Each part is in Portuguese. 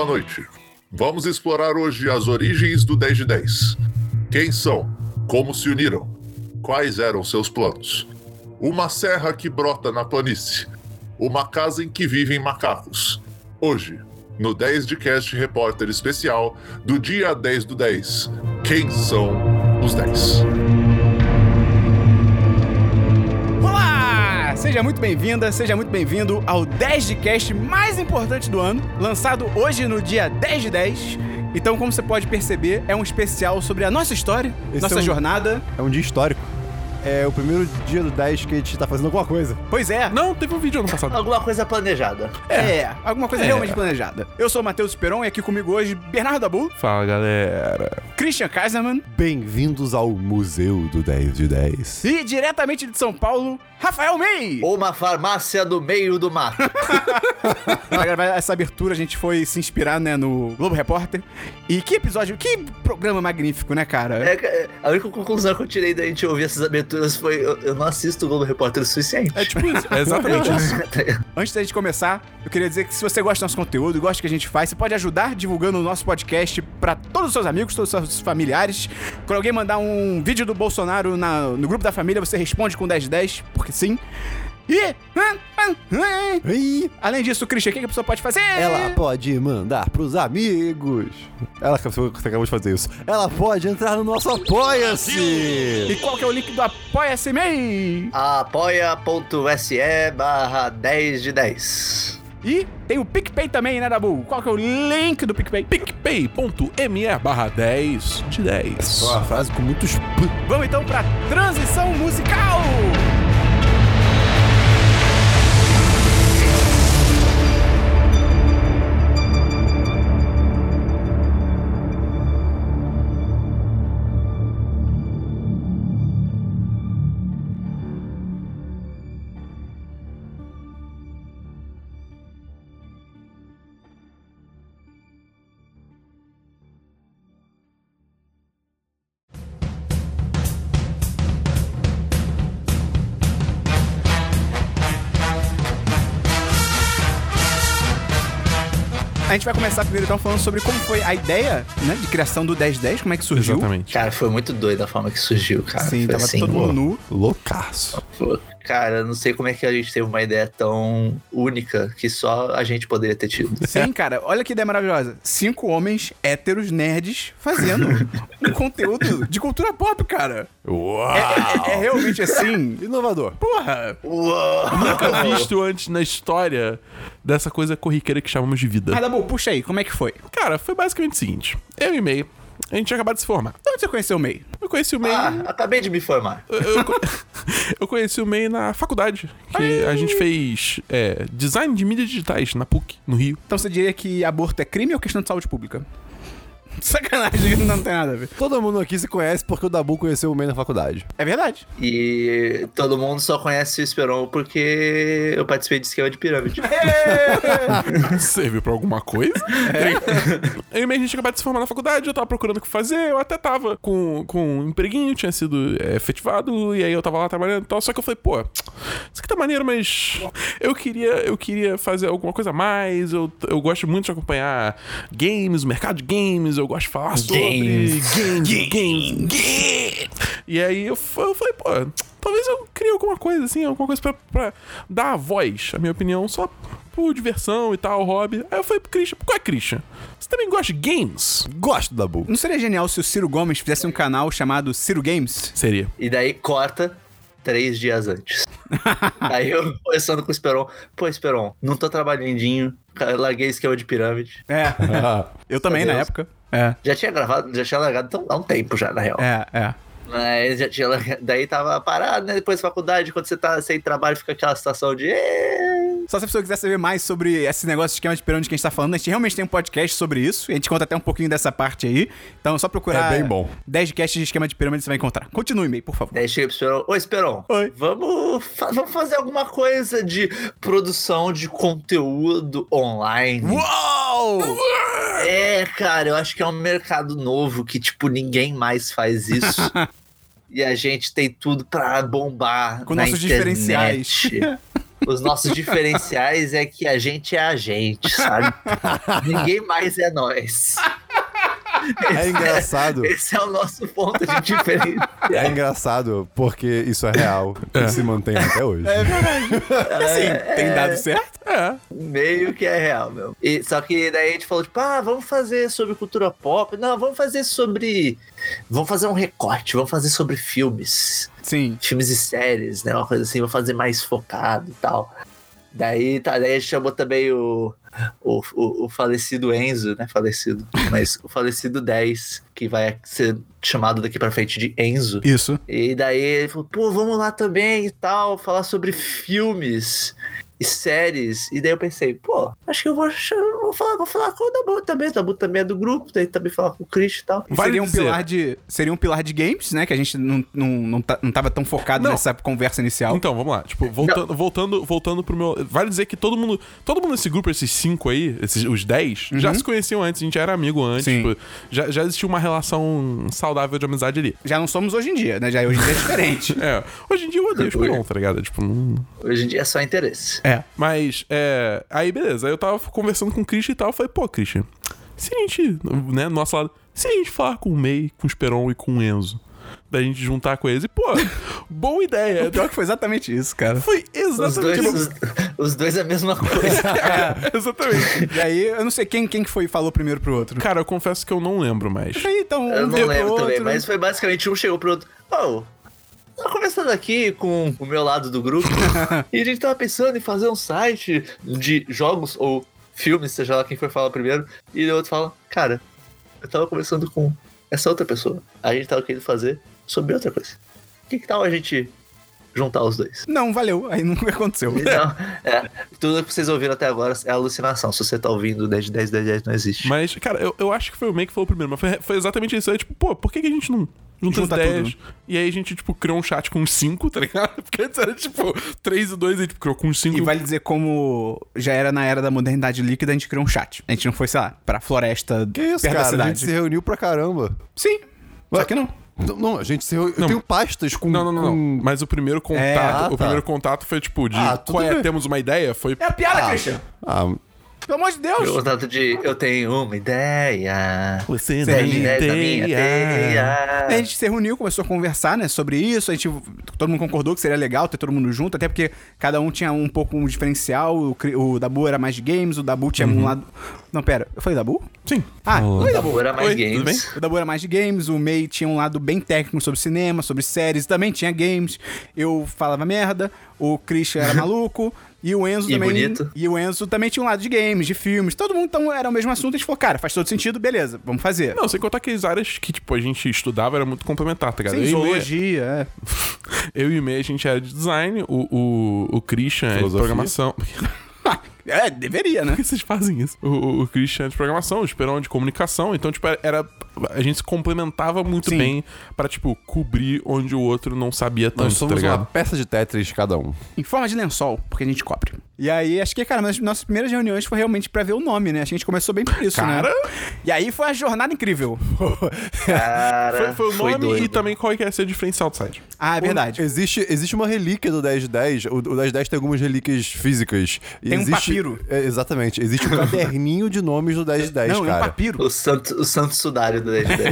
boa noite. Vamos explorar hoje as origens do 10 de 10. Quem são? Como se uniram? Quais eram seus planos? Uma serra que brota na planície. Uma casa em que vivem macacos. Hoje, no 10 de Cast Repórter Especial do dia 10 do 10. Quem são os 10? Seja muito bem-vinda, seja muito bem-vindo ao 10 de cast mais importante do ano, lançado hoje no dia 10 de 10. Então, como você pode perceber, é um especial sobre a nossa história, Esse nossa é um- jornada. É um dia histórico. É o primeiro dia do 10 que a gente tá fazendo alguma coisa. Pois é, Não, teve um vídeo ano passado. Alguma coisa planejada. é, alguma coisa É. realmente planejada. Eu sou o Matheus Peron e aqui comigo hoje Bernardo Dabu, Fala, galera. Christian Kaiserman Bem-vindos ao Museu do 10 de 10. e diretamente de São Paulo, Rafael May. Uma farmácia no meio do mato. Pra gravar essa abertura, a gente foi se inspirar, né, no Globo Repórter. E que episódio, que programa magnífico, né, cara? É, é, a única conclusão que eu tirei da gente ouvir essas aberturas foi: eu, eu não assisto o Globo Repórter o suficiente. É tipo isso. É exatamente isso. Antes da gente começar, eu queria dizer que se você gosta do nosso conteúdo gosta do que a gente faz, você pode ajudar divulgando o nosso podcast pra todos os seus amigos, todos os seus familiares. Quando alguém mandar um vídeo do Bolsonaro na- no grupo da família, você responde com 1010, porque sim. E. Além disso, Christian, o que a pessoa pode fazer? ela pode mandar pros amigos. Ela acabou de fazer isso. Ela pode entrar no nosso Apoia-se. E qual que é o link do Apoia-se MEI? Apoia.se barra 10 de 10. E tem o PicPay também, né, Dabu? Qual que é o link do PicPay? picpay.me barra 10 de 10. Uma frase com muitos p. Vamos então pra transição musical! Gente vai começar primeiro então falando sobre como foi a ideia, né, de criação do 1010, como é que surgiu. Exatamente. Cara, foi muito doido a forma que surgiu, cara. Sim, foi tava assim, todo mundo nu. Loucaço. pô, Cara, não sei como é que a gente teve uma ideia tão única que só a gente poderia ter tido. Sim, cara, olha que ideia maravilhosa. Cinco homens héteros nerds fazendo um conteúdo de cultura pop, cara. Uau! É, é- é realmente assim. Inovador. Porra! Uou! Nunca visto antes na história dessa coisa corriqueira que chamamos de vida. Mas, Dabu, puxa aí, como é que foi? Cara, foi basicamente o seguinte. Eu e May, a gente tinha acabado de se formar. De onde você conheceu o May? Eu conheci o May... Ah, acabei de me formar. Eu, eu eu conheci o May na faculdade, que a gente fez é, design de mídias digitais na PUC, no Rio. Então você diria que aborto é crime ou questão de saúde pública? Sacanagem, não tem nada a ver. Todo mundo aqui se conhece porque o Dabu conheceu o May na faculdade. É verdade. E todo mundo só conhece o Esperon porque eu participei de esquema de pirâmide. Serviu pra alguma coisa? Eu e May, a gente acabou de se formar na faculdade, eu tava procurando o que fazer, eu até tava com, com um empreguinho, tinha sido é, efetivado, e aí eu tava lá trabalhando e tal, só que eu falei, pô, isso aqui tá maneiro, mas eu queria, eu queria fazer alguma coisa a mais, eu, eu gosto muito de acompanhar games, o mercado de games, eu gosto de falar sobre Games. games, games, games. E aí eu, eu falei, pô, talvez eu crie alguma coisa assim, alguma coisa pra, pra dar a voz, a minha opinião, só por diversão e tal, hobby. Aí eu falei pro Christian, qual é Christian? Você também gosta de games? Gosto do Dabu. Não seria genial se o Ciro Gomes fizesse um canal chamado Ciro Games? Seria. E daí corta três dias antes. Aí eu conversando com o Esperon. Pô, Esperon, não tô trabalhandinho. Larguei esquema de pirâmide. É. Eu também, na Deus. época. É. Já tinha gravado, já tinha largado há um tempo já, na real. É, é. Mas já tinha daí tava parado, né? Depois da faculdade, quando você tá sem trabalho, fica aquela situação de. Só se a pessoa quiser saber mais sobre esse negócio de esquema de pirâmide que a gente tá falando, a gente realmente tem um podcast sobre isso. E a gente conta até um pouquinho dessa parte aí. Então é só procurar. É bem bom. 10 casts de esquema de pirâmide você vai encontrar. Continue, e-mail, por favor. Daí chega pro Esperon, ô Esperon, Oi. Vamos, fa- vamos fazer alguma coisa de produção de conteúdo online. Uou! É, cara, eu acho que é um mercado novo que, tipo, ninguém mais faz isso. e a gente tem tudo pra bombar Com na nossos internet. diferenciais. Os nossos diferenciais é que a gente é a gente, sabe? Ninguém mais é nós. É engraçado. Esse é o nosso ponto de diferença. É engraçado porque isso é real e se mantém até hoje. Assim, tem dado certo? É. Meio que é real, meu. E, só que daí a gente falou, tipo, ah, vamos fazer sobre cultura pop. Não, vamos fazer sobre. Vamos fazer um recorte, vamos fazer sobre filmes. Sim. Filmes e séries, né? Uma coisa assim, vamos fazer mais focado e tal. Daí, tá, daí chamou também o, o, o, o falecido Enzo, né? Falecido. Mas o falecido 10, que vai ser chamado daqui pra frente de Enzo. Isso. E daí ele falou, pô, vamos lá também e tal, falar sobre filmes e séries. E daí eu pensei, pô, acho que eu vou, ch- vou, falar, vou falar com o Dabu também. O Dabu também é do grupo, daí também falar com o Chris e tal. Vale seria um dizer- pilar de seria um pilar de games, né, que a gente não, não, não, tá- não tava tão focado Não. nessa conversa inicial. Então, vamos lá. Tipo, voltando, voltando, voltando pro meu. Vale dizer que todo mundo. Todo mundo nesse grupo, esses cinco aí, esses, os dez, já se conheciam antes, a gente já era amigo antes. Sim. tipo, já, já existia uma relação saudável de amizade ali. Já não somos hoje em dia, né? Já hoje em dia é diferente. É. Hoje em dia eu odeio tá ligado? Tipo, não. Hoje em dia é só interesse. é. Mas, é. Aí, beleza. Aí eu tava conversando com o Christian e tal. Eu falei, pô, Christian, se a gente, né, do nosso lado, se a gente falar com o May, com o Esperon e com o Enzo, da gente juntar com eles, e, pô, boa ideia. Pior que foi exatamente isso, cara. Foi Os dois, exatamente. os, os dois é a mesma coisa. É, exatamente. E aí, eu não sei quem, quem que foi e falou primeiro pro outro. Cara, eu confesso que eu não lembro mais. Aí, então, Eu um não veio pro lembro também, outro. mas foi basicamente um chegou pro outro. Oh, tô conversando aqui com o meu lado do grupo e a gente tava pensando em fazer um site de jogos ou filmes, seja lá quem foi falar primeiro, e o outro fala, cara, eu tava conversando com essa outra pessoa. A gente tava querendo fazer sobre outra coisa. O que, que tal a gente juntar os dois? Não, valeu. Aí nunca aconteceu. Então, é, tudo que vocês ouviram até agora é alucinação. Se você tá ouvindo 10 de 10, 10 de 10 não existe. Mas, cara, eu, eu acho que foi o May que falou primeiro, mas foi, foi exatamente isso. Aí, tipo, pô, por que, que a gente não junta Junta as ideias? tudo. E aí a gente, tipo, criou um chat com uns cinco, tá ligado? Porque antes era, tipo, três e dois, aí tipo, criou com uns cinco. E vale dizer como já era na era da modernidade líquida, a gente criou um chat. A gente não foi, sei lá, pra floresta Que isso, perto da cara? A cidade. gente se reuniu pra caramba. Sim. Só que não. Não, não, a gente se reuniu. Eu Não. tenho pastas com. Não, não, não, não. com- Mas o primeiro contato, É, ah, o tá. primeiro contato foi, tipo, de Ah, qual é, bem. temos uma ideia, foi... É a piada, Christian. Ah, Pelo amor de Deus. O contato de eu tenho uma ideia. Você não Tem ideia da minha ideia. A gente se reuniu, começou a conversar, né, sobre isso. A gente, todo mundo concordou que seria legal ter todo mundo junto, até porque cada um tinha um pouco um diferencial. O, o Dabu era mais de games, o Dabu tinha um lado. Não, pera, eu falei Dabu? Sim. Ah, oi, Dabu. Era mais Oi, tudo games. O Dabu era mais de games, o May tinha um lado bem técnico sobre cinema, sobre séries, também tinha games. Eu falava merda, o Christian era maluco, e o Enzo E também. bonito. E o Enzo também tinha um lado de games, de filmes. Todo mundo então era o mesmo assunto, a gente falou, cara, faz todo sentido, beleza, vamos fazer. Não, sem contar que as áreas que, tipo, a gente estudava era muito complementar, tá ligado? Sim, eu, e o May- zoologia, é. eu e o May, a gente era de design, o, o, o Christian é de Filosofia. programação. É, deveria, né? Por que vocês fazem isso? O, o, Christian é de programação, o Esperão é de comunicação. Então, tipo, era. A gente se complementava muito Sim. bem pra, tipo, cobrir onde o outro não sabia tanto, nós tá somos uma ligado? peça de Tetris cada um. Em forma de lençol, porque a gente cobre. E aí, acho que, cara, nas nossas primeiras reuniões foi realmente pra ver o nome, né? Acho que a gente começou bem por isso, Cara! né? E aí foi uma jornada incrível. Cara, Foi, foi o nome doido. e também qual é que ia ser a diferencial do site. Ah, é verdade. Existe, existe uma relíquia do 1010. O, o 1010 tem algumas relíquias físicas. E Tem um existe, papiro. É, exatamente. Existe um caderninho de nomes do 1010, Não, é um cara. papiro. O santo, o santo sudário do 10 de 10.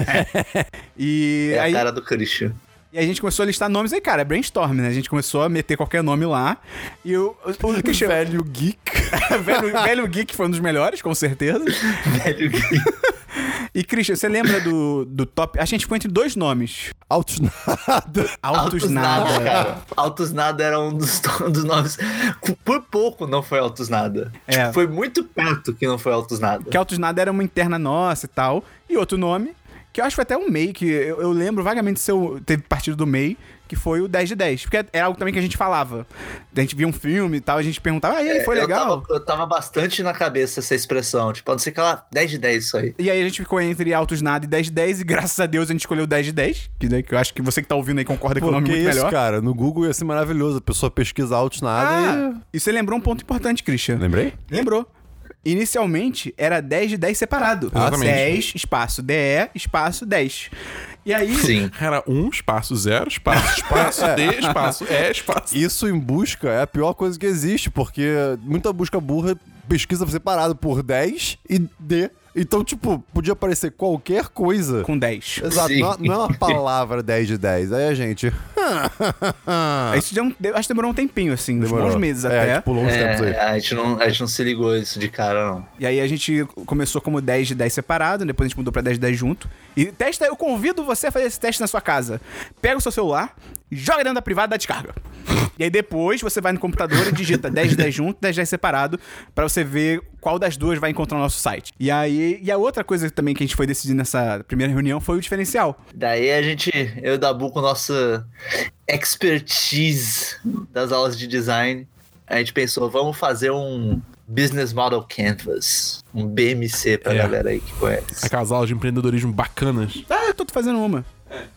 E É aí, a cara do Christian. E a gente começou a listar nomes aí, cara, é brainstorm, né? A gente começou a meter qualquer nome lá. E o, o, o Christian, Velho geek. velho, velho Geek foi um dos melhores, com certeza. Velho E, Christian, você lembra do, do top? A gente ficou entre dois nomes. Altos nada. Altos, nada. cara. Altos Nada era um dos, um dos nomes. Por pouco não foi Altos Nada. É. Tipo, foi muito perto que não foi Altos Nada. Que Altos Nada era uma interna nossa e tal. E outro nome, que eu acho que foi até um MEI, que eu, eu lembro vagamente se eu teve partido do MEI, que foi o 10 de 10. Porque é algo também que a gente falava. A gente via um filme e tal, a gente perguntava, ah, e aí, foi eu legal? Tava, eu tava bastante na cabeça essa expressão. Tipo, não sei que lá, 10 de 10 isso aí. E aí a gente ficou entre Altos Nada e 10 de 10, e graças a Deus a gente escolheu 10 de 10, que, daí, que eu acho que você que tá ouvindo aí concorda que o nome é que muito isso, melhor. cara? No Google ia ser maravilhoso. A pessoa pesquisa altos nada Ah, e você lembrou um ponto importante, Christian. e... Lembrei? Lembrou. Inicialmente era 10 de 10 separado. Exatamente. 10, espaço DE, espaço 10. E aí, Sim. Era um espaço, zero espaço, espaço, D, espaço, E, espaço. Isso em busca é a pior coisa que existe, porque muita busca burra pesquisa separado por 10 e D. Então, tipo, podia aparecer qualquer coisa. com 10. Exato, não, não é uma palavra 10 de 10. Aí a gente. Isso deu um- deu- acho que demorou um tempinho, assim, uns bons meses é, até. tipo, longos tempos aí. É, a, gente não, a gente não se ligou isso de cara, não. E aí a gente começou como 10 de 10 separado, depois a gente mudou pra 10 de 10 junto. E testa, eu convido você a fazer esse teste na sua casa. Pega o seu celular, joga dentro da privada e dá descarga. E aí depois você vai no computador e digita 10 de 10 junto, 10 de 10 separado, pra você ver qual das duas vai encontrar o nosso site. E aí, e a outra coisa também que a gente foi decidir nessa primeira reunião foi o diferencial. Daí a gente, eu e o Dabu com nossa expertise das aulas de design, a gente pensou, vamos fazer um Business Model Canvas, um BMC pra É. galera aí que conhece. Aquelas aulas de empreendedorismo bacanas. Ah, eu tô fazendo uma.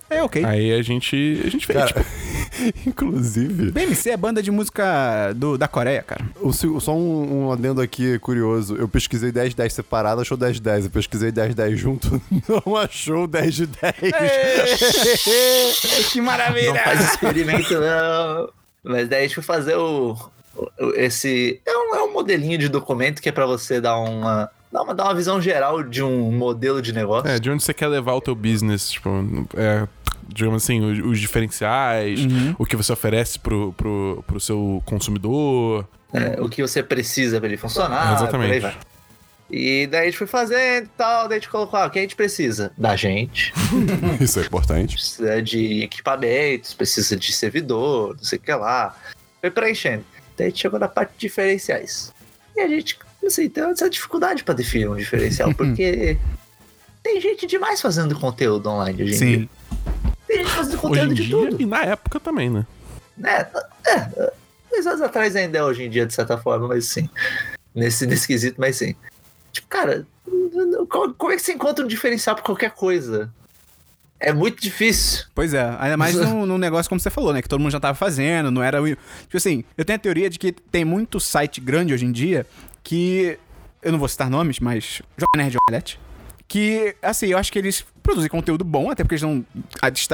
É, ok. Aí a gente, a gente fez, Cara, tipo, inclusive, BMC é banda de música do, da Coreia, cara. o só um, um adendo aqui curioso. Eu pesquisei 10 de 10 separado, achou 10 de 10. Eu pesquisei 10 de 10 junto, não achou 10 de 10. que Não maravilha! faz experimento, não. Mas daí a gente foi fazer o, o- esse. É um, é um modelinho de documento que é pra você dar uma. Dar uma, dar uma visão geral de um modelo de negócio. é, de onde você quer levar o teu business, tipo, é, digamos assim, os, os diferenciais, o que você oferece pro, pro, pro seu consumidor. É, o que você precisa pra ele funcionar. Exatamente. E daí a gente foi fazendo e tal, daí a gente colocou, ah, o que a gente precisa? Da gente. Isso é importante. Precisa de equipamentos, precisa de servidor, não sei o que lá. Foi preenchendo. Daí a gente chegou na parte de diferenciais. E a gente, assim, tem essa dificuldade pra definir um diferencial, porque tem gente demais fazendo conteúdo online hoje em dia. Sim. Tem gente fazendo Hoje conteúdo em de dia tudo. e na época também, né? né? É, dois anos atrás ainda é hoje em dia, de certa forma, mas sim. Nesse, nesse quesito, mas sim. Tipo, cara, como, é que você encontra um diferencial pra qualquer coisa? É muito difícil. Pois é, ainda mais num, num negócio como você falou, né? Que todo mundo já tava fazendo, não era. o- Tipo assim, eu tenho a teoria de que tem muito site grande hoje em dia que. Eu não vou citar nomes, mas. Jovem Nerd Omelete. Que, assim, eu acho que eles produzem conteúdo bom, até porque eles não.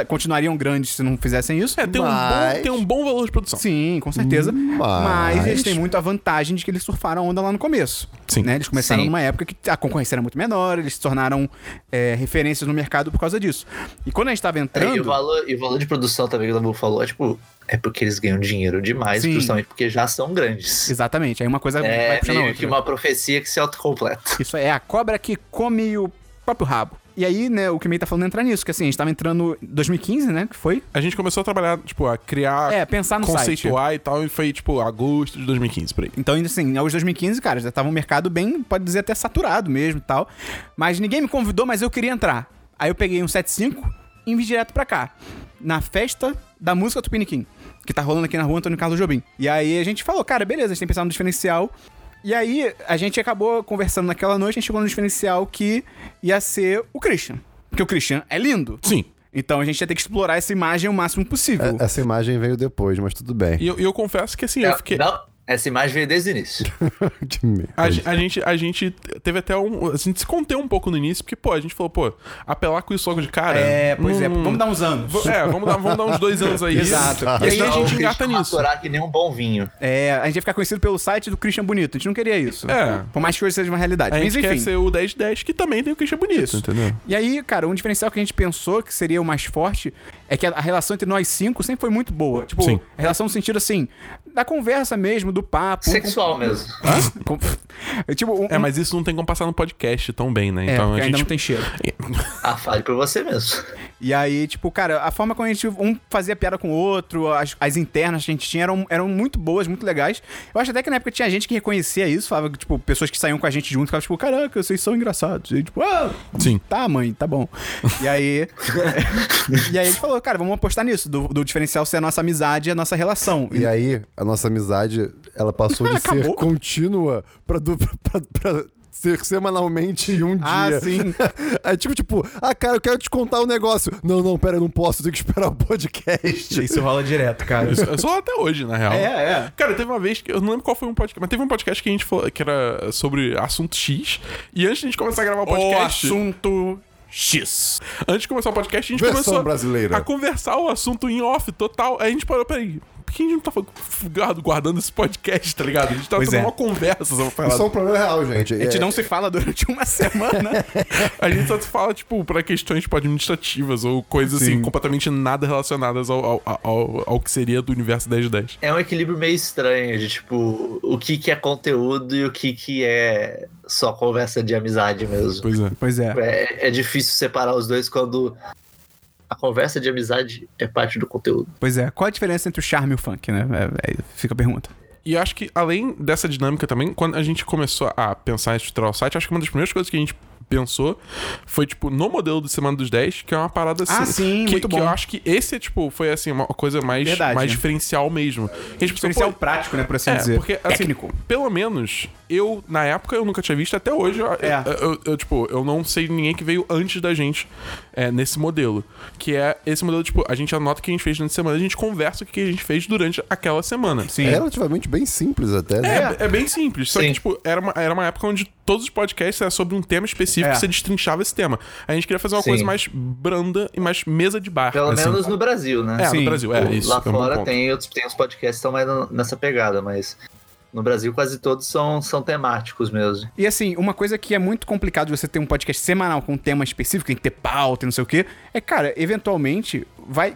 continuariam grandes se não fizessem isso. É, tem, um, bom, Mas- tem um bom valor de produção. Sim, com certeza. Mas... Mas- eles têm muito a vantagem de que eles surfaram a onda lá no começo. Sim. Né? Eles começaram Sim. numa época que a concorrência era muito menor, eles se tornaram é, referências no mercado por causa disso. E quando a gente tava É, entrando. e, o valor, e o valor de produção também que o Dabu falou é tipo. É porque eles ganham dinheiro demais, Sim. justamente porque já são grandes. Exatamente, aí uma coisa vai É a meio que uma profecia que se autocompleta. Isso é a cobra que come o próprio rabo. E aí, né, o que meio tá falando é entrar nisso, que assim, a gente tava entrando em 2015, né, que foi? A gente começou a trabalhar, tipo, a criar, É, pensar no site. conceituar e tal, e foi, tipo, agosto de 2015, por aí. Então, assim, aos 2015, cara, já tava um mercado bem, pode dizer até saturado mesmo e tal. Mas ninguém me convidou, mas eu queria entrar. Aí eu peguei um 75 e vim direto pra cá. Na festa da música Tupiniquim, que tá rolando aqui na rua Antônio Carlos Jobim. E aí a gente falou, cara, beleza, a gente tem que pensar no diferencial. E aí a gente acabou conversando naquela noite, a gente chegou no diferencial que ia ser o Christian. Porque o Christian é lindo. Sim. Então a gente ia ter que explorar essa imagem o máximo possível. É- Essa imagem veio depois, mas tudo bem. E eu, eu confesso que, assim, eu fiquei... Não, essa imagem veio desde o início. Que merda. A, a gente, a gente teve até um. A gente se conteu um pouco no início, porque, pô, a gente falou, pô, apelar com isso logo de cara. É, pois é, hum, vamos dar uns anos. É, vamos dar, vamos dar uns dois anos aí. Exato. E aí a gente engata vai nisso. maturar que nem um bom vinho. É, a gente ia ficar conhecido pelo site do Christian Bonito. A gente não queria isso. É. Por mais que hoje seja uma realidade. A Mas gente quer enfim. ser o 1010, que também tem o Christian Bonito, Isso. entendeu? E aí, cara, um diferencial que a gente pensou que seria o mais forte é que a, a relação entre nós cinco sempre foi muito boa. Tipo, Sim. a relação no sentido assim, da conversa mesmo, do papo. um Sexual mesmo. com- com- é, tipo, um, É, mas isso não tem como passar no podcast tão bem, né? É, Então a ainda gente. não tem cheiro. Ah, fale por você mesmo. E aí, tipo, cara, a forma como a gente um fazia piada com o outro, as, as internas que a gente tinha eram, eram muito boas, muito legais. Eu acho até que na época tinha gente que reconhecia isso, falava tipo, pessoas que saíam com a gente junto, ficavam, tipo, caraca, vocês são engraçados. E, tipo, ah, Sim. tá, mãe, tá bom. E aí. e aí ele falou, cara, vamos apostar nisso, do, do diferencial ser a nossa amizade e a nossa relação. E aí, a nossa amizade, ela passou de ser contínua pra, du- pra, pra ser semanalmente em um Ah, dia. sim. É tipo, tipo, ah, cara, eu quero te contar um negócio. Não, não, pera, eu não posso, eu tenho que esperar o podcast. Isso rola direto, cara. Isso, só até hoje, na real. É, é. Cara, teve uma vez que eu não lembro qual foi um podcast, mas teve um podcast que a gente falou que era sobre assunto X. E antes de a gente começar a gravar o O podcast. assunto X. Antes de começar o podcast, a gente Versão começou brasileira. a conversar o assunto em off total. Aí a gente parou, peraí. Por que a gente não tava guarda- guardando esse podcast, tá ligado? A gente tava Pois tendo é. uma conversa sobre parada. Isso é um problema real, gente. A gente É- não se fala durante uma semana. A gente só fala, tipo, pra questões tipo, administrativas ou coisas assim, Sim. completamente nada relacionadas ao, ao, ao, ao que seria do universo 1010. É um equilíbrio meio estranho de tipo, o que, que é conteúdo e o que, que é só conversa de amizade mesmo. Pois é. pois é. É, é difícil separar os dois quando a conversa de amizade é parte do conteúdo. Pois é. Qual a diferença entre o charme e o funk, né? É- é- fica a pergunta. E eu acho que, além dessa dinâmica também, quando a gente começou a pensar em estruturar o site, acho que uma das primeiras coisas que a gente pensou foi, tipo, no modelo do Semana dos 10, que é uma parada assim. Ah, sim, que, muito que bom. eu acho que esse, tipo, foi, assim, uma coisa mais, Verdade. mais diferencial mesmo. A gente pensou, Diferencial pô, prático, né? Por assim É, dizer. porque, assim, Técnico. pelo menos, eu, na época, eu nunca tinha visto, até hoje, eu, É. eu, eu- eu, tipo, eu não sei ninguém que veio antes da gente é, nesse modelo. Que é esse modelo, tipo, a gente anota o que a gente fez durante a semana, a gente conversa o que a gente fez durante aquela semana. Sim. É relativamente bem simples até, né? É, é bem simples. Só Sim. que, tipo, era uma, era uma época onde todos os podcasts eram sobre um tema específico É. que você destrinchava esse tema. A gente queria fazer uma Sim. coisa mais branda e mais mesa de bar. Pelo assim. menos no Brasil, né? É, Sim. no Brasil, é isso. Lá é um fora ponto. tem, outros, tem uns podcasts que estão mais nessa pegada, mas no Brasil quase todos são, são temáticos mesmo. E assim, uma coisa que é muito complicado de você ter um podcast semanal com um tema específico, tem que ter pauta e não sei o quê, é, cara, eventualmente vai.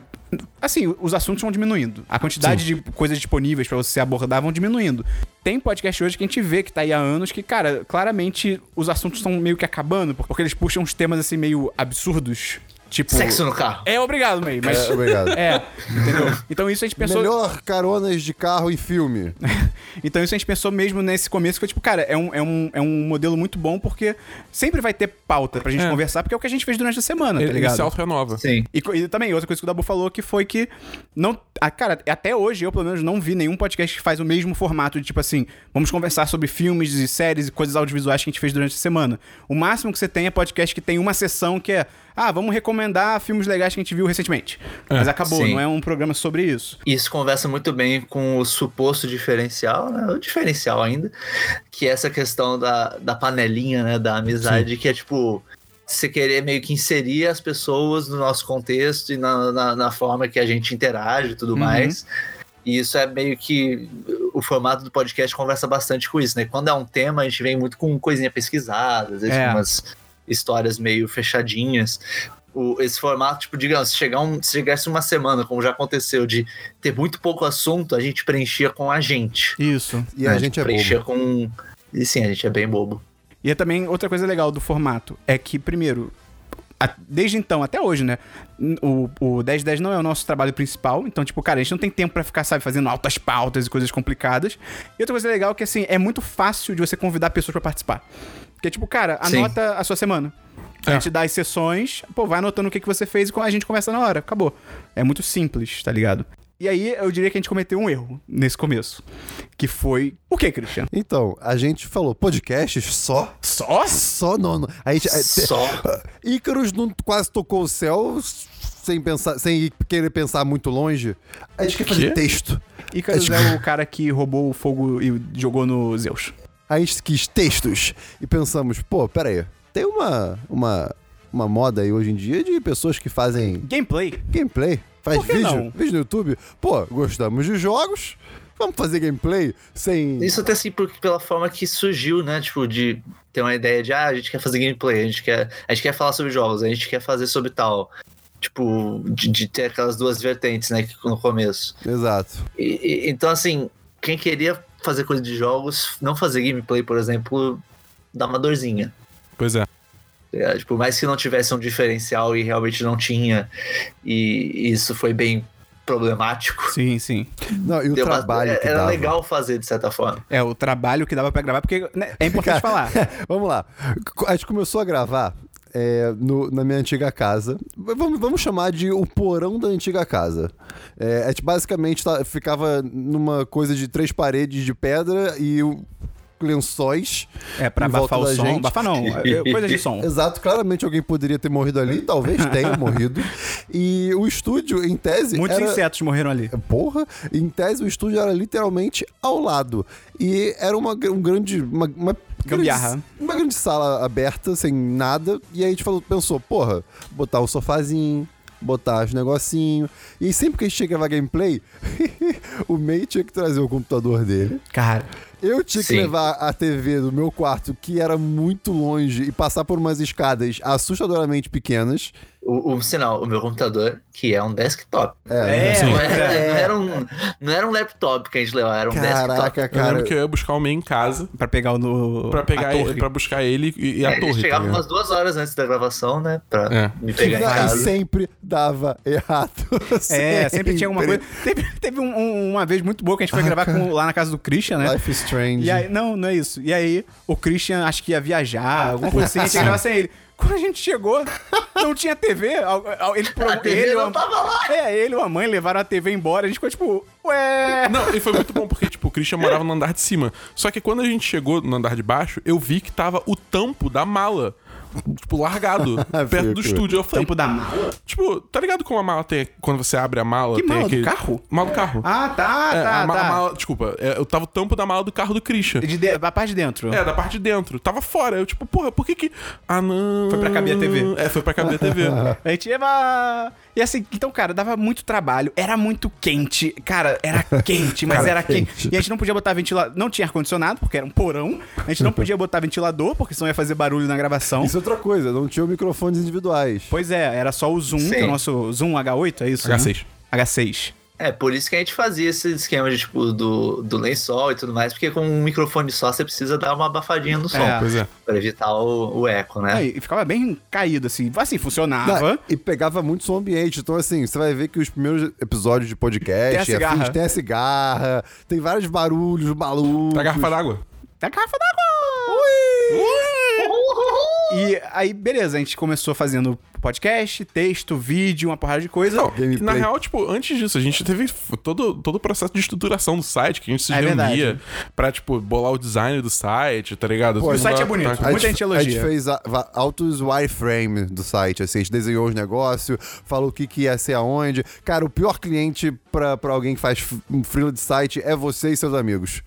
Assim, os assuntos vão diminuindo. A quantidade de coisas disponíveis pra você abordar vão diminuindo. Tem podcast hoje que a gente vê que tá aí há anos que, cara, claramente os assuntos estão meio que acabando, porque eles puxam uns temas assim meio absurdos. Tipo. Sexo no carro. É obrigado, May, mas. É, obrigado. É, entendeu? Então isso a gente pensou. Melhor caronas de carro em filme. Então isso a gente pensou mesmo nesse começo, que foi tipo, cara, é um, é um, é um modelo muito bom porque sempre vai ter pauta pra gente É. conversar, porque é o que a gente fez durante a semana, tá Ele, ele ligado? se auto-renova. Sim. E, e também, outra coisa que o Dabu falou que foi que. Não, ah, cara, até hoje eu, pelo menos, não vi nenhum podcast que faz o mesmo formato de tipo assim: vamos conversar sobre filmes e séries e coisas audiovisuais que a gente fez durante a semana. O máximo que você tem é podcast que tem uma sessão que é. Ah, vamos recomendar filmes legais que a gente viu recentemente. Mas acabou, Sim. não é um programa sobre isso. Isso conversa muito bem com o suposto diferencial, né? O diferencial ainda, que é essa questão da, da panelinha, né? Da amizade, que é tipo. Você querer meio que inserir as pessoas no nosso contexto e na, na, na forma que a gente interage e tudo Uhum. mais. E isso é meio que. O formato do podcast conversa bastante com isso, né? Quando é um tema, a gente vem muito com coisinha pesquisada, às vezes É. com umas histórias meio fechadinhas. O- esse formato, tipo, digamos, se, chegar um, se chegasse uma semana, como já aconteceu, de ter muito pouco assunto, a gente preenchia com a gente. Isso. E a né? gente é preenchia bobo. com. E sim, a gente é bem bobo. E é também outra coisa legal do formato é que, primeiro, a- desde então até hoje, né? O, o 1010 não é o nosso trabalho principal. Então, tipo, cara, a gente não tem tempo pra ficar, sabe, fazendo altas pautas e coisas complicadas. E outra coisa legal é que, assim, é muito fácil de você convidar pessoas pra participar. Porque, tipo, cara, Sim. anota a sua semana. A É. gente dá as sessões, pô, vai anotando o que, que você fez e a gente conversa na hora. Acabou. É muito simples, tá ligado? E aí, eu diria que a gente cometeu um erro nesse começo. Que foi. O que, Christian? Então, a gente falou podcasts só. Só? Só não. não. A gente, é, Só. Ícaros não quase tocou o céu sem pensar, sem querer pensar muito longe. A gente quer fazer texto. Icarus é o cara que roubou o fogo e jogou no Zeus. A gente quis textos e pensamos, pô, pera aí. Tem uma, uma, uma moda aí hoje em dia de pessoas que fazem Gameplay. gameplay, faz vídeo, não? vídeo no YouTube. Pô, gostamos de jogos, vamos fazer gameplay sem... Isso até assim, porque pela forma que surgiu, né? Tipo, de ter uma ideia de, ah, a gente quer fazer gameplay, a gente quer, a gente quer falar sobre jogos, a gente quer fazer sobre tal. Tipo, de, de ter aquelas duas vertentes, né? que- No começo. Exato. E- e- então, assim, quem queria fazer coisa de jogos, não fazer gameplay, por exemplo, dá uma dorzinha. Pois é. É, tipo, mais que não tivesse um diferencial e realmente não tinha, e isso foi bem problemático. Sim, sim. Não, e o Deu uma- trabalho que era dava. legal fazer de certa forma. É o trabalho que dava pra gravar, porque né, é importante falar. Vamos lá. A gente começou a gravar é, no- na minha antiga casa. Vamos, vamos chamar de o porão da antiga casa. É, a gente basicamente tá- ficava numa coisa de três paredes de pedra e o- lençóis. É, pra abafar o som. gente. Abafar não, é, coisa de som. Exato, claramente alguém poderia ter morrido ali, talvez tenha morrido. E o estúdio, em tese. Muitos era... insetos morreram ali. Porra, em tese o estúdio era literalmente ao lado. E era uma, um grande. Uma, uma Gambiarra. grande- uma grande sala aberta, sem nada. E aí a gente falou, pensou, porra, botar um sofazinho, botar os negocinhos. E sempre que a gente tinha que gravar gameplay, o May tinha que trazer o computador dele. Cara, Eu tinha que Sim. levar a TV do meu quarto, que era muito longe, e passar por umas escadas assustadoramente pequenas. O, o sinal, o meu computador, que é um desktop. é, Não mas era, é- não era um, não era um laptop que a gente levava, era um desktop. Caraca, Eu cara. lembro que eu ia buscar o meio em casa pra pegar o no. pra pegar ele, pra buscar ele e, e a É, torre. tá chegava ligado? umas duas horas antes da gravação, né? Pra É. me pegar em e casa. sempre dava errado. É, sempre tinha alguma coisa. Teve, teve um- um- uma vez muito boa que a gente foi Ah, gravar com- lá na casa do Christian, né? Life is Strange. E aí, não, não é isso. E aí, o Christian acho que ia viajar, alguma coisa assim, a gente ia gravar sem ele. Quando a gente chegou, não tinha TV. Ele, A TV ele, não a- tava lá. É, ele e a mãe levaram a TV embora. A gente ficou tipo, ué. Não, e foi muito bom porque, tipo, o Christian morava no andar de cima. Só que quando a gente chegou no andar de baixo, eu vi que tava o tampo da mala. Tipo, largado, perto do estúdio. Eu falei, Tampo da mala. tipo, tá ligado como a mala tem. Quando você abre a mala, Que tem mala? Do aquele. carro? Mala do carro. Ah, tá, É, tá, a, ma- tá. a mala, desculpa, é, eu tava o tampo da mala do carro do Christian. De de, a parte de dentro. É, da parte de dentro. Tava fora. Eu, tipo, porra, por que que. Ah, não. Foi pra caber a TV. É, foi pra caber a TV. A gente ia. E assim, então, cara, dava muito trabalho, era muito quente. Cara, era quente, mas Cara, era quente. quente. E a gente não podia botar ventilador. Não tinha ar-condicionado, porque era um porão. A gente não podia botar ventilador, porque senão ia fazer barulho na gravação. Isso é outra coisa, não tinha microfones individuais. Pois é, era só o Zoom, que é o nosso Zoom H8, é isso? né? H6. H6. É, por isso que a gente fazia esse esquema de, tipo, do, do lençol e tudo mais, porque com um microfone só você precisa dar uma abafadinha no som, É. Pois é. pra evitar o, o eco, né? Aí, e ficava bem caído, assim. Assim, funcionava. Não, e pegava muito som ambiente. Então, assim, você vai ver que os primeiros episódios de podcast Tem a cigarra. afins, tem a cigarra, tem vários barulhos malucos. Tá garrafa d'água. Da garrafa d'água! E aí, beleza, a gente começou fazendo podcast, texto, vídeo, uma porrada de coisa. Não, na real, tipo, antes disso, a gente teve todo, todo o processo de estruturação do site, que a gente se É reunia verdade. pra, tipo, bolar o design do site, tá ligado? Pô, o site é bonito. tá- A Muita gente, gente a elogia. gente fez a- altos wireframe do site, assim, a gente desenhou os negócios, falou o que, que ia ser aonde. Cara, o pior cliente pra, pra alguém que faz um freela de site é você e seus amigos.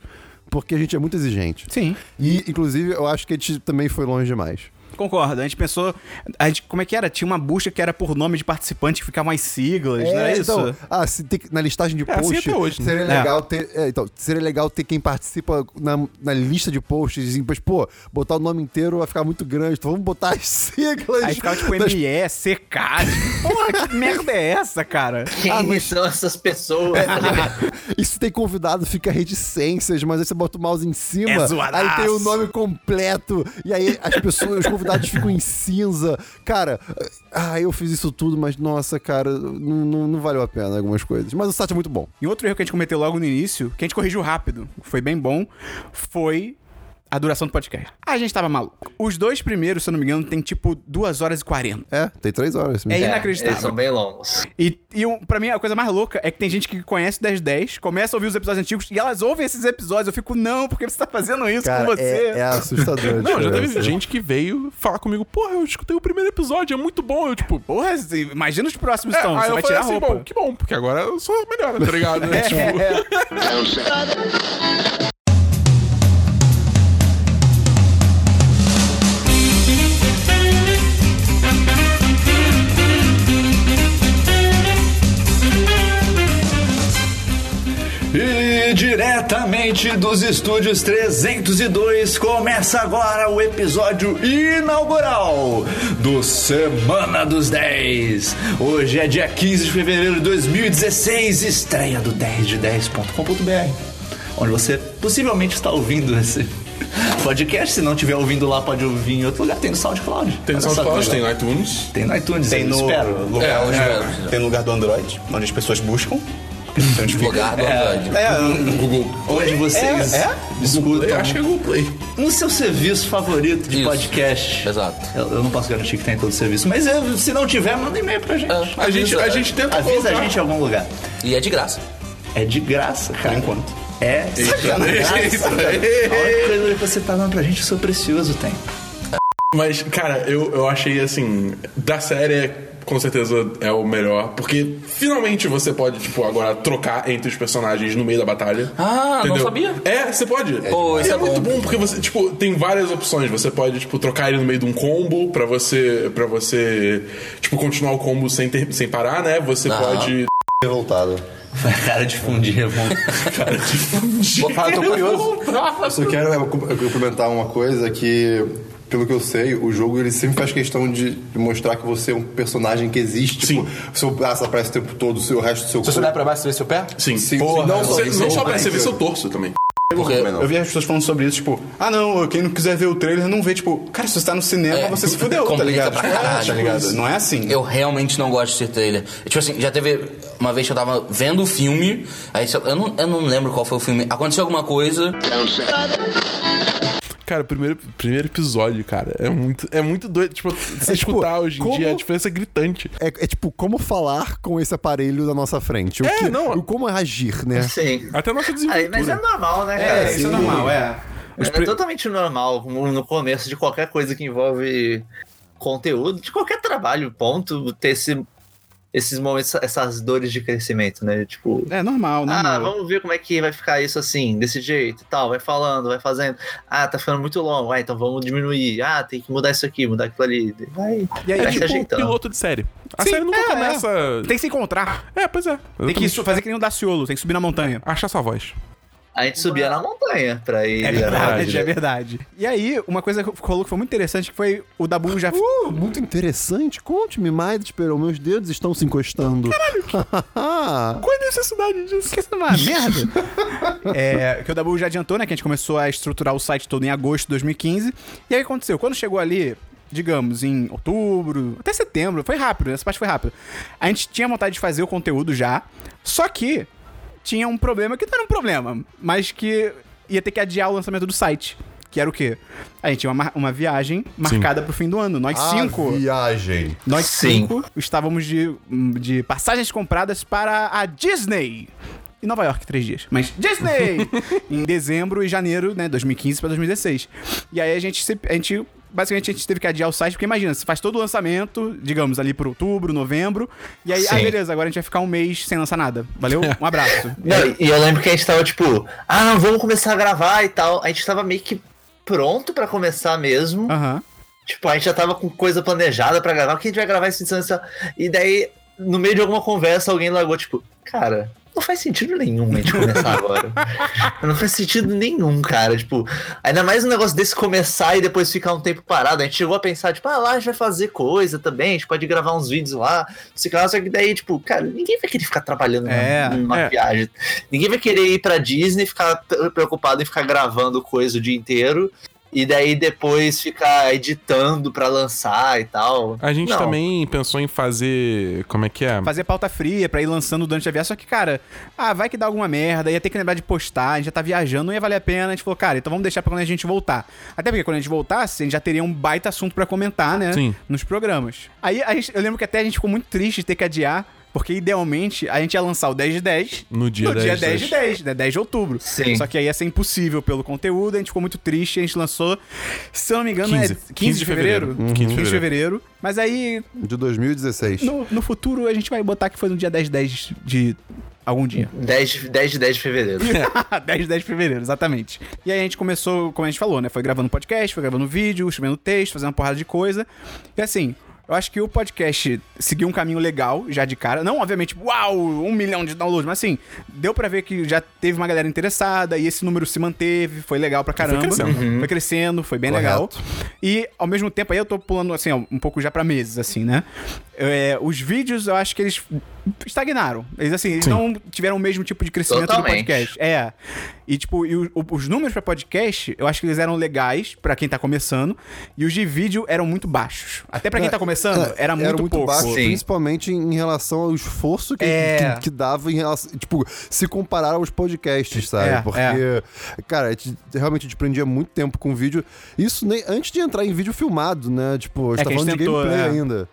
Porque a gente é muito exigente. Sim. E, inclusive, eu acho que a gente também foi longe demais. Concordo. A gente pensou. A gente, como é que era? Tinha uma busca que era por nome de participante que ficavam as siglas, não é isso? Então, ah, se tem que- na listagem de É assim post, até hoje, né? seria É. legal ter, é, então, seria legal ter quem participa na, na lista de posts, assim, mas, pô, botar o nome inteiro vai ficar muito grande, então vamos botar as siglas. Aí ficava tipo das- ME, CK. tipo, Porra, que merda é essa, cara? Quem Ah, mas- são essas pessoas? tá ligado? E se tem convidado, fica reticências, mas aí você bota o mouse em cima, É zoadaço. aí tem o nome completo, e aí as pessoas, os convidados ficam em cinza. Cara, ah, eu fiz isso tudo, mas nossa, cara, não, não, não valeu a pena algumas coisas. Mas o site é muito bom. E outro erro que a gente cometeu logo no início, que a gente corrigiu rápido, foi bem bom, foi a duração do podcast. A gente tava maluco. Os dois primeiros, se eu não me engano, tem tipo 2 horas e 40. É, tem três horas. É É, inacreditável. eles são bem longos. E, e um, pra mim, a coisa mais louca é que tem gente que conhece o 1010, começa a ouvir os episódios antigos e elas ouvem esses episódios. Eu fico, não, porque você tá fazendo isso Cara, com você. é, é assustador. a Não, já teve diferença. gente que veio falar comigo, porra, eu escutei o primeiro episódio, é muito bom. Eu, tipo, Porra, assim, imagina os próximos, é, então. aí Você eu vai falei tirar a assim, roupa. bom, que bom, porque agora eu sou melhor, tá ligado? né? Tipo, É, diretamente dos estúdios 302 começa agora o episódio inaugural do Semana dos 10. Hoje é dia 15 de fevereiro de 2016, estreia do 10de10.com.br, onde você possivelmente está ouvindo esse podcast. Se não estiver ouvindo lá, pode ouvir em outro lugar. Tem no SoundCloud. Tem no SoundCloud, tem no iTunes. Tem no iTunes, Tem eu no espero. lugar, É, é. tem no lugar do Android, onde as pessoas buscam. Onde fica- Lugar do Android. É, Google. onde vocês É? escutam Eu acho que é Google Play. no seu serviço favorito de Isso. podcast. Exato. Eu, eu não posso garantir que tem em todo serviço, mas eu- se não tiver, manda e-mail pra gente. É, A gente, a gente tenta Avisa colocar. a gente em algum lugar. E é de graça. É de graça, cara. Por enquanto. É sacanagem. A única coisa que você tá dando pra gente, o seu precioso tem. Mas, cara, eu, eu achei assim, da série, com certeza é o melhor, porque finalmente você pode, tipo, agora trocar entre os personagens no meio da batalha. Ah, não sabia? É, você pode. Pô, E isso é, é muito bom. bom, porque você, tipo, tem várias opções. Você pode, tipo, trocar ele no meio de um combo pra você, pra você tipo, continuar o combo sem, ter, sem parar, né? Você Aham. pode. Revoltado. Cara de fundir, é bom. Cara, tipo, Ah, eu tô curioso. Eu só quero é, com- complementar uma coisa que, pelo que eu sei, o jogo ele sempre faz questão de de mostrar que você é um personagem que existe. Sim. Tipo, seu braço aparece o tempo todo, o seu o resto do seu Se você olhar pra baixo, você vê seu pé? Sim. Sim, Porra, sim, não você, não só pra você ver barriga. seu torso também. Porque não. eu vi as pessoas falando sobre isso, tipo, ah não, quem não quiser ver o trailer não vê, tipo, cara, se você tá no cinema, É. você se fudeu, tá ligado? pra Tipo, é, caralho. tá ligado? Não é assim. Eu realmente não gosto de ser trailer. Tipo assim, já teve uma vez que eu tava vendo o filme, aí eu, eu não, eu não lembro qual foi o filme. Aconteceu alguma coisa. Cara, o primeiro, primeiro episódio, cara, é muito, é muito doido. Tipo, você É, tipo, escutar hoje em como- dia, a diferença é gritante. É, é tipo, como falar com esse aparelho na nossa frente. O É, que, não. o como agir, né? Sim. Até a nossa desenvoltura. mas é normal, né, cara? É, isso é normal, é. É totalmente normal no no começo de qualquer coisa que envolve conteúdo, de qualquer trabalho, ponto, ter esse, esses momentos, essas dores de crescimento, né? Tipo, É normal, ah, normal. vamos ver como é que vai ficar isso assim, desse jeito e tal, vai falando, vai fazendo. Ah, tá ficando muito longo, ah, então vamos diminuir. Ah, tem que mudar isso aqui, mudar aquilo ali. Vai, E aí, vai É se tipo um ajeitando. piloto de série. A Sim, série nunca é, começa. Tem que se encontrar. É, pois é. Tem que fazer que nem um Daciolo, tem que subir na montanha. Achar sua voz. A gente subia na montanha pra ir. É verdade, é verdade. E aí, uma coisa que rolou que foi muito interessante que foi o Dabu já. Uh, muito interessante. Conte-me mais, Esperão. Meus dedos estão se encostando. Caralho. Qual a necessidade disso? Que isso é uma merda. é, que o Dabu já adiantou, né? Que a gente começou a estruturar o site todo em agosto de 2015. E aí o que aconteceu? Quando chegou ali, digamos, em outubro, até setembro, foi rápido, essa parte foi rápido. A gente tinha vontade de fazer o conteúdo já, só que tinha um problema que não era um problema, mas que ia ter que adiar o lançamento do site. Que era o quê? A gente tinha uma, uma viagem marcada pro fim do ano. Nós cinco. viagem. Nós Sim. cinco estávamos de, de passagens compradas para a Disney. Em Nova York, três dias. Mas Disney! em dezembro e janeiro, né? 2015 para 2016. E aí a gente, se- a gente. Basicamente, a gente teve que adiar o site, porque imagina, você faz todo o lançamento, digamos, ali por outubro, novembro. E aí, ah, Sim. beleza, agora a gente vai ficar um mês sem lançar nada. Valeu? Um abraço. Não, e eu lembro que a gente tava tipo, ah, não, vamos começar a gravar e tal. A gente tava meio que pronto pra começar mesmo. Aham. Tipo, a gente já tava com coisa planejada pra gravar. O que a gente vai gravar esse edição? E daí, no meio de alguma conversa, alguém largou, tipo, cara, não faz sentido nenhum a gente começar agora. não faz sentido nenhum, cara. Tipo, ainda mais um negócio desse começar e depois ficar um tempo parado. A gente chegou a pensar, tipo, ah, lá a gente vai fazer coisa também, a gente pode gravar uns vídeos lá. Sei lá, só que daí, tipo, cara, ninguém vai querer ficar trabalhando É, numa, é. viagem. Ninguém vai querer ir pra Disney e ficar preocupado em ficar gravando coisa o dia inteiro. E daí depois ficar editando pra lançar e tal. A gente Não. também pensou em fazer. Como é que é? Fazer pauta fria pra ir lançando durante a viagem. Só que, cara, ah, vai que dá alguma merda, ia ter que lembrar de postar, a gente já tá viajando, não ia valer a pena. A gente falou, cara, então vamos deixar pra quando a gente voltar. Até porque quando a gente voltasse, a gente já teria um baita assunto pra comentar, né? Sim. Nos programas. Aí a gente- eu lembro que até a gente ficou muito triste de ter que adiar. Porque idealmente a gente ia lançar o 10 de 10 No dia no 10 dia de 10 de 10, né? 10 de outubro. Sim. Só que aí ia ser impossível pelo conteúdo, a gente ficou muito triste, a gente lançou, se eu não me engano, 15. é 15 de fevereiro? 15 de 15 de fevereiro. Mas aí De 2016. no, no futuro a gente vai botar que foi no dia 10 de 10 de algum dia. 10 de 10 de, 10 de fevereiro. 10 de 10 de fevereiro, exatamente. E aí a gente começou, como a gente falou, né? Foi gravando podcast, foi gravando vídeo, escrevendo texto, fazendo uma porrada de coisa. E assim, eu acho que o podcast seguiu um caminho legal já de cara. Não, obviamente, uau, um milhão de downloads, mas assim, deu pra ver que já teve uma galera interessada e esse número se manteve, foi legal pra caramba. crescendo. Foi crescendo, foi bem Correto. legal. E ao mesmo tempo aí eu tô pulando assim, ó, um pouco já pra meses, assim, né? É, os vídeos eu acho que eles estagnaram. Eles assim, eles Sim. não tiveram o mesmo tipo de crescimento Totalmente. do podcast. É. E tipo, e o- o- os números pra podcast, eu acho que eles eram legais pra quem tá começando, e os de vídeo eram muito baixos. Até pra quem tá começando, É, era muito, pouco. baixo, Sim. principalmente em relação ao esforço que, É. que, que dava em relação. Tipo, se comparar aos podcasts, sabe? É, Porque, é. cara, a gente, realmente a gente prendia muito tempo com vídeo. Isso nem antes de entrar em vídeo filmado, né? Tipo, a gente É tá falando gente de tentou, gameplay é. ainda.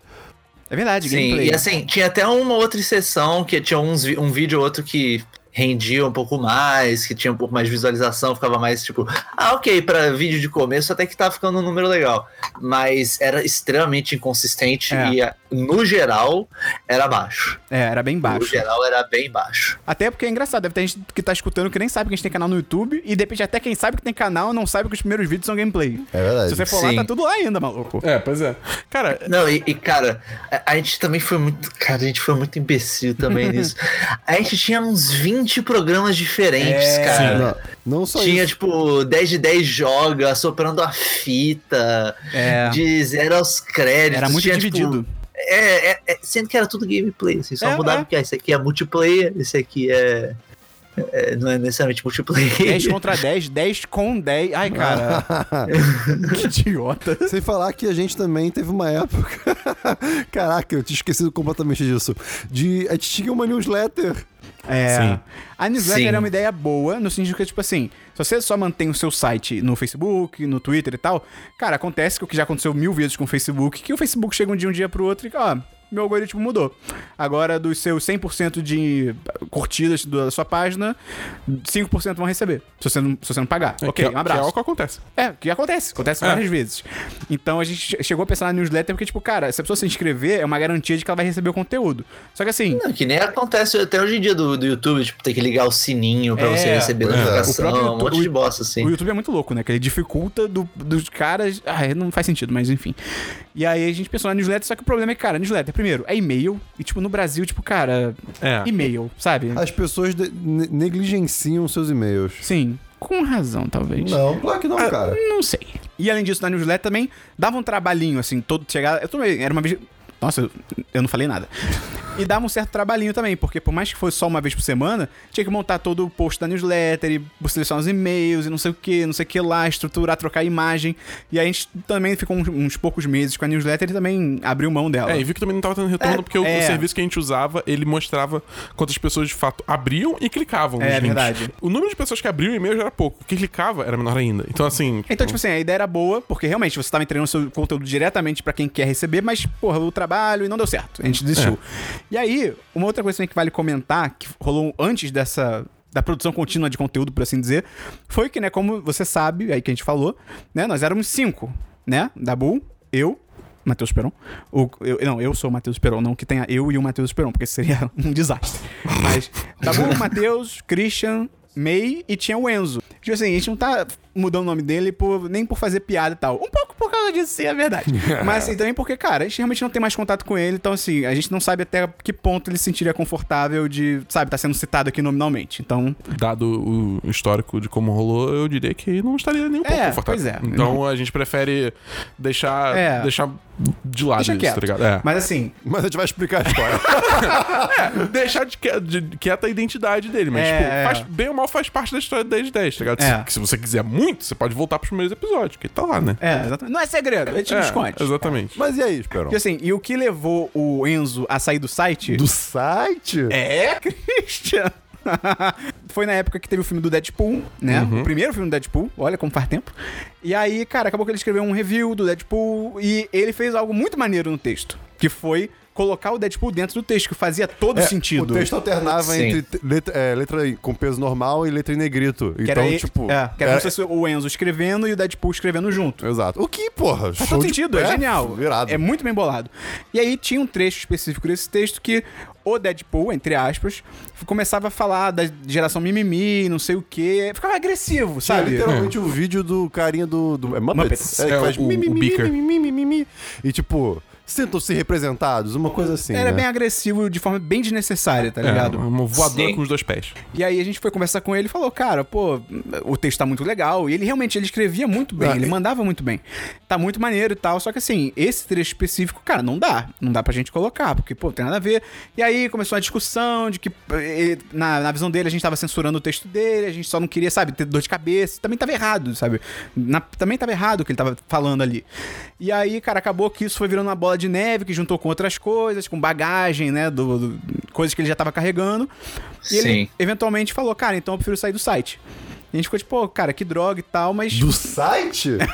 É verdade, Sim, gameplay. e assim, tinha até uma outra exceção que tinha uns, um vídeo ou outro que rendia um pouco mais, que tinha um pouco mais de visualização, ficava mais tipo, ah, ok, para vídeo de começo até que tá ficando um número legal. Mas era extremamente inconsistente É. e, no geral, era baixo. É, era bem No baixo. geral, era bem baixo. Até porque é engraçado, deve ter gente que tá escutando que nem sabe que a gente tem canal no YouTube e de repente até quem sabe que tem canal não sabe que os primeiros vídeos são gameplay. É verdade. Se você for lá, Sim. tá tudo lá ainda, maluco. É, pois é. Cara, Não, e, e, cara, a, a gente também foi muito. Cara, a gente foi muito imbecil também nisso. A gente tinha uns 20 programas diferentes, É, cara. Não, não só Tinha, isso. tipo, 10 de 10 joga, soprando a fita, É. de zero aos créditos. Era muito tinha, tipo, dividido. é, é- é- sendo que era tudo gameplay, assim, só É, mudava é. que ah, esse aqui é multiplayer, esse aqui é. é- não é necessariamente multiplayer. 10 contra 10, 10 com 10. Ai, cara. que idiota. Sem falar que a gente também teve uma época. Caraca, eu tinha esquecido completamente disso. De. A gente tinha uma newsletter. É. Sim. A newsletter Sim. é uma ideia boa, no sentido que, tipo assim, se você só mantém o seu site no Facebook, no Twitter e tal, cara, acontece que o que já aconteceu mil vezes com o Facebook, que o Facebook chega um dia, um dia pro outro e, ó, meu algoritmo mudou. Agora, dos seus 100% de curtidas da sua página, 5% vão receber, se você não, se você não pagar. é ok, que, um Que é abraço. o que acontece. É, que acontece. Acontece É. várias vezes. Então a gente chegou a pensar na newsletter porque, tipo, cara, se a pessoa se inscrever, é uma garantia de que ela vai receber o conteúdo. Só que assim. Não, que nem acontece até hoje em dia do, do YouTube, tipo, tem que ligar o sininho pra É, você receber é. notificação, um monte de bosta, assim. O YouTube é muito louco, né? Que ele dificulta do- dos caras. Ah, não faz sentido, mas enfim. E aí a gente pensou na newsletter, só que o problema é que, cara, newsletter, primeiro, é e-mail. E, tipo, no Brasil, tipo, cara, É. e-mail, sabe? As pessoas negligenciam seus e-mails. Sim, com razão, talvez. Não, claro que não, cara. Não sei. E além disso, na newsletter também dava um trabalhinho, assim, todo chegar. Eu também, era uma vez. Nossa, eu, eu não falei nada. E dava um certo trabalhinho também, porque por mais que fosse só uma vez por semana, tinha que montar todo o post da newsletter, e selecionar os e-mails e não sei o que, não sei o que lá, estruturar, trocar imagem. E aí a gente também ficou uns, uns poucos meses com a newsletter e também abriu mão dela. É, e vi que também não tava tendo retorno, porque o, é. serviço que a gente usava, ele mostrava quantas pessoas de fato abriam e clicavam É, links. verdade. O número de pessoas que abriam o e-mail já era pouco, o que clicava era menor ainda. Então, assim... Então, tipo assim, a ideia era boa, porque realmente você tava entregando seu conteúdo diretamente pra quem quer receber, mas, porra, o trabalho e não deu certo. A gente desistiu. E aí, uma outra coisa também que vale comentar, que rolou antes dessa. Da produção contínua de conteúdo, por assim dizer, foi que, né, como você sabe, aí que a gente falou, né, nós éramos cinco, né? Dabu, eu, Matheus Peron. O, eu, não, eu sou o Matheus Peron, não que tenha eu e o Matheus Peron, porque seria um desastre. Mas Dabu, Matheus, Christian, May e tinha o Enzo. Tipo assim, a gente não tá mudando o nome dele por, nem por fazer piada e tal. Um pouco por causa disso, sim, é verdade. Mas assim, também porque, cara, a gente realmente não tem mais contato com ele, então assim, a gente não sabe até que ponto ele se sentiria confortável de, sabe, tá sendo citado aqui nominalmente. Então, Dado o histórico de como rolou, eu diria que não estaria nem um pouco É, confortável. pois é. Então a gente prefere deixar, É. deixar de lado deixa isso, quieto. tá ligado? É. Mas assim, Mas a gente vai explicar a história. Deixar de, quieta a identidade dele, mas, É, tipo, é. faz, bem ou mal faz parte da história do 10 de 10, tá ligado? É. Se, se você quiser muito, você pode voltar pros primeiros episódios, que tá lá, né? é, exatamente. Não é segredo, a gente É, esconde. exatamente. Mas e aí, Esperão? E assim, e o que levou o Enzo a sair do site? Do site? É, Christian! Foi na época que teve o filme do Deadpool, né? O primeiro filme do Deadpool, olha como faz tempo. E aí, cara, acabou que ele escreveu um review do Deadpool e ele fez algo muito maneiro no texto, que foi colocar o Deadpool dentro do texto, que fazia todo É, sentido. O texto alternava Sim. entre letra, é, letra com peso normal e letra em negrito. que então, era, tipo. é, que era é- como se fosse o Enzo escrevendo e o Deadpool escrevendo junto. Exato. O que, porra? Faz todo sentido, é, genial. Virado. É muito bem bolado. E aí tinha um trecho específico desse texto que o Deadpool, entre aspas, começava a falar da geração mimimi, não sei o quê. Ficava agressivo, Sabe? sabe? literalmente o vídeo do carinha do. do é Muppets? Muppets. É, que É, faz o- mi, mi, o mi, Beaker. mi, mi, mi, mi, mi. E tipo, sintam-se representados, uma coisa assim. Era né? bem agressivo de forma bem desnecessária, tá É, ligado? uma voadora Sim. com os dois pés. E aí a gente foi conversar com ele e falou, cara, pô, o texto tá muito legal. E ele realmente, ele escrevia muito bem, Ah, ele e- mandava muito bem. Tá muito maneiro e tal. Só que assim, esse trecho específico, cara, não dá. Não dá pra gente colocar, porque, pô, tem nada a ver. E aí começou a discussão de que, eh, na, na visão dele, a gente tava censurando o texto dele, a gente só não queria, sabe, ter dor de cabeça. Também tava errado, sabe? Na- também tava errado o que ele tava falando ali. E aí, cara, acabou que isso foi virando uma bola de neve que juntou com outras coisas, com bagagem, né? Do, do- coisas que ele já tava carregando. E ele Sim. eventualmente falou, cara, então eu prefiro sair do site. E a gente ficou tipo, pô, cara, que droga e tal, mas. Do site?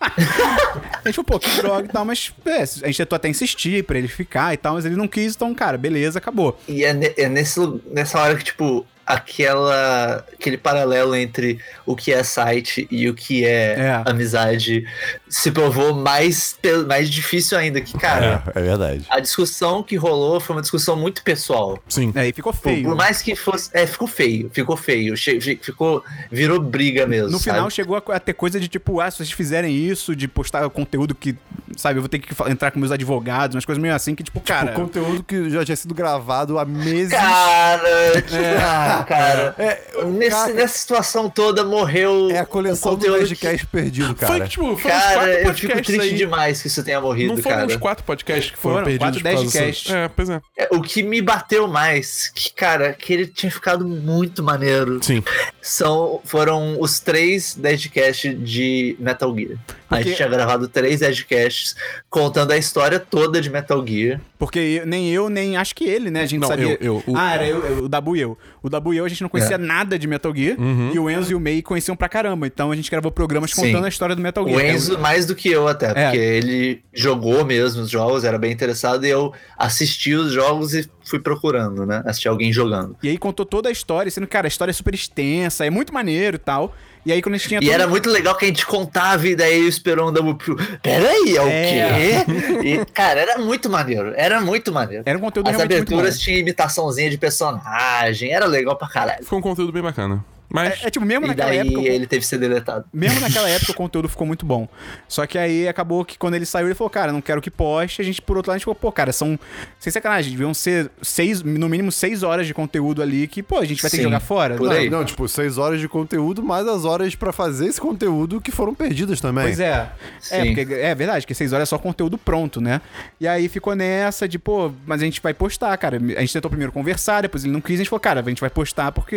A gente falou, pô, que droga e tal, mas é, a gente tentou até insistir pra ele ficar e tal, mas ele não quis, então, cara, beleza, acabou. E é, ne- é nesse, nessa hora que, tipo, aquela aquele paralelo entre o que é site e o que é, É. amizade se provou mais, mais difícil ainda. Que, cara, É, é verdade. a discussão que rolou foi uma discussão muito pessoal. Sim. É, e ficou feio. por mais que fosse. É, ficou feio, ficou feio. ficou. Virou briga mesmo. No final sabe? chegou a, a ter coisa de tipo, ah, se vocês fizerem isso, de postar conteúdo que, sabe, eu vou ter que entrar com meus advogados, umas coisas meio assim que, tipo, cara. o conteúdo que já tinha sido gravado há meses. Cara, tipo, ah, cara. É, Nesse- cara, nessa situação toda morreu. é a coleção o do Nerdcast perdido, Foi, cara. tipo, foram uns Cara, eu fico podcasts triste aí. demais que isso tenha morrido, Não foram cara. uns quatro podcasts que foram, Foram, perdidos quatro, dez causa casts. dessa- É, pois é. É, O que me bateu mais, que, cara, que ele tinha ficado muito maneiro, Sim. são, foram os três Deadcasts de Metal Gear. A Porque- gente tinha gravado três Deadcasts contando a história toda de Metal Gear. Porque eu- nem eu, nem acho que ele, né? A gente Não, sabia. eu- eu- o- Ah, era eu, eu, o Dabu e eu. O Dabu e eu, a gente não conhecia É. nada de Metal Gear. E o Enzo e o Mei conheciam pra caramba. Então a gente gravou programas Sim. contando a história do Metal Gear. O Enzo mais do que eu até, É. porque ele jogou mesmo os jogos, era bem interessado, e eu assisti os jogos e fui procurando, né? Assisti alguém jogando. E aí contou toda a história, sendo que, cara, a história é super extensa, é muito maneiro e tal. E aí quando a gente tinha E todo- era muito legal que a gente contava e daí esperou um double pro. Peraí, é o É. quê? E, cara, era muito maneiro. Era muito maneiro. Era um conteúdo As realmente muito aberturas tinham imitaçãozinha de personagem, era legal pra caralho. Foi um conteúdo bem bacana. Mas. É, é tipo, mesmo E naquela daí época. ele teve que ser deletado. Mesmo naquela época o conteúdo ficou muito bom. Só que aí acabou que quando ele saiu, ele falou, cara, não quero que poste. A gente, por outro lado, a gente falou, pô, cara, são. Sem sacanagem, deviam ser seis, no mínimo seis horas de conteúdo ali que, pô, a gente vai ter que Sim, jogar fora. por Não, aí. Não, tipo, seis horas de conteúdo, mais as horas pra fazer esse conteúdo que foram perdidas também. Pois é. É, Sim. porque é verdade, que seis horas é só conteúdo pronto, né? E aí ficou nessa de, pô, mas a gente vai postar, cara. A gente tentou primeiro conversar, depois ele não quis, a gente falou, cara, a gente vai postar porque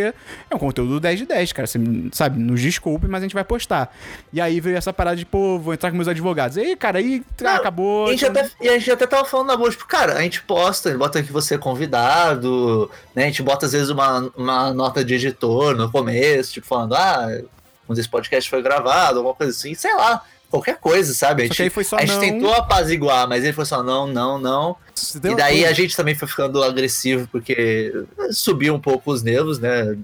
é um conteúdo 10 de 10, cara. Você, sabe, nos desculpe, mas a gente vai postar. E aí veio essa parada de, pô, vou entrar com meus advogados. E aí, cara, aí Não, acabou. A gente até, e a gente até tava falando na boa, tipo, cara, a gente posta, ele bota que você é convidado, né? A gente bota às vezes uma, uma nota de editor no começo, tipo, falando, ah, quando esse podcast foi gravado, alguma coisa assim, sei lá, qualquer coisa, sabe? A gente, a gente tentou apaziguar, mas ele foi só não, não, não. E daí a gente também foi ficando agressivo, porque subiu um pouco os nervos, né?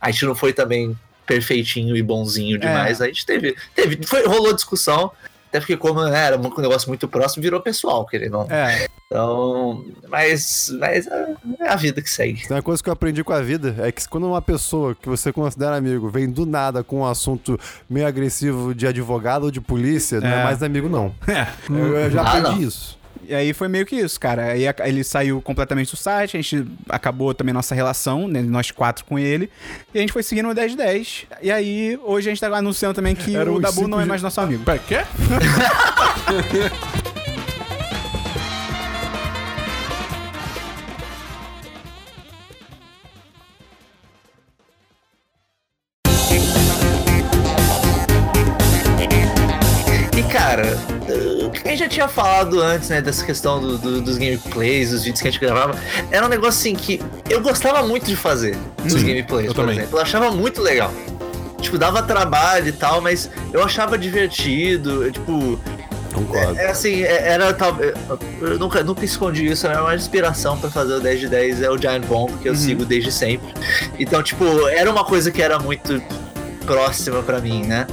A gente não foi também perfeitinho e bonzinho demais. A gente teve. teve foi, rolou discussão. Até porque, como né, era um negócio muito próximo, virou pessoal, querendo ou não. É, Então. Mas. Mas é é a vida que segue. Tem uma coisa que eu aprendi com a vida é que quando uma pessoa que você considera amigo vem do nada com um assunto meio agressivo de advogado ou de polícia, não é É. mais amigo, não. é. Eu, eu já Ah, aprendi não. isso. E aí foi meio que isso, cara. Aí ele saiu completamente do site, a gente acabou também nossa relação, né, nós quatro com ele, e a gente foi seguindo o 10 de 10. E aí, hoje a gente tá anunciando também que Era o Dabu não é mais nosso amigo. Pera, quê? tinha falado antes, né, dessa questão do- do- dos gameplays, dos vídeos que a gente gravava. Era um negócio assim que eu gostava muito de fazer, os Sim, gameplays, eu por também. exemplo. Eu achava muito legal. Tipo, dava trabalho e tal, mas eu achava divertido, eu, tipo, Concordo. é assim, é- era tal. Eu nunca, nunca escondi isso, era uma inspiração pra fazer o 10 de 10 é o Giant Bomb, que eu sigo desde sempre. Então, tipo, era uma coisa que era muito próxima pra mim, né?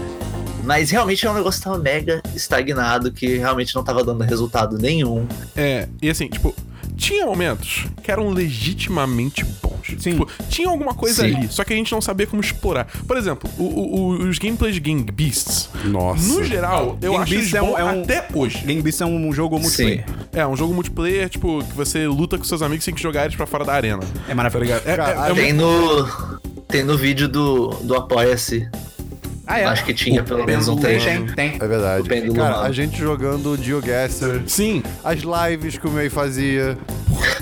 Mas realmente é um negócio que tava mega estagnado, que realmente não tava dando resultado nenhum. É, e assim, tipo, tinha momentos que eram legitimamente bons. Sim. Tipo, tinha alguma coisa Sim. ali, só que a gente não sabia como explorar. Por exemplo, o- o- os gameplays de Gang Beasts. Nossa. No geral, eu Gang acho Beasts é um- é um- até hoje. Game Beasts é um jogo multiplayer. É, um jogo multiplayer, tipo, que você luta com seus amigos sem que jogar eles pra fora da arena. É maravilhoso. É, é- Cara, é Tem no. Tem no vídeo do, do Apoia-se. Ah, é? Acho que tinha pelo menos um Tem, trecho. tem, tem. É verdade. Cara, a gente jogando GeoGuessr, Sim, as lives que o Mei fazia.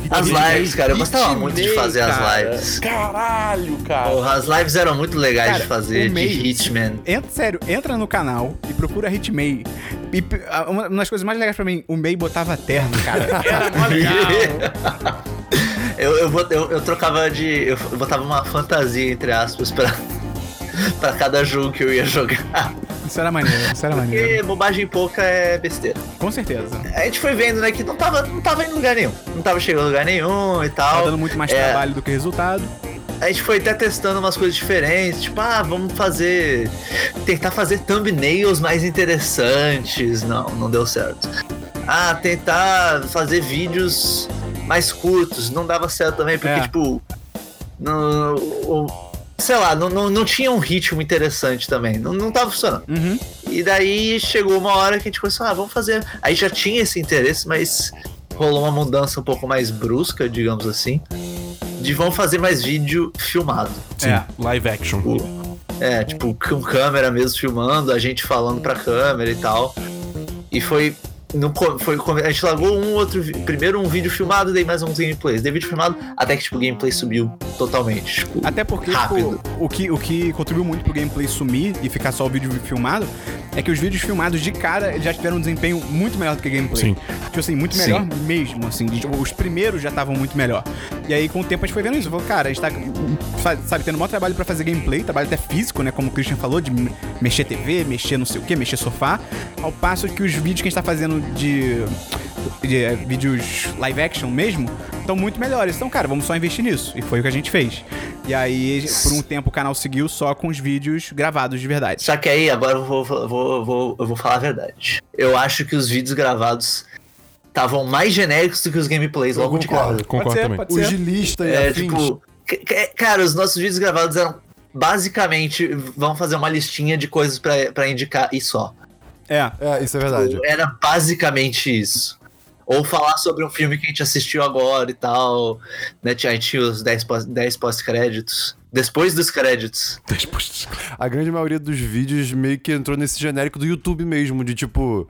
As lives, cara, eu gostava muito de fazer as lives. caralho, cara. Porra, as lives eram muito legais Cara, de fazer, de May- Hitman. Entra, sério, entra no canal e procura Hitmei. E uma uma das coisas mais legais pra mim, o Mei botava terno, cara. Era mó legal. Eu, eu, eu, eu trocava de. Eu botava uma fantasia, entre aspas, pra, pra cada jogo que eu ia jogar. Isso era maneiro, isso era maneiro. Porque bobagem pouca é besteira. Com certeza. A gente foi vendo, né, que não tava, não tava em lugar nenhum. Não tava chegando em lugar nenhum e tal. Tá dando muito mais É, trabalho do que resultado. a gente foi até testando umas coisas diferentes, tipo, ah, vamos fazer. Tentar fazer thumbnails mais interessantes. Não, não deu certo. Ah, tentar fazer vídeos mais curtos. Não dava certo também, porque, É. tipo. Não, o- sei lá, não, não, não tinha um ritmo interessante também. Não, não tava funcionando. Uhum. E daí chegou uma hora que a gente começou, ah, vamos fazer. Aí já tinha esse interesse, mas rolou uma mudança um pouco mais brusca, digamos assim. De vamos fazer mais vídeo filmado. Sim, É. live action. É, tipo, com câmera mesmo filmando, a gente falando pra câmera e tal. E foi. No, foi a gente largou um outro. Primeiro um vídeo filmado, daí mais uns gameplays. Daí vídeo filmado, até que tipo, o gameplay subiu totalmente. Tipo, Até porque, Rápido. tipo, o que, o que contribuiu muito pro gameplay sumir e ficar só o vídeo filmado é que os vídeos filmados de cara já tiveram um desempenho muito melhor do que gameplay. Sim. Tipo assim, muito melhor mesmo, assim. tipo, os primeiros já estavam muito melhor. E aí, com o tempo, a gente foi vendo isso. Falou, cara, a gente tá, sabe, tendo maior trabalho pra fazer gameplay, trabalho até físico, né? Como o Christian falou, de me- mexer TV, mexer não sei o que, mexer sofá. Ao passo que os vídeos que a gente tá fazendo de, de é, vídeos live action mesmo estão muito melhores. Então, cara, vamos só investir nisso. E foi o que a gente fez. E aí, por um tempo, o canal seguiu só com os vídeos gravados de verdade. Só que aí, agora eu vou, vou, vou, eu vou falar a verdade. Eu acho que os vídeos gravados estavam mais genéricos do que os gameplays logo de cara. concordo. Concordo ser, também. pode O ser. gilista e É, afins. tipo, c- cara, os nossos vídeos gravados eram basicamente, vamos fazer uma listinha de coisas pra, pra indicar e só. É. É, isso é verdade. Era basicamente isso. Ou falar sobre um filme que a gente assistiu agora e tal. Né? A gente tinha os 10 pós- 10 pós-créditos. Depois dos créditos. Depois- A grande maioria dos vídeos meio que entrou nesse genérico do YouTube mesmo, de tipo.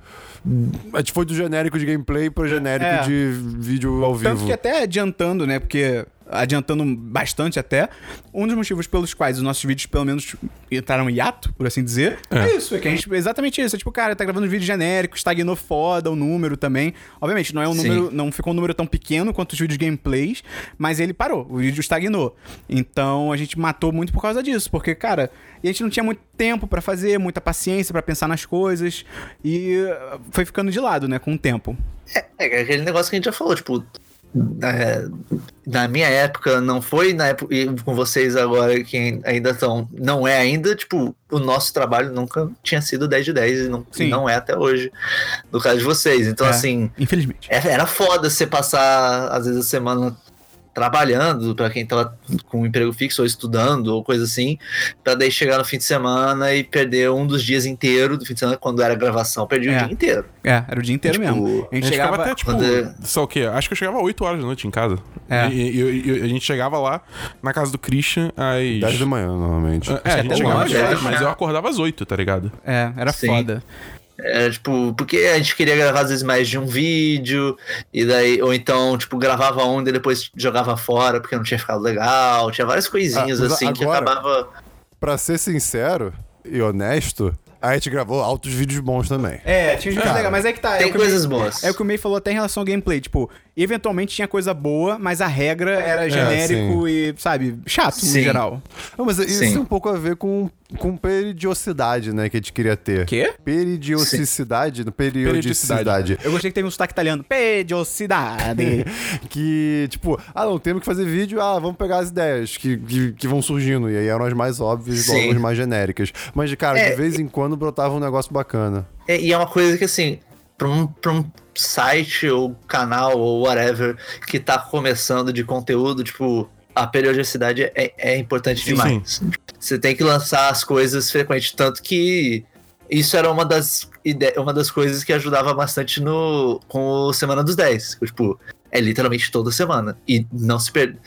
A gente foi do genérico de gameplay pro genérico É. de vídeo ao Tanto vivo. que até adiantando, né? Porque adiantando bastante até, um dos motivos pelos quais os nossos vídeos, pelo menos, entraram em hiato, por assim dizer, é, isso. É que a gente. Exatamente isso. É tipo, cara, tá gravando um vídeo genérico, estagnou foda o número também. Obviamente, não é um Sim. número. Não ficou um número tão pequeno quanto os vídeos gameplays, mas ele parou. O vídeo estagnou. Então a gente matou muito por causa disso. Porque, cara, e a gente não tinha muito tempo pra fazer, muita paciência pra pensar nas coisas. E uh, foi ficando de lado, né, com o tempo. É aquele negócio que a gente já falou, tipo. É, na minha época, não foi na época e com vocês agora que ainda estão. Não é ainda, tipo, o nosso trabalho nunca tinha sido 10 de 10 e não, e não é até hoje, no caso de vocês. Então, É, assim, Infelizmente. É- Era foda você passar, às vezes, a semana trabalhando, pra quem tava com um emprego fixo ou estudando ou coisa assim, pra daí chegar no fim de semana e perder um dos dias inteiros do fim de semana, quando era gravação, perdi o É. dia inteiro. É, era o dia inteiro Tipo, mesmo. A A gente, gente ficava chegava. até, tipo, quando- só o quê? Acho que eu chegava 8 horas da noite em casa. É. E, e- e- e a gente chegava lá na casa do Christian às. 10 da manhã, normalmente. É, a gente chegava às nove, 10, é. mas eu acordava às 8, tá ligado? É, era Sim. foda. Era, tipo, porque a gente queria gravar às vezes mais de um vídeo, e daí, ou então, tipo, gravava um e depois jogava fora porque não tinha ficado legal. Tinha várias coisinhas Ah, assim que agora- acabava. Pra ser sincero e honesto, a gente gravou altos vídeos bons também. É, tinha Cara, legal, mas é que tá. é Tem que May- coisas boas. É o que o May falou até em relação ao gameplay. Tipo, eventualmente tinha coisa boa, mas a regra era genérico e, sabe, chato no Sim. geral. Não, mas isso Sim. tem um pouco a ver com, com peridiosidade, né, que a gente queria ter. Quê? Periodicidade? Periodicidade. Eu gostei que teve um sotaque italiano. Pediosidade. que, tipo, ah, não, temos que fazer vídeo, ah, vamos pegar as ideias que, que, que vão surgindo. E aí eram as mais óbvias, logo as mais genéricas. Mas, cara, É, de vez em quando brotava um negócio bacana. É, e é uma coisa que, assim, pra um, pra um site ou canal ou whatever que tá começando de conteúdo, tipo, a periodicidade é, é importante demais. Você tem que lançar as coisas frequente, tanto que isso era uma das, ide- uma das coisas que ajudava bastante no, com o Semana dos 10. Tipo, é literalmente toda semana. E não se perde.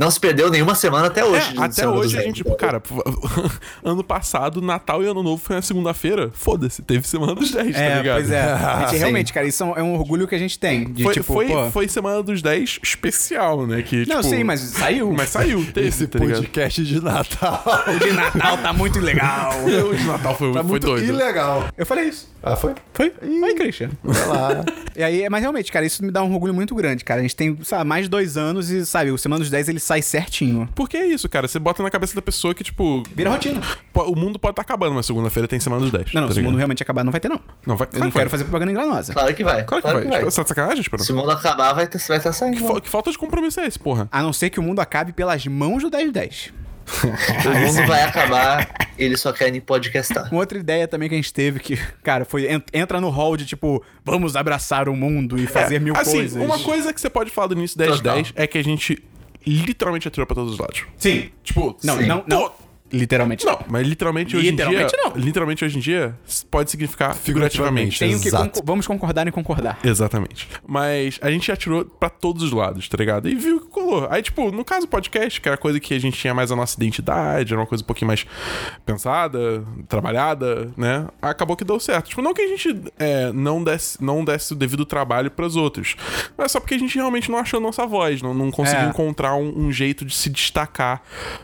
Não se perdeu nenhuma semana até hoje. É, até hoje a 10. gente, tipo, cara, ano passado, Natal e Ano Novo foi na segunda-feira. Foda-se, teve Semana dos 10, tá é, ligado? pois é. A gente, Sim. realmente, cara, isso é um orgulho que a gente tem. De, Foi, tipo, foi, pô... foi Semana dos 10 especial, né? Que, Não, tipo, sim, mas saiu. Mas saiu, teve, Esse tá podcast de Natal. O de Natal tá muito legal. O de Natal foi, tá foi muito doido. ilegal. Eu falei isso. Ah, foi? Foi? Foi, Christian. Vai lá. E aí, mas realmente, cara, isso me dá um orgulho muito grande, cara. A gente tem, sabe, mais de dois anos e, sabe, o Semana dos 10 ele sai certinho. Porque é isso, cara. Você bota na cabeça da pessoa que, tipo. Vira rotina. O mundo pode estar acabando, mas segunda-feira tem semana dos 10. Não, não, tá se o mundo realmente acabar, não vai ter, não. Não vai. Eu claro não que vai. quero fazer propaganda enganosa. Claro que vai. Claro que vai. Tipo, tá sacanagem, Esperão? Se o mundo acabar, vai estar vai tá saindo. Que, fa- que falta de compromisso é esse, porra? A não ser que o mundo acabe pelas mãos do 1010. O mundo vai acabar, eles só querem podcastar. Uma outra ideia também que a gente teve que, cara, foi en- entra no hall de tipo, vamos abraçar o mundo e fazer mil assim, coisas. uma coisa que você pode falar do início 10 Total. 10 é que a gente literalmente atirou pra todos os lados. Sim. Tipo, Não, Sim. não, não. Literalmente Não, mas literalmente hoje Literalmente em dia. não. Literalmente hoje em dia pode significar figurativamente. Concor- vamos concordar em concordar. Exatamente. Mas a gente atirou pra todos os lados, tá ligado? E viu que colou. Aí, tipo, no caso do podcast, que era coisa que a gente tinha mais a nossa identidade, era uma coisa um pouquinho mais pensada, trabalhada, né? Acabou que deu certo. Tipo, não que a gente é, não, desse, não desse o devido trabalho pros outros. Mas é só porque a gente realmente não achou a nossa voz, não, não conseguiu É. encontrar um, um jeito de se destacar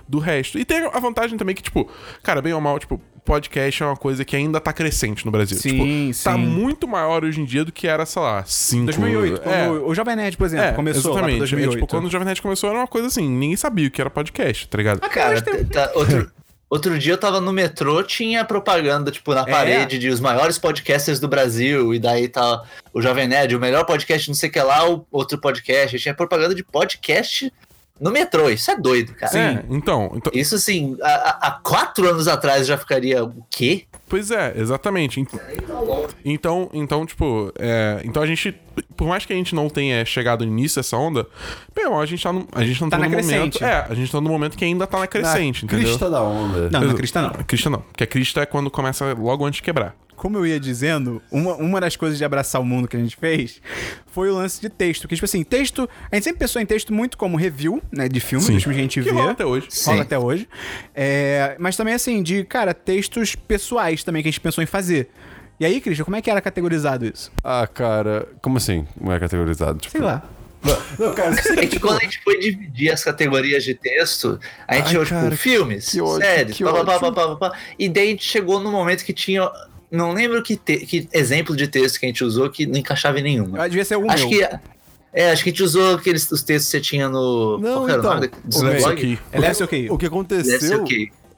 do resto. E tem a vantagem também que, tipo, cara, bem ou mal, tipo, podcast é uma coisa que ainda tá crescente no Brasil. Sim, tipo, Tá sim. muito maior hoje em dia do que era, sei lá, 5... 2008, quando é, o Jovem Nerd, por exemplo, é, começou exatamente. 2008. É, tipo, quando o Jovem Nerd começou era uma coisa assim, ninguém sabia o que era podcast, tá ligado? Cara, tá- outro, outro dia eu tava no metrô, tinha propaganda, tipo, na É? parede de os maiores podcasters do Brasil, e daí tá o Jovem Nerd, o melhor podcast, não sei o que lá, o outro podcast. Tinha propaganda de podcast no metrô. Isso é doido, cara. É, então, então, Isso, assim, há, quatro anos atrás já ficaria o quê? Pois é, exatamente. Ent- Então, então tipo, é, então a gente, por mais que a gente não tenha chegado no início dessa onda, bem, a gente tá, no, a gente não Tá tá, na no momento, é, a gente tá no momento que ainda tá na crescente, Na entendeu? crista da onda. Não, na crista não. A crista não, porque a crista é quando começa logo antes de quebrar. Como eu ia dizendo, uma, uma das coisas de abraçar o mundo que a gente fez foi o lance de texto. Que, tipo assim, texto. A gente sempre pensou em texto muito como review, né? De dos filmes que a gente Que vê. rola até hoje. Rola Sim. até hoje. É, mas também, assim, de, cara, textos pessoais também que a gente pensou em fazer. E aí, Christian, como é que era categorizado isso? Ah, cara, como assim? Não é categorizado? Tipo, Sei lá. Não, cara, É que quando a gente foi dividir as categorias de texto, a gente Ai, tinha, tipo, cara, filmes, que ódio, séries, que pá, pá, pá, ódio. pá, pá, pá, e daí a gente chegou no momento que tinha. Não lembro que, te- que exemplo de texto que a gente usou que não encaixava em nenhuma. Ah, Devia ser o Acho meu. que. É, acho que a gente usou aqueles os textos que você tinha no. Não, qual que era então, o nome o aqui. É Left OK. O que aconteceu.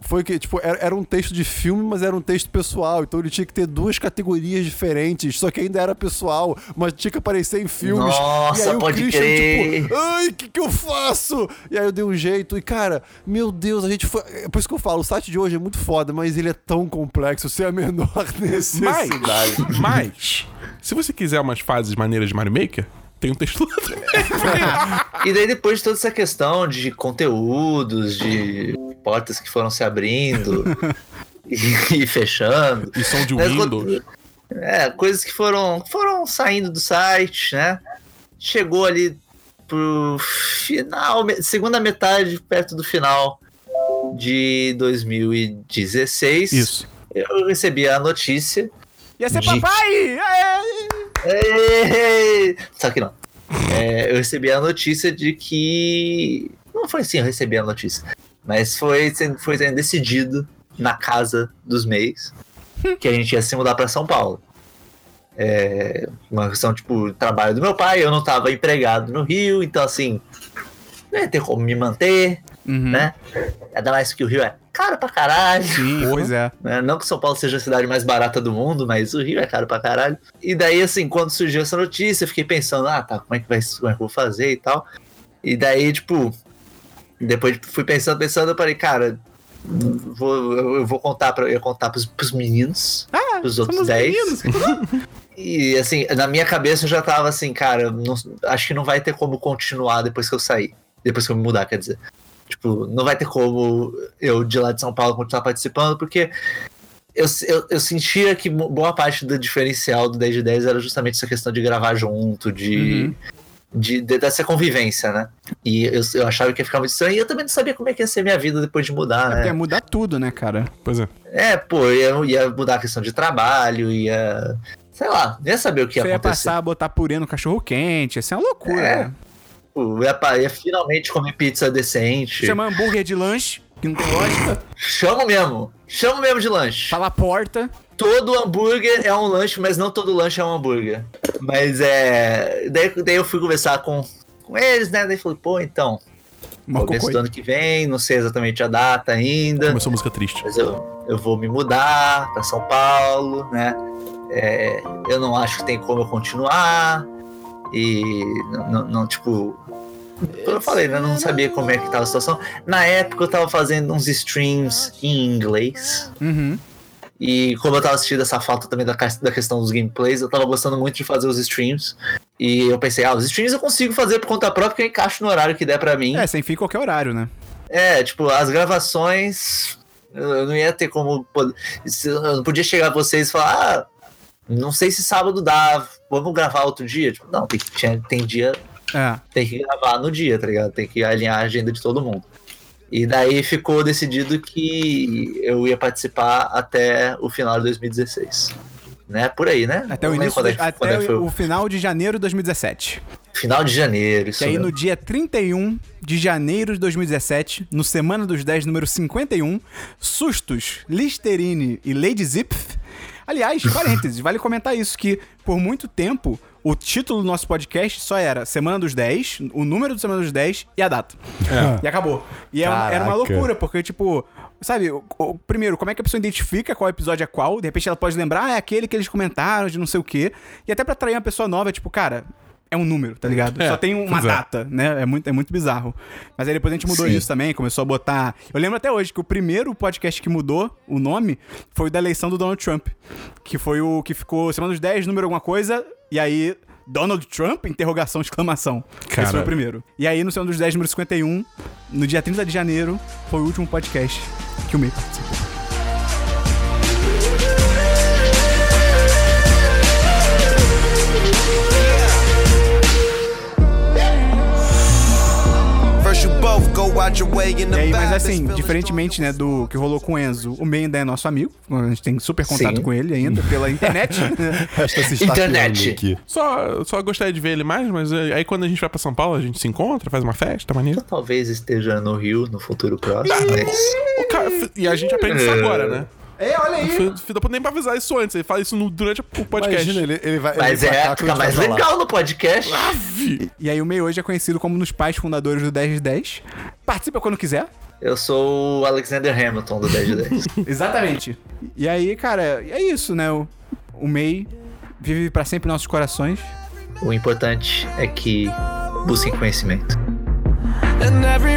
Foi que, tipo, era, era um texto de filme, mas era um texto pessoal. Então ele tinha que ter duas categorias diferentes, só que ainda era pessoal, mas tinha que aparecer em filmes. Nossa, e aí pode o Christian, crer. tipo, ai, o que, que eu faço? E aí eu dei um jeito, e cara, meu Deus, a gente foi. É por isso que eu falo, o site de hoje é muito foda, mas ele é tão complexo, sem a menor necessidade. Mas, mas, se você quiser umas fases maneiras de Mario Maker, tem um texto lá também. E daí, depois de toda essa questão de conteúdos, de portas que foram se abrindo e, e fechando. E som de Mas Windows. É, coisas que foram, foram saindo do site, né? Chegou ali pro final, segunda metade, perto do final de 2016. Isso. Eu recebi a notícia. Ia ser de- papai! Aê! Só que não. É, eu recebi a notícia de que. Não foi assim, eu recebi a notícia. Mas foi, sendo- foi sendo decidido na casa dos meios que a gente ia se mudar para São Paulo. É, uma questão, tipo, trabalho do meu pai, eu não estava empregado no Rio, então assim, não ia ter como me manter, Uhum. né? Ainda mais que o Rio é caro pra caralho. Sim, pois é. né? Não que São Paulo seja a cidade mais barata do mundo, mas o Rio é caro pra caralho. E daí, assim, quando surgiu essa notícia, eu fiquei pensando, ah, tá, como é que vai como é que eu vou fazer e tal. E daí, tipo, depois fui pensando, pensando, eu falei, cara, vou, eu eu vou contar para eu contar pros, pros meninos, Ah, pros outros somos 10. meninos. E assim, na minha cabeça eu já tava assim, cara, não- acho que não vai ter como continuar depois que eu sair. Depois que eu me mudar, quer dizer. Tipo, não vai ter como eu de lá de São Paulo continuar participando, porque eu, eu, eu sentia que boa parte do diferencial do 10 de 10 era justamente essa questão de gravar junto, de. Uhum. De, de- dessa convivência, né? E eu, eu achava que ia ficar muito estranho e eu também não sabia como é que ia ser minha vida depois de mudar, Ia né? mudar tudo, né, cara? Pois é. É, pô, ia, ia mudar a questão de trabalho, ia. Sei lá, ia saber o que ia Você ia acontecer. passar a botar purê no cachorro quente. Isso é uma loucura, É. né? Pô, ia, ia finalmente comer pizza decente. Chama hambúrguer de lanche, que não tem lógica. Chama mesmo. Chama mesmo de lanche. Fala porta. Todo hambúrguer é um lanche, mas não todo lanche é um hambúrguer. Mas é. Daí, daí eu fui conversar com, com eles, né? Daí falei, pô, então. Mococó. começo do ano que vem, não sei exatamente a data ainda. Começou música triste. Mas eu, eu vou me mudar para São Paulo, né? É, eu não acho que tem como eu continuar. E não, não- não, tipo. Como eu falei, né? eu não sabia como é que tava a situação. Na época eu tava fazendo uns streams em inglês. Uhum. E como eu tava assistindo essa falta também da, da questão dos gameplays, eu tava gostando muito de fazer os streams. E eu pensei, ah, os streams eu consigo fazer por conta própria, porque eu encaixo no horário que der pra mim. É, sem fim qualquer horário, né? É, tipo, as gravações, eu não ia ter como. Eu não podia chegar a vocês e falar, ah, não sei se sábado dá, vamos gravar outro dia. Tipo, não, tem, tem dia, É. tem que gravar no dia, tá ligado? Tem que alinhar a agenda de todo mundo. E daí ficou decidido que eu ia participar até o final de 2016. Né? Por aí, né? Até o início, é até é o, o final de janeiro de 2017. Final de janeiro, isso Que aí mesmo. no dia 31 de janeiro de 2017, no Semana dos 10, número 51, Sustos, Listerine e Lady Zip. Aliás, parênteses, vale comentar isso, que por muito tempo o título do nosso podcast só era Semana dos 10, o número do Semana dos 10 e a data. E acabou. E era uma, era uma loucura, porque, tipo, sabe, o- o- primeiro, como é que a pessoa identifica qual episódio é qual? De repente ela pode lembrar, ah, é aquele que eles comentaram, de não sei o quê. E até pra atrair uma pessoa nova, é tipo, cara, é um número, tá ligado? É, Só tem uma é. data, né? É muito, é muito bizarro. Mas aí depois a gente mudou Sim. isso também, começou a botar. Eu lembro até hoje que o primeiro podcast que mudou o nome foi o da eleição do Donald Trump. Que foi o que ficou semana dos 10, número alguma coisa, e aí. Donald Trump? Interrogação, exclamação. Esse foi Cara. o primeiro. E aí, no Semana dos 10, número 51, no dia 30 de janeiro, foi o último podcast que o Meio E aí, mas assim, diferentemente, né, do que rolou com o Enzo, o Meio ainda é nosso amigo. A gente tem super contato Sim. com ele ainda, pela internet. Se Internet. aqui. Só, só gostaria de ver ele mais, mas é, aí quando a gente vai pra São Paulo, a gente se encontra, faz uma festa, maneiro. Talvez esteja no Rio no futuro próximo, mas. O cara, e a gente aprende isso agora, né? É, olha aí. Filho filho da nem pra avisar isso antes, ele fala isso no- durante o podcast. Imagina, ele, ele vai. Mas ele é, fica mais pra legal no podcast. E aí o Meio hoje é conhecido como um dos pais fundadores do 10 de 10. Participa quando quiser. Eu sou o Alexander Hamilton do 10 de 10. Exatamente. E aí, cara, é isso, né? O, o Mei vive pra sempre em nossos corações. o importante é que busquem conhecimento. And every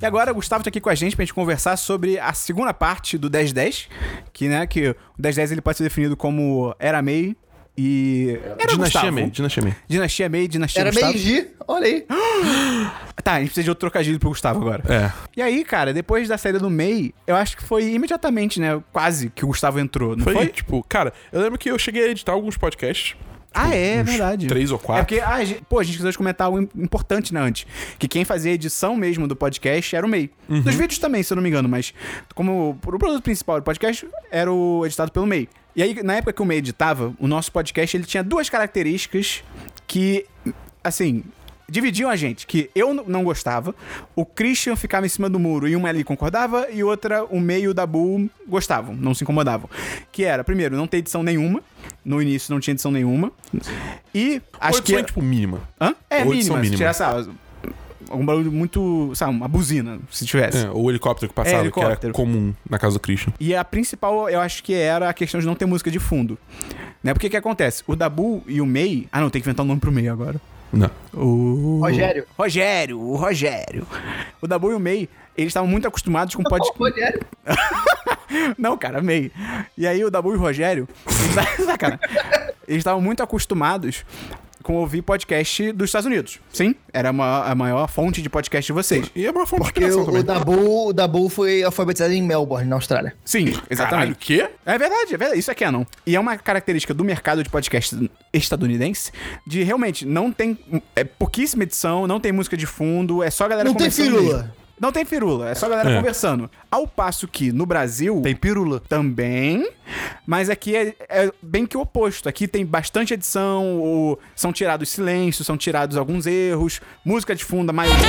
E agora o Gustavo tá aqui com a gente pra gente conversar sobre a segunda parte do 1010, que, né, que o 1010 ele pode ser definido como Era Mei e... Era Dinastia Gustavo. Mei, Dinastia Mei. Dinastia Mei, Dinastia Era Gustavo. meio-dia, olha aí. Tá, a gente precisa de outro trocadilho pro Gustavo agora. É. E aí, cara, depois da saída do Mei, eu acho que foi imediatamente, né, quase que o Gustavo entrou, não Foi, foi? tipo, cara, eu lembro que eu cheguei a editar alguns podcasts. Ah, é, uns verdade. três ou quatro. É porque, ah, a gente- pô, a gente quis comentar algo im- importante, né, antes. Que quem fazia a edição mesmo do podcast era o MEI. Uhum. Dos vídeos também, se eu não me engano, mas como o produto principal do podcast era o editado pelo MEI. E aí, na época que o MEI editava, o nosso podcast, ele tinha duas características que, assim... Dividiam a gente, que eu não gostava, o Christian ficava em cima do muro e uma ali concordava, e outra, o meio da Bull gostavam, não se incomodavam. Que era, primeiro, não ter edição nenhuma, no início não tinha edição nenhuma, e acho que... edição, tipo, mínima. Hã? É, Ou mínima. Mínima. tirar, sabe, algum barulho muito, sabe, uma buzina, se tivesse. É, o helicóptero que passava, É, que era helicóptero. comum na casa do Christian. E a principal, eu acho que era a questão de não ter música de fundo. Né? Porque o que acontece? O Dabu e o Mei... Ah, não, tem que inventar um nome pro Mei agora. Não. O... Rogério. Rogério, o Rogério. O Dabu e o Mei, eles estavam muito acostumados com podcast... Rogério. Não, cara, Mei. E aí o Dabu e o Rogério... Eles estavam muito acostumados com ouvir podcast dos Estados Unidos. Sim, era uma, a maior fonte de podcast de vocês. E é uma fonte Porque de o, também. o Dabu, o Dabu foi alfabetizado em Melbourne, na Austrália. Sim, Caralho, exatamente. o quê? É verdade, é verdade. Isso é canon. E é uma característica do mercado de podcast estadunidense de realmente não tem. É pouquíssima edição, não tem música de fundo, é só a galera Não tem mesmo. Não tem firula, é só a galera É. conversando. Ao passo que no Brasil. Tem pirula. Também, mas aqui é, é bem que o oposto. Aqui tem bastante edição, o- são tirados silêncios, são tirados alguns erros, música de fundo, a maioria.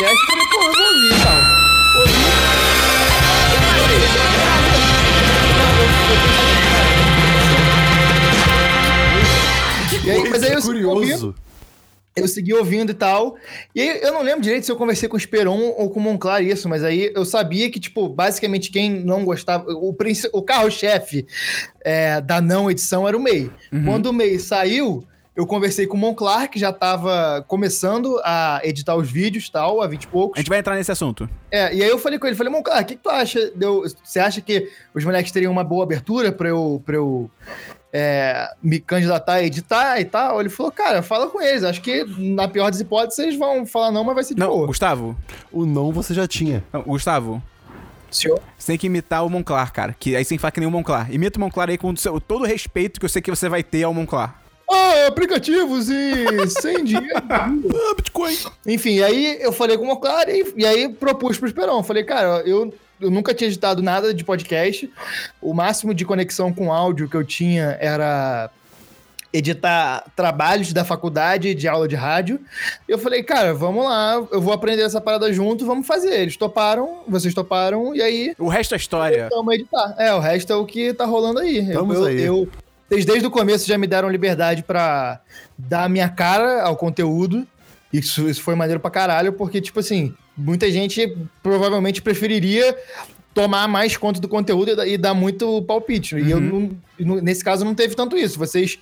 Podcast, eu vou ouvir e tal. E aí, mas aí eu segui ouvindo, Curioso. eu segui ouvindo e tal. E aí eu não lembro direito se eu conversei com o Esperon ou com o Monclar isso, mas aí eu sabia que, tipo, basicamente quem não gostava. O, o carro-chefe é, da não edição era o MEI. Quando o MEI saiu, eu conversei com o Monclar, que já tava começando a editar os vídeos e tal, há 20 e poucos. A gente vai entrar nesse assunto. É, e aí eu falei com ele, falei, Monclar, o que, que tu acha? Deu, você acha que os moleques teriam uma boa abertura pra eu, pra eu é, me candidatar a editar e tal? Ele falou, cara, fala com eles. Acho que na pior das hipóteses eles vão falar não, mas vai ser de Não, boa. Gustavo. O não você já tinha. Não, Gustavo. Senhor? Você tem que imitar o Monclar, cara. Que aí que falar que nem o Monclar. Imita o Monclar aí com o seu- todo o respeito que eu sei que você vai ter ao Monclar. Ah, aplicativos e sem dinheiro. Ah, Bitcoin. Enfim, e aí eu falei com o Monclar e, e aí propus pro Esperão. Falei, cara, eu, eu nunca tinha editado nada de podcast. O máximo de conexão com áudio que eu tinha era editar trabalhos da faculdade de aula de rádio. E eu falei, cara, vamos lá, eu vou aprender essa parada junto, vamos fazer. Eles toparam, vocês toparam, e aí O resto é história. Vamos editar. É, o resto é o que tá rolando aí. Vamos eu, aí. Eu, eles desde o começo já me deram liberdade pra dar a minha cara ao conteúdo. Isso, isso foi maneiro pra caralho, porque, tipo assim, muita gente provavelmente preferiria tomar mais conta do conteúdo e dar- e dar muito palpite. E eu, não- e no- nesse caso, não teve tanto isso. Vocês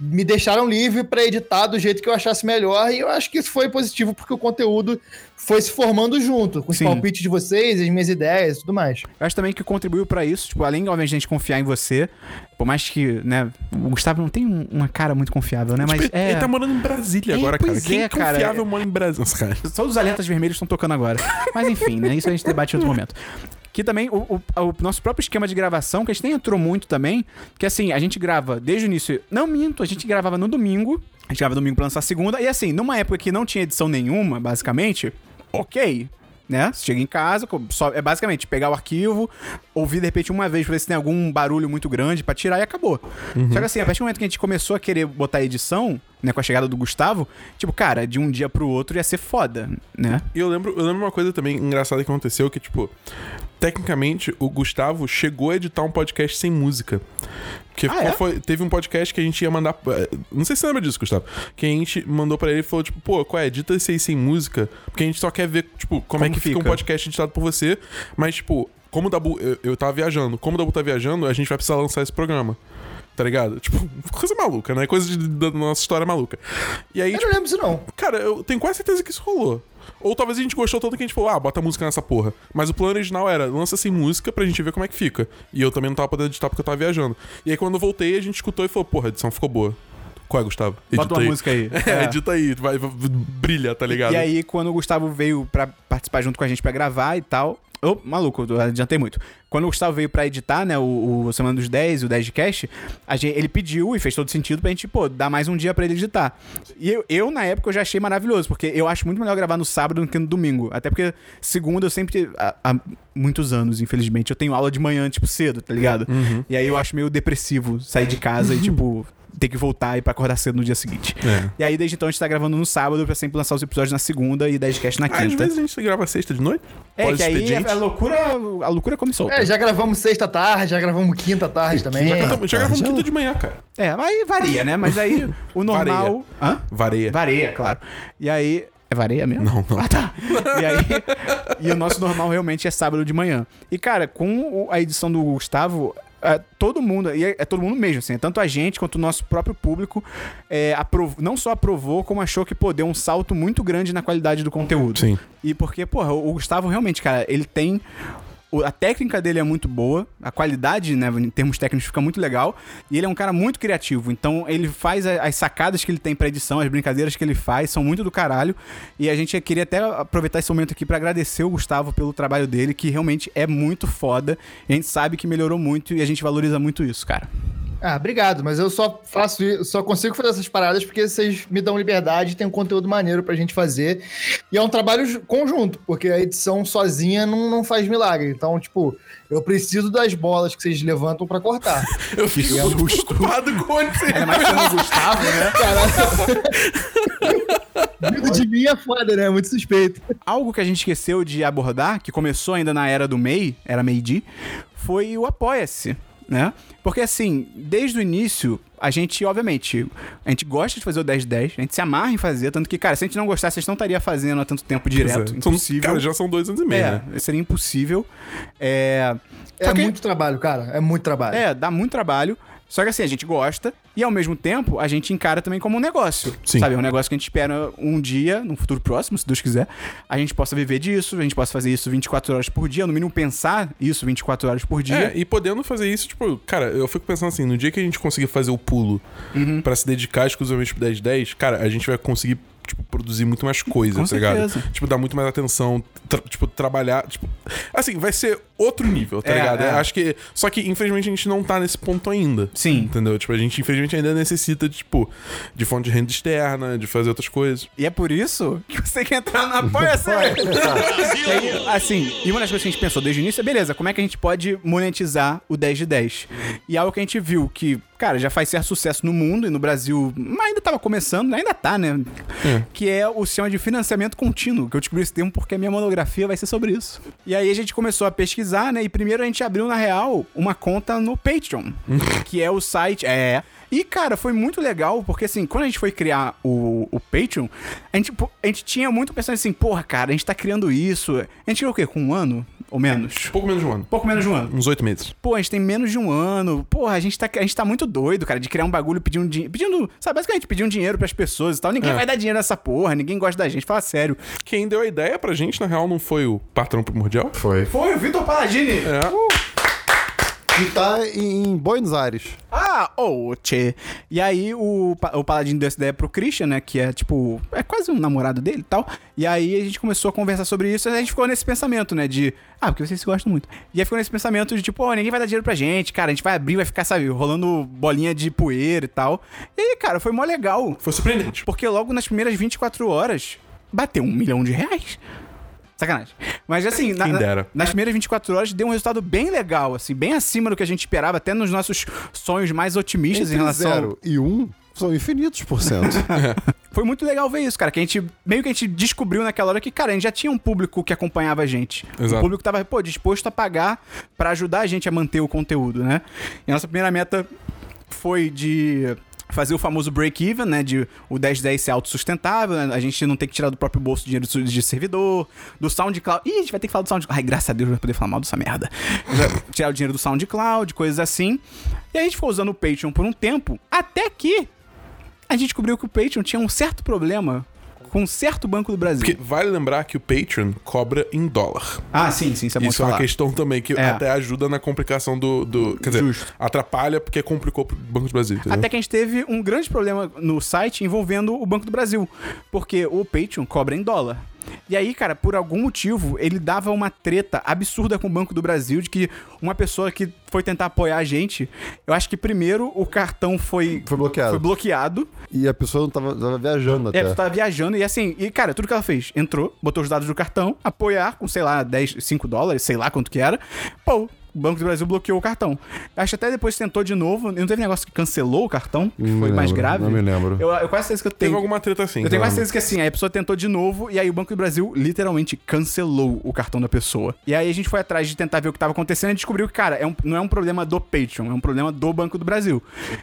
me deixaram livre pra editar do jeito que eu achasse melhor, e eu acho que isso foi positivo, porque o conteúdo foi se formando junto, com os Sim. palpites de vocês, as minhas ideias e tudo mais. Eu acho também que contribuiu pra isso, tipo, além, obviamente, de a gente confiar em você, por mais que, né, o Gustavo não tem um- uma cara muito confiável, né, mas Tipo, é... Ele tá morando em Brasília É, agora, cara. Quem é, cara. confiável mora em Brasília? Cara. Só os alertas vermelhos estão tocando agora. Mas enfim, né? Isso a gente debate em outro momento. Que também, o, o- o nosso próprio esquema de gravação, que a gente nem entrou muito também, que assim, a gente grava desde o início. Não minto, a gente gravava no domingo. A gente grava domingo pra lançar segunda. E assim, numa época que não tinha edição nenhuma, basicamente, ok. Né? Você chega em casa, só, é basicamente pegar o arquivo, ouvir de repente uma vez pra ver se tem algum barulho muito grande pra tirar e acabou. Só que assim, a partir do momento que a gente começou a querer botar edição, né, com a chegada do Gustavo, tipo, cara, de um dia pro outro ia ser foda, né? E eu lembro, eu lembro uma coisa também engraçada que aconteceu, que, tipo, tecnicamente, o Gustavo chegou a editar um podcast sem música. Porque Ah, é? foi- teve um podcast que a gente ia mandar. eh, Não sei se você lembra disso, Gustavo. Que a gente mandou pra ele e falou, tipo, pô, qual é? Edita esse aí sem música. Porque a gente só quer ver, tipo, como, é Como que fica um fica. podcast editado por você. Mas, tipo, como o Dabu. Eu, eu tava viajando. Como o Dabu tá viajando, a gente vai precisar lançar esse programa. Tá ligado? Tipo, coisa maluca, né? Coisa de- da nossa história maluca. E aí, Eu tipo, não lembro disso, não. Cara, eu tenho quase certeza que isso rolou. Ou talvez a gente gostou tanto que a gente falou, ah, bota música nessa porra. Mas o plano original era, lança sem música pra gente ver como é que fica. E eu também não tava podendo editar porque eu tava viajando. E aí quando eu voltei, a gente escutou e falou, porra, a edição ficou boa. Qual é, Gustavo? Bota uma aí. música aí. É, É. edita aí, vai, vai- brilha, tá ligado? E aí, quando o Gustavo veio pra participar junto com a gente pra gravar e tal. Ô, maluco, eu adiantei muito. Quando o Gustavo veio pra editar, né, o, o Semana dos 10 e o 10 de Cast, a gente, ele pediu e fez todo sentido pra gente, pô, dar mais um dia pra ele editar. E eu, eu, na época, eu já achei maravilhoso, porque eu acho muito melhor gravar no sábado do que no domingo. Até porque segunda eu sempre. Há, há muitos anos, infelizmente, eu tenho aula de manhã, tipo, cedo, tá ligado? E aí eu acho meio depressivo sair de casa e, tipo. Ter que voltar e pra acordar cedo no dia seguinte. É. E aí, desde então, a gente tá gravando no sábado pra sempre lançar os episódios na segunda e 10 cast na Às quinta. vezes a gente grava sexta de noite. É, que aí pós-expediente. a loucura, a loucura começou. É, já gravamos sexta tarde, já gravamos quinta tarde também. Já, cantamos- já gravamos quinta de manhã, cara. É, aí varia, né? Mas aí o normal. Hã? Vareia. Varia, claro. E aí. É vareia mesmo? Não, não. Ah, tá. E aí. e o nosso normal realmente é sábado de manhã. E, cara, com a edição do Gustavo. É, todo mundo, e é, é todo mundo mesmo, assim, é tanto a gente quanto o nosso próprio público é, aprov- não só aprovou, como achou que pô, deu um salto muito grande na qualidade do conteúdo. Sim. E porque, porra, o Gustavo realmente, cara, ele tem. A técnica dele é muito boa, a qualidade, né, em termos técnicos, fica muito legal. E ele é um cara muito criativo. Então, ele faz as sacadas que ele tem pra edição, as brincadeiras que ele faz, são muito do caralho. E a gente queria até aproveitar esse momento aqui pra agradecer o Gustavo pelo trabalho dele, que realmente é muito foda. A gente sabe que melhorou muito e a gente valoriza muito isso, cara. Ah, obrigado, mas eu só faço só consigo fazer essas paradas porque vocês me dão liberdade, tem um conteúdo maneiro pra gente fazer. E é um trabalho ju- conjunto, porque a edição sozinha não, não faz milagre. Então, tipo, eu preciso das bolas que vocês levantam pra cortar. Eu fico muito preocupado com onde você É mais como o Gustavo, né? Vindo de mim é foda, né? Muito suspeito. Algo que a gente esqueceu de abordar, que começou ainda na era do MEI, era MEI-D, foi o Apoia-se, né? Porque assim, desde o início, a gente, obviamente, a gente gosta de fazer o 10-10, a gente se amarra em fazer, tanto que, cara, se a gente não gostasse, a gente não estaria fazendo há tanto tempo direto. São- impossível. Cara, já são dois anos e meio, é, né? seria impossível. É, É que- muito trabalho, cara. É muito trabalho. é, dá muito trabalho. Só que assim, a gente gosta e ao mesmo tempo a gente encara também como um negócio. Sim. Sabe? É um negócio que a gente espera um dia, num futuro próximo, se Deus quiser, a gente possa viver disso, a gente possa fazer isso 24 horas por dia, no mínimo pensar isso 24 horas por dia. É, e podendo fazer isso, tipo, cara, eu fico pensando assim, no dia que a gente conseguir fazer o pulo Uhum. pra se dedicar exclusivamente pro 1010, cara, a gente vai conseguir, tipo, produzir muito mais coisa, Com tá ligado? Tipo, dar muito mais atenção, tra- tipo, trabalhar, tipo... Assim, vai ser outro nível, tá É, ligado? é. Acho que... Só que, infelizmente, a gente não tá nesse ponto ainda. Sim. Entendeu? Tipo, a gente, infelizmente, ainda necessita, de, tipo, de fonte de renda externa, de fazer outras coisas. E é por isso que você tem que entrar no Apoia-se. E aí, assim, e uma das coisas que a gente pensou desde o início é, beleza, como é que a gente pode monetizar o 10 de 10? E algo que a gente viu que, cara, já faz certo sucesso no mundo e no Brasil, mas ainda tava começando, ainda tá, né? Que é o sistema de financiamento contínuo, que eu descobri esse termo porque a minha monografia vai ser sobre isso. E aí a gente começou a pesquisar, né? E primeiro a gente abriu, na real, uma conta no Patreon, que é o site... É... E, cara, foi muito legal, porque assim, quando a gente foi criar o, o Patreon, a gente, a gente tinha muito pensando assim, porra, cara, a gente tá criando isso. A gente criou o quê? Com um ano? Ou menos? Pouco menos de um ano. Pouco menos de um ano. Uns oito meses. Pô, a gente tem menos de um ano. Porra, a gente tá, a gente tá muito doido, cara, de criar um bagulho pedindo dinheiro. Pedindo, sabe, basicamente pedindo dinheiro pras pessoas e tal. Ninguém É. vai dar dinheiro nessa porra, ninguém gosta da gente. Fala sério. Quem deu a ideia pra gente, na real, não foi o patrão primordial? Foi. Foi o Vitor Paladini. É. E tá em Buenos Aires. Ah, oh, tchê. E aí o, o Paladino deu essa ideia pro Christian, né? Que é tipo, é quase um namorado dele e tal. E aí a gente começou a conversar sobre isso e a gente ficou nesse pensamento, né? De, ah, porque vocês se gostam muito. E aí ficou nesse pensamento de tipo, ó, ninguém vai dar dinheiro pra gente, cara. A gente vai abrir, vai ficar, sabe, rolando bolinha de poeira e tal. E aí, cara, foi mó legal. Foi surpreendente. Porque logo nas primeiras 24 horas, bateu um milhão de reais. Sacanagem. Mas assim, na- na- dera. nas primeiras 24 horas deu um resultado bem legal, assim, bem acima do que a gente esperava, até nos nossos sonhos mais otimistas em Entre relação. zero e um são infinitos por cento. Foi muito legal ver isso, cara. Que a gente meio que a gente descobriu naquela hora que, cara, a gente já tinha um público que acompanhava a gente. Exato. O público tava, pô, disposto a pagar pra ajudar a gente a manter o conteúdo, né? E a nossa primeira meta foi de fazer o famoso break-even, né? De o 1010 ser autossustentável, né? A gente não ter que tirar do próprio bolso dinheiro de servidor, do SoundCloud. Ih, a gente vai ter que falar do SoundCloud. Ai, graças a Deus, vai poder falar mal dessa merda. tirar o dinheiro do SoundCloud, coisas assim. E a gente ficou usando o Patreon por um tempo, até que a gente descobriu que o Patreon tinha um certo problema com um certo Banco do Brasil. Porque vale lembrar que o Patreon cobra em dólar. Ah, sim, sim, isso é bom Isso é uma questão também que É. até ajuda na complicação do. do quer dizer, Justo. atrapalha porque complicou pro Banco do Brasil. Entendeu? Até que a gente teve um grande problema no site envolvendo o Banco do Brasil. Porque o Patreon cobra em dólar. E aí, cara, por algum motivo, ele dava uma treta absurda com o Banco do Brasil de que uma pessoa que foi tentar apoiar a gente, eu acho que primeiro o cartão foi, Foi bloqueado. foi bloqueado. E a pessoa não tava, tava viajando É, até. você tava viajando e assim, e cara, tudo que ela fez, entrou, botou os dados do cartão, apoiar com, sei lá, 10, 5 dólares, sei lá quanto que era. Pô, o Banco do Brasil bloqueou o cartão. Acho que até depois tentou de novo, e não teve negócio que cancelou o cartão, que Não foi me mais lembro, grave. não me lembro. Eu, eu quase certeza que eu Teve tenho. alguma treta assim. Eu tenho quase então- certeza que assim, aí a pessoa tentou de novo e aí o Banco do Brasil literalmente cancelou o cartão da pessoa. E aí a gente foi atrás de tentar ver o que tava acontecendo e descobriu que, cara, é um- não é um problema do Patreon, é um problema do Banco do Brasil.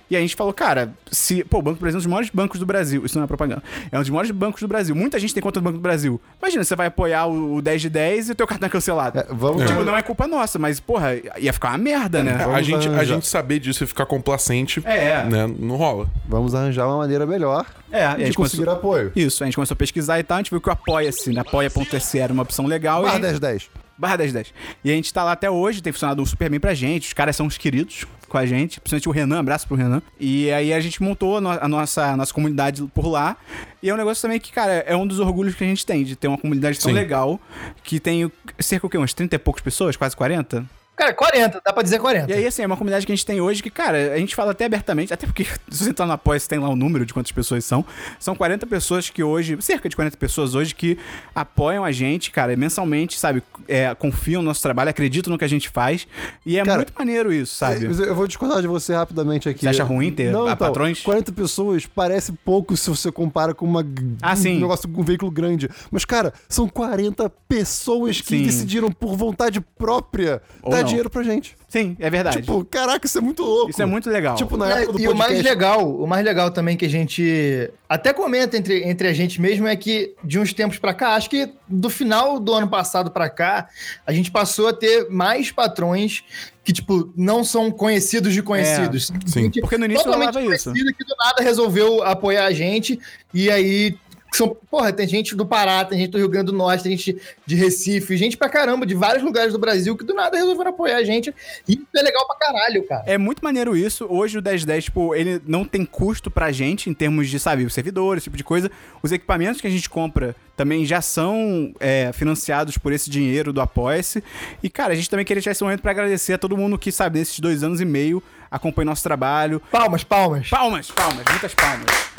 E aí a gente falou, cara, se. Pô, o Banco do Brasil é um dos maiores bancos do Brasil. Isso não é propaganda. É um dos maiores bancos do Brasil. Muita gente tem conta do Banco do Brasil. Imagina, você vai apoiar o, o 10 de 10 e o teu cartão é cancelado. É, vamos, Tipo, não é culpa nossa, mas, porra, ia ficar uma merda, né? É, a, gente, a gente saber disso e ficar complacente, É. né? Não rola. vamos arranjar uma maneira melhor É, e a de gente conseguir começou... apoio. Isso, a gente começou a pesquisar e tal, a gente viu que o Apoia-se, né? apoia.se era uma opção legal. e a Barra gente- 1010. Barra 1010. E a gente tá lá até hoje, tem funcionado super bem pra gente. Os caras são os queridos com a gente, principalmente o Renan, abraço pro Renan. E aí a gente montou a, no- a nossa, a nossa comunidade por lá. E é um negócio também que, cara, é um dos orgulhos que a gente tem, de ter uma comunidade tão Sim. legal, que tem cerca o quê? Umas 30 e poucas pessoas, quase 40? Cara, 40, dá pra dizer 40. E aí, assim, é uma comunidade que a gente tem hoje que, cara, a gente fala até abertamente, até porque se você entrar no apoia, você tem lá o número de quantas pessoas são. São 40 pessoas que hoje, cerca de 40 pessoas hoje que apoiam a gente, cara, mensalmente, sabe? É, confiam no nosso trabalho, acreditam no que a gente faz. E é Cara, muito maneiro isso, sabe? Mas Eu vou discordar de você rapidamente aqui. Você acha ruim ter não, a- então, patrões? 40 pessoas parece pouco se você compara com uma, Ah, sim. um negócio com um veículo grande. Mas, cara, são 40 pessoas que Sim. decidiram por vontade própria Ou não. Dinheiro pra gente. Sim, é verdade. Tipo, caraca, isso é muito louco. isso é muito legal. Tipo, na É, época do e o mais podcast. legal, o mais legal também que a gente até comenta entre, entre a gente mesmo é que de uns tempos pra cá, acho que do final do ano passado pra cá, a gente passou a ter mais patrões que tipo não são conhecidos de conhecidos. sim. Gente Porque no início rolava isso. que do nada resolveu apoiar a gente e aí são, porra, tem gente do Pará, tem gente do Rio Grande do Norte, tem gente de Recife, gente pra caramba, de vários lugares do Brasil que do nada resolveram apoiar a gente. E isso é legal pra caralho, cara. É muito maneiro isso. Hoje o 1010, tipo, ele não tem custo pra gente em termos de, sabe, servidores, esse tipo de coisa. Os equipamentos que a gente compra também já são é, financiados por esse dinheiro do Apoia-se. E, cara, a gente também queria tirar esse momento pra agradecer a todo mundo que, sabe, nesses dois anos e meio acompanha nosso trabalho. Palmas, palmas. Palmas, palmas, muitas palmas.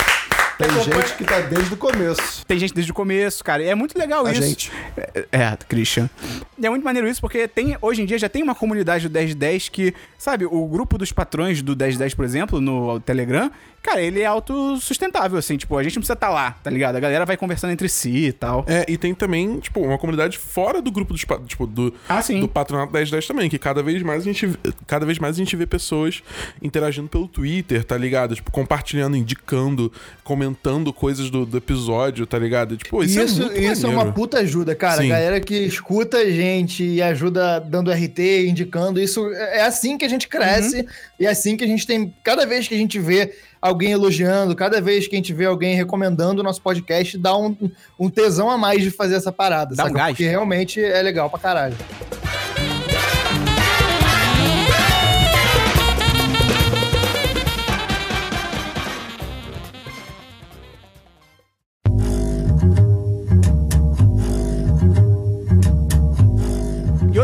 Tem gente que tá desde o começo. Tem gente desde o começo, cara. E é muito legal A isso. gente. É, é, Christian. E é muito maneiro isso, porque tem, hoje em dia já tem uma comunidade do 1010 que, sabe, o grupo dos patrões do 1010, por exemplo, no Telegram, cara, ele é autossustentável, assim, tipo, a gente não precisa estar lá, tá ligado? A galera vai conversando entre si e tal. É, e tem também, tipo, uma comunidade fora do grupo dos, tipo, do, Ah, do Patronato 1010 também, que cada vez mais a gente cada vez mais a gente vê pessoas interagindo pelo Twitter, tá ligado? Tipo, compartilhando, indicando, comentando coisas do, do episódio, tá ligado? Tipo, isso, Isso, é muito isso é uma maneiro. puta ajuda, cara. Sim. Galera que escuta a gente e ajuda dando RT, indicando. Isso é assim que a gente cresce e é assim que a gente tem. Cada vez que a gente vê alguém elogiando, cada vez que a gente vê alguém recomendando o nosso podcast, dá um, um tesão a mais de fazer essa parada, Dá um saca? gás. Porque realmente é legal pra caralho.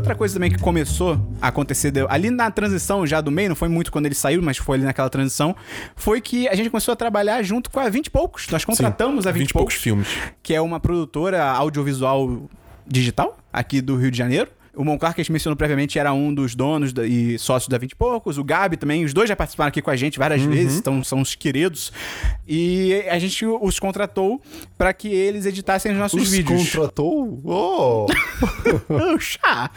Outra coisa também que começou a acontecer deu- ali na transição já do meio, não foi muito quando ele saiu, mas foi ali naquela transição, foi que a gente começou a trabalhar junto com a 20 e poucos. Nós contratamos a 20, 20 e e poucos poucos, filmes. que é uma produtora audiovisual digital aqui do Rio de Janeiro. O Monclar, que a gente mencionou previamente, era um dos donos da- e sócios da 20 e poucos. O Gabi também, os dois já participaram aqui com a gente várias vezes, então são os queridos. E a gente os contratou para que eles editassem os nossos Os vídeos. contratou? Oh! Puxa!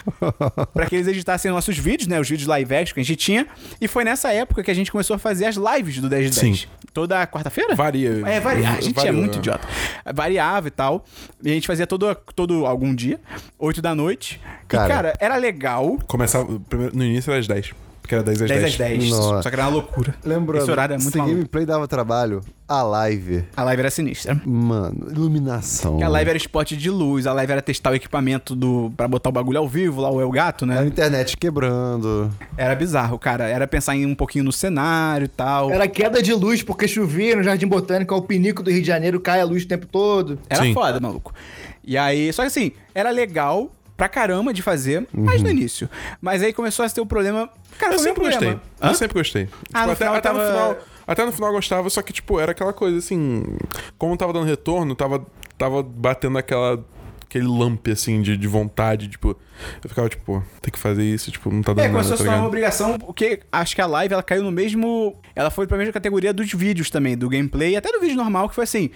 pra que eles editassem nossos vídeos, né? Os vídeos live action que a gente tinha. E foi nessa época que a gente começou a fazer as lives do 10 de 10. Sim. Toda quarta-feira? Varia. É, varia. A gente é muito é. idiota. Variava e tal. E a gente fazia todo, todo algum dia, 8 da noite. Cara. E, cara, era legal. Começava, primeiro- no início era às 10. Porque era 10 às 10 10. às 10. Nossa. Só que era uma loucura. Lembrando, Esse horário é muito maluco. gameplay dava trabalho, A live, A live era sinistra. mano, iluminação. Porque a live era spot de luz, a live era testar o equipamento do para botar o bagulho ao vivo, lá o El Gato, A né? internet quebrando. Era bizarro, cara. Era pensar em um pouquinho no cenário e tal. Era queda de luz porque chovia no Jardim Botânico, ao pinico do Rio de Janeiro, cai a luz o tempo todo. Era Sim. foda, maluco. E aí, só que assim, era legal pra caramba de fazer, mas no início. Mas aí começou a ter o problema. Cara, Eu sempre gostei. Hã? Eu sempre gostei. Tipo, Ah, no até, final até no tava- final. Até no final eu gostava, só que, tipo, era aquela coisa assim. Como tava dando retorno, tava, tava batendo aquela. Aquele lamp, assim, de, de vontade, tipo... Eu ficava, tipo, pô, tem que fazer isso, tipo, não tá dando É, nada, começou a tá uma obrigação, porque acho que a live ela caiu no mesmo. Ela foi pra mesma categoria dos vídeos também, do gameplay, até do vídeo normal, que foi assim.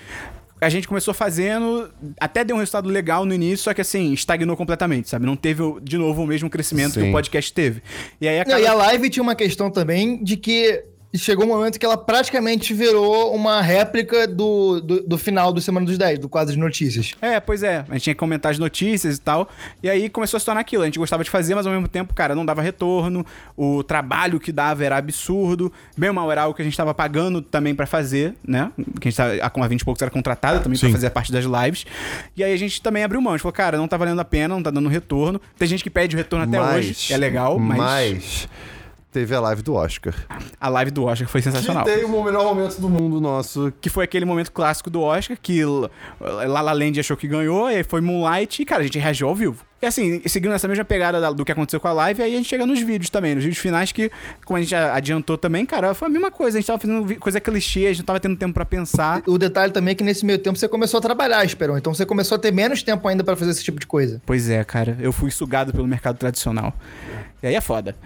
A gente começou fazendo, até deu um resultado legal no início, só que assim, estagnou completamente, sabe? Não teve de novo o mesmo crescimento que Sim. o podcast teve. E aí Não, acaba. e a live tinha uma questão também de que chegou um momento que ela praticamente virou uma réplica do, do, do final do Semana dos 10, do quadro de notícias. É, pois é. A gente tinha que comentar as notícias e tal. E aí começou a se tornar aquilo. A gente gostava de fazer, mas ao mesmo tempo, cara, não dava retorno. O trabalho que dava era absurdo. Bem mal era algo que a gente tava pagando também pra fazer, né? Que a gente tava, com a 20 e poucos era contratada também pra Sim. fazer a parte das lives. E aí a gente também abriu mão. A gente falou, cara, não tá valendo a pena, não tá dando retorno. Tem gente que pede o retorno até Mas- hoje. É legal, mas, Mas teve a live do Oscar. a live do Oscar foi sensacional. Que tem o melhor momento do mundo nosso. Que foi aquele momento clássico do Oscar, que La La Land achou que ganhou, e aí foi Moonlight, e, cara, a gente reagiu ao vivo. E assim, seguindo essa mesma pegada da- do que aconteceu com a live, aí a gente chega nos vídeos também, nos vídeos finais, que, como a gente adiantou também, cara, foi a mesma coisa, a gente tava fazendo coisa clichê, a gente não tava tendo tempo pra pensar. O detalhe também é que nesse meio tempo você começou a trabalhar, Esperão. Então você começou a ter menos tempo ainda pra fazer esse tipo de coisa. Pois é, cara, eu fui sugado pelo mercado tradicional. E aí é foda.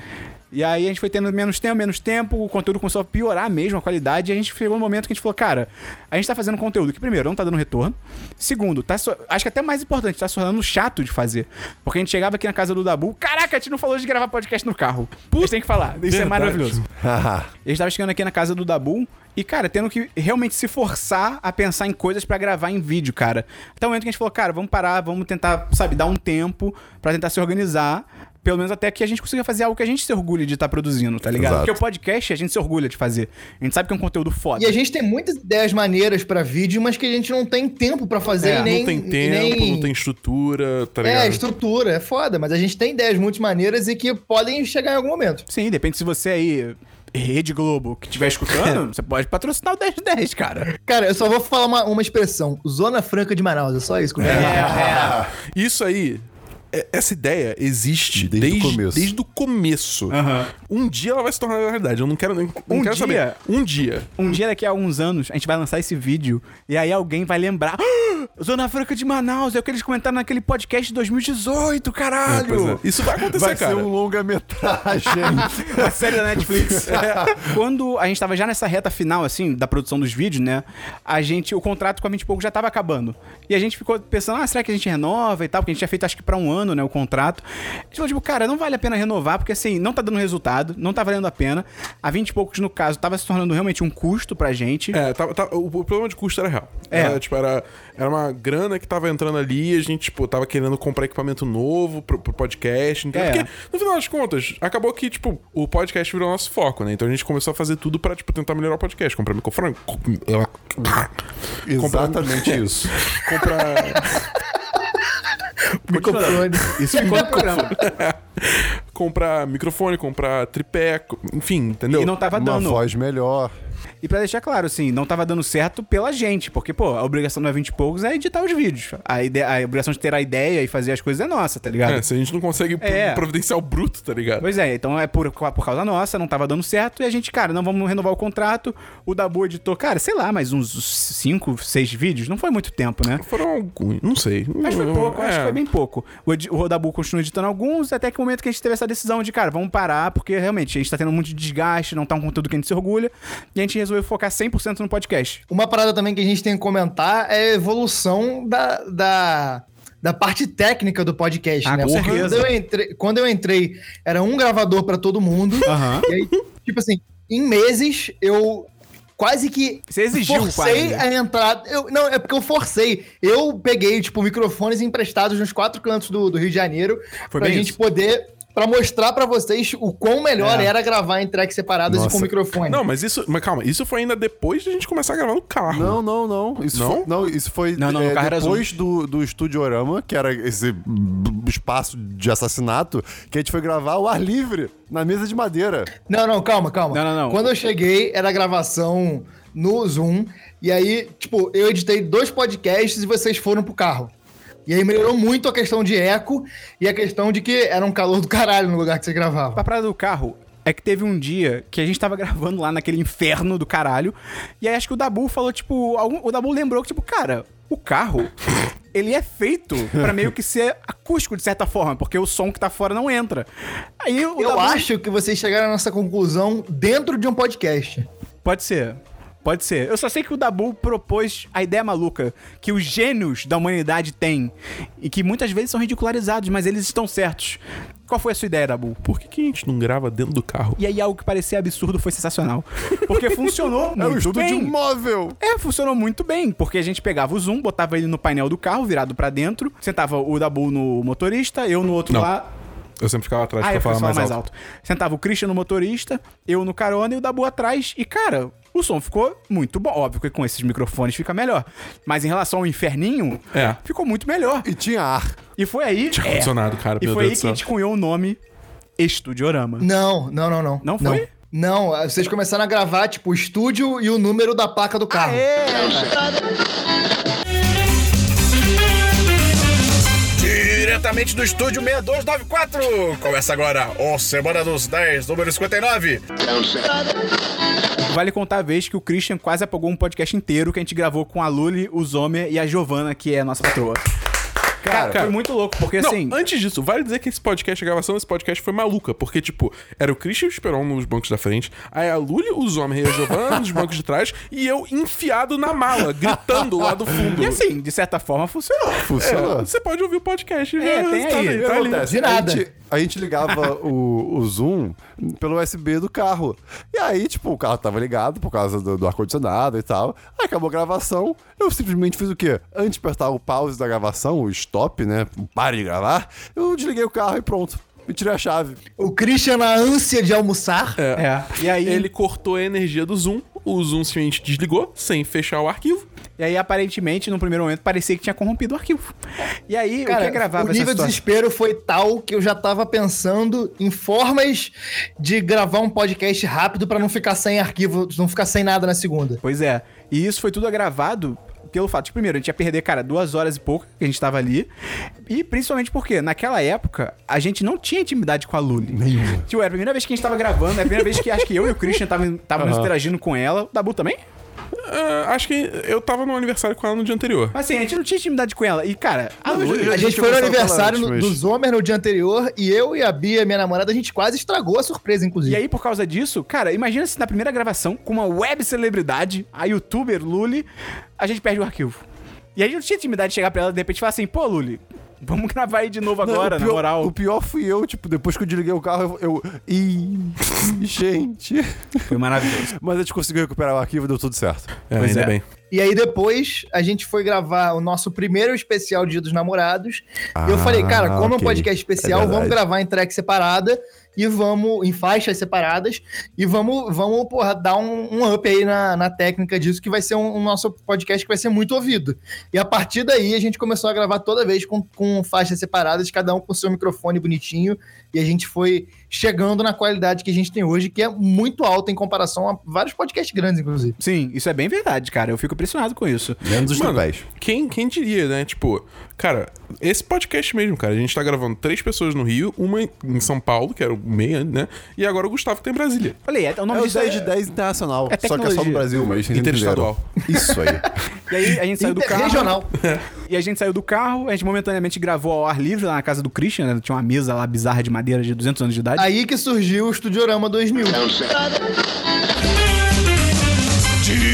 E aí a gente foi tendo menos tempo, menos tempo, o conteúdo começou a piorar mesmo, a qualidade, e a gente chegou no momento que a gente falou, cara, a gente tá fazendo conteúdo que, primeiro, não tá dando retorno. Segundo, tá so- acho que até mais importante, tá se tornando chato de fazer. Porque a gente chegava aqui na casa do Dabu, caraca, a gente não falou de gravar podcast no carro. A gente tem que falar, isso é Verdade. maravilhoso. A gente tava chegando aqui na casa do Dabu e, cara, tendo que realmente se forçar a pensar em coisas pra gravar em vídeo, cara. Até o momento que a gente falou, cara, vamos parar, vamos tentar, sabe, dar um tempo pra tentar se organizar. Pelo menos até que a gente consiga fazer algo que a gente se orgulhe de estar produzindo, tá ligado? Exato. Porque o podcast a gente se orgulha de fazer. A gente sabe que é um conteúdo foda. E a gente tem muitas ideias maneiras pra vídeo, mas que a gente não tem tempo pra fazer É, e nem. não tem tempo, nem- não tem estrutura, tá ligado? É, estrutura, é foda, mas a gente tem ideias muito maneiras e que podem chegar em algum momento. Sim, depende se você aí, Rede Globo, que estiver escutando, você pode patrocinar o 1010, cara. Cara, eu só vou falar uma, uma expressão: Zona Franca de Manaus, é só isso que eu quero dizer. Isso aí, é- essa ideia existe Desde o desde, começo. desde o começo. Um dia ela vai se tornar realidade. Eu não quero nem. Não Um quero dia? saber. Um dia. Um dia daqui a alguns anos, a gente vai lançar esse vídeo e aí alguém vai lembrar. "Ah, Zona Franca de Manaus, é o que eles comentaram naquele podcast de 2018, É, pois caralho! é. Isso vai acontecer, Vai cara. ser um longa-metragem. A série da Netflix. Quando a gente tava já nessa reta final, assim, da produção dos vídeos, né? A gente, o contrato com a 20 e pouco já tava acabando. E a gente ficou pensando, ah, será que a gente renova e tal? Porque a gente tinha feito acho que pra um ano, né, o contrato. A gente falou, tipo, cara, não vale a pena renovar, porque assim, não tá dando resultado, não tá valendo a pena. A 20 e poucos, no caso, tava se tornando realmente um custo pra gente. É, tava- tava- o, o problema de custo era real. É. Era, tipo, era, era uma grana que tava entrando ali e a gente, tipo, tava querendo comprar equipamento novo pro, pro podcast, entendeu? É. Porque, no final das contas, acabou que, tipo, o podcast virou nosso foco, né? Então a gente começou a fazer tudo pra, tipo, tentar melhorar o podcast. Comprar microfone. co- Exatamente isso. Comprar. Microfone. Isso ficou no programa. comprar microfone, comprar tripé, enfim, entendeu? E não tava Uma dando. voz melhor. E pra deixar claro, assim, não tava dando certo pela gente, porque, pô, a obrigação não é 20 e poucos é editar os vídeos. A, ideia, a obrigação de ter a ideia e fazer as coisas é nossa, tá ligado? É, se a gente não consegue É. providenciar o bruto, tá ligado? Pois é, então é por, por causa nossa, não tava dando certo, e a gente, cara, não vamos renovar o contrato. O Dabu editou, cara, sei lá, mais uns 5, 6 vídeos, não foi muito tempo, né? Foram alguns, não sei. Acho que foi pouco, acho É. que foi bem pouco. O, o Dabu continuou editando alguns, até que o momento que a gente teve essa decisão de, cara, vamos parar, porque realmente a gente tá tendo muito desgaste, não tá um conteúdo que a gente se orgulha, e a gente resolveu focar 100% no podcast. Uma parada também que a gente tem que comentar é a evolução da, da, da parte técnica do podcast, Ah, né? com certeza. Quando eu, entrei, quando eu entrei, era um gravador pra todo mundo. E aí, tipo assim, em meses, eu quase que Você exigiu forcei quase, né? a entrada. Eu, não, é porque eu forcei. Eu peguei, tipo, microfones emprestados nos quatro cantos do, do Rio de Janeiro Foi pra gente isso. poder pra mostrar pra vocês o quão melhor É. era gravar em tracks separadas e com microfone. Não, mas isso. Mas calma, isso foi ainda depois de a gente começar a gravar no carro. Não, não, não. Isso Não? Foi, não, isso foi Não, não, é, no carro era depois do, do Studiorama, que era esse espaço de assassinato, que a gente foi gravar ao ar livre, na mesa de madeira. Não, não, calma, calma. Não, não, não. Quando eu cheguei, era gravação no Zoom. E aí, tipo, eu editei dois podcasts e vocês foram pro carro. E aí melhorou muito a questão de eco e a questão de que era um calor do caralho no lugar que vocês gravavam. A parada do carro é que teve um dia que a gente tava gravando lá naquele inferno do caralho. E aí acho que o Dabu falou, tipo, algum- o Dabu lembrou que, tipo, cara, o carro, ele é feito pra meio que ser acústico de certa forma, porque o som que tá fora não entra. Aí Eu Dabu- acho que vocês chegaram nessa conclusão dentro de um podcast. Pode ser. Pode ser. Eu só sei que o Dabu propôs a ideia maluca que os gênios da humanidade têm e que muitas vezes são ridicularizados, mas eles estão certos. Qual foi a sua ideia, Dabu? Por que, que a gente não grava dentro do carro? E aí algo que parecia absurdo foi sensacional. Porque funcionou Era o muito estudo bem. de um móvel. É, funcionou muito bem, porque a gente pegava o zoom, botava ele no painel do carro, virado pra dentro, sentava o Dabu no motorista, eu no outro Não. lá. Eu sempre ficava atrás Ah, pra eu falar falar mais, alto. Sentava o Christian no motorista, eu no carona e o Dabu atrás. E, cara, o som ficou muito bom. Óbvio que com esses microfones fica melhor. Mas em relação ao inferninho, É. ficou muito melhor. E tinha ar. E foi aí. Tinha é, ar-condicionado, cara, E meu foi Deus aí que a gente cunhou o nome Estudiorama. Não, não, não, não. Não foi? Não, vocês começaram a gravar, tipo, o estúdio e o número da placa do carro. Diretamente do estúdio 6294. Começa agora o Semana dos 10, número 59. Vale contar a vez que o Christian quase apagou um podcast inteiro que a gente gravou com a Luli, o Zomer e a Giovana, que é a nossa patroa. Cara, Cara, foi muito louco, porque Não, assim. antes disso, vale dizer que esse podcast, a gravação desse podcast foi maluca, porque, tipo, era o Christian Esperon nos bancos da frente, aí a Luli, o Zomer e a Giovanna nos bancos de trás, e eu enfiado na mala, gritando lá do fundo. E assim, de certa forma funcionou. É, Funcionou. você pode ouvir o podcast. É, já tem tá aí. O que tá ali. De nada. A gente, ligava o, o Zoom pelo USB do carro. E aí, tipo, o carro tava ligado por causa do, do ar-condicionado e tal. Aí acabou a gravação. Eu simplesmente fiz o quê? Antes de apertar o pause da gravação, o stop, né? Pare de gravar, eu desliguei o carro e pronto. E tirei a chave. O Christian, na ânsia de almoçar, É. E aí, Ele cortou a energia do Zoom, o Zoom simplesmente desligou, sem fechar o arquivo. E aí, aparentemente, no primeiro momento, parecia que tinha corrompido o arquivo. E aí, o cara, que gravava o nível de desespero foi tal que eu já tava pensando em formas de gravar um podcast rápido pra não ficar sem arquivo, não ficar sem nada na segunda. Pois é. E isso foi tudo gravado pelo fato de, primeiro, a gente ia perder, cara, duas horas e pouco que a gente tava ali. E principalmente porque, naquela época, a gente não tinha intimidade com a Luli. Nenhuma. Tipo, era a primeira vez que a gente tava gravando, é a primeira vez que acho que eu e o Christian estávamos interagindo com ela. O Dabu também? Ah, acho que eu tava no aniversário com ela no dia anterior. Mas assim, a gente não tinha intimidade com ela. E, cara, a Luli... A gente tinha foi no conversado com ela aniversário antes, mas- do Zomer no dia anterior e eu e a Bia, minha namorada, a gente quase estragou a surpresa, inclusive. E aí, por causa disso, cara, imagina se na primeira gravação, com uma web celebridade, a youtuber Luli, a gente perde o arquivo. E aí a gente não tinha intimidade de chegar pra ela e de repente falar assim, pô, Luli, vamos gravar aí de novo agora, o na pior, moral. O pior fui eu, tipo, depois que eu desliguei o carro, eu. eu Ih, gente. Foi maravilhoso. Mas a gente conseguiu recuperar o arquivo e deu tudo certo. É, Pois ainda é. bem. E aí depois a gente foi gravar o nosso primeiro especial Dia dos Namorados. e eu falei, cara, como é um podcast especial, É vamos gravar em track separada e vamos, em faixas separadas, e vamos, vamos porra, dar um, um up aí na, na técnica disso, que vai ser um, um nosso podcast que vai ser muito ouvido. E a partir daí a gente começou a gravar toda vez com, com faixas separadas, cada um com seu microfone bonitinho, e a gente foi chegando na qualidade que a gente tem hoje, que é muito alta em comparação a vários podcasts grandes, inclusive. Sim, isso é bem verdade, cara. Eu fico impressionado com isso. Menos os Mano. Quem, quem diria, né? Tipo, cara, esse podcast mesmo, cara, a gente tá gravando três pessoas no Rio, uma em- São Paulo, que era o meia, né? E agora o Gustavo que tá em Brasília. Olha aí, é- o nome É o disso 10 de é... 10 internacional. é só que é só no. Brasil, mas. Interestadual. Isso aí. E aí a gente saiu do carro... Regional. E a gente saiu do carro, a gente momentaneamente gravou ao ar livre lá na casa do Christian, né? Tinha uma mesa lá bizarra de madeira de 200 anos de idade. Aí que surgiu o Studiorama 2000.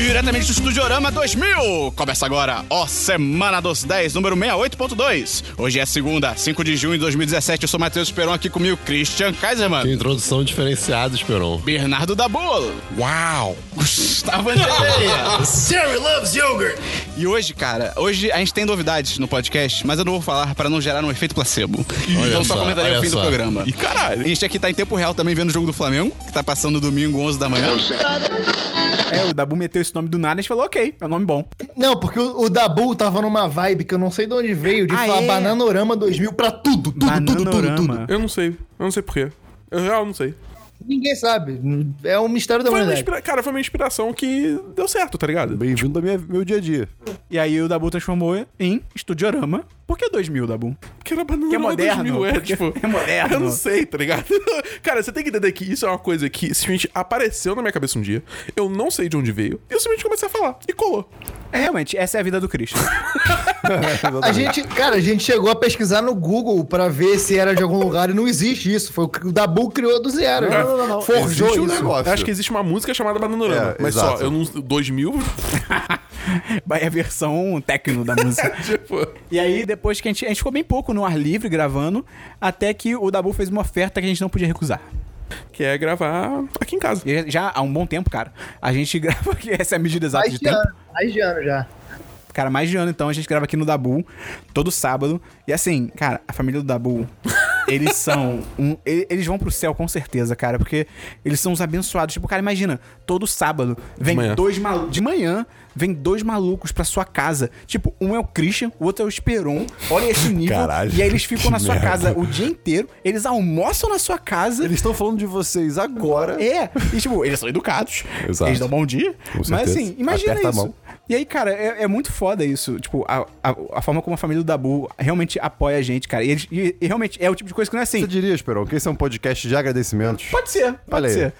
Diretamente do Estudiorama 2000. Começa agora, ó, Semana dos 10, número 68.2. Hoje é segunda, 5 de junho de 2017. Eu sou Matheus Esperon, aqui comigo, Christian Kaiserman. Que introdução diferenciada, Esperon. Bernardo Dabolo. Uau! Gustavo Angelia. Siri loves yogurt. E hoje, cara, hoje a gente tem novidades no podcast, mas eu não vou falar para não gerar um efeito placebo. então só só, comentarei olha o fim só. do programa. E caralho. A gente aqui tá em tempo real também vendo o jogo do Flamengo, que tá passando domingo, 11 da manhã. É, o Dabu meteu esse nome do nada a gente falou, ok, é um nome bom. Não, porque o, o Dabu tava numa vibe que eu não sei de onde veio, de Ah, falar é? Bananorama 2000 pra tudo, tudo, tudo, tudo, tudo. Eu não sei. Eu não sei porquê. Eu real não sei. Ninguém sabe. É um mistério da Foi uma humanidade. inspira... Cara, foi uma inspiração que deu certo, tá ligado? Bem-vindo ao minha- meu dia a dia. E aí o Dabu transformou em Estudiorama. Por que 2000, Dabu? Que era banana Que é moderno, 2000, é, porque tipo, é moderno. Eu não sei, tá ligado? Cara, você tem que entender que isso é uma coisa que simplesmente apareceu na minha cabeça um dia. Eu não sei de onde veio. E eu simplesmente comecei a falar. E colou. É, realmente, essa é a vida do Christian. A gente, cara, a gente chegou a pesquisar no Google pra ver se era de algum lugar e não existe isso. Foi o que o Dabu criou do zero. Não, não, não, não. Forjou Existe um isso. negócio. Eu acho que existe uma música chamada Bananorama. É, mas exato. só, eu não. 2000? é a versão techno da música. tipo. E aí, depois que a gente, a gente ficou bem pouco no ar livre gravando, até que o Dabu fez uma oferta que a gente não podia recusar. Que é gravar aqui em casa. E já há um bom tempo, cara, a gente grava aqui, essa é a medida exata Mais de de tempo. ano, mais de ano já. Cara, mais de ano, então, a gente grava aqui no Dabu, todo sábado. E assim, cara, a família do Dabu, eles são. Um, eles vão pro céu com certeza, cara, porque eles são os abençoados. Tipo, cara, imagina, todo sábado vem manhã. dois malucos. De manhã, vem dois malucos pra sua casa. Tipo, um é o Christian, o outro é o Esperon. Olha esse nível. Caralho, e aí eles ficam na sua merda. casa o dia inteiro, eles almoçam na sua casa. Eles estão falando de vocês agora. É, e tipo, eles são educados. Exato. Eles dão bom dia. Com Mas certeza. assim, imagina Aperta isso. E aí, cara, é, é muito foda isso. Tipo, a, a, a forma como a família do Dabu realmente apoia a gente, cara. E, eles, e, e realmente é o tipo de coisa que não é assim. Você diria, Esperon, que esse é um podcast de agradecimentos? Pode ser, pode aí. ser.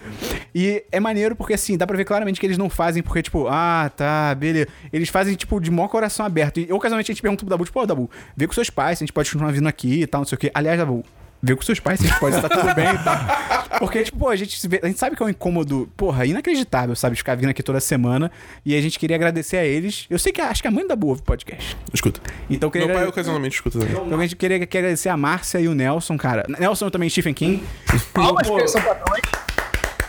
E é maneiro porque, assim, dá pra ver claramente que eles não fazem porque, tipo, ah, tá, beleza. Eles fazem, tipo, de maior coração aberto. E ocasionalmente a gente pergunta pro Dabu, tipo, pô, Dabu, vê com seus pais, se a gente pode continuar vindo aqui e tal, não sei o quê. Aliás, Dabu, vê com seus pais, se a gente pode estar tudo bem e tal. Porque, tipo, pô, a gente, se vê- a gente sabe que é um incômodo, porra, inacreditável, sabe, ficar vindo aqui toda semana. E a gente queria agradecer a eles. Eu sei que a- acho que a mãe do Dabu ouve o podcast. Escuta. Então, eu queria. Meu pai ocasionalmente escuta também. Então a gente queria, queria agradecer a Márcia e o Nelson, cara. Nelson também, Stephen King. Palmas Pô, que são patrões.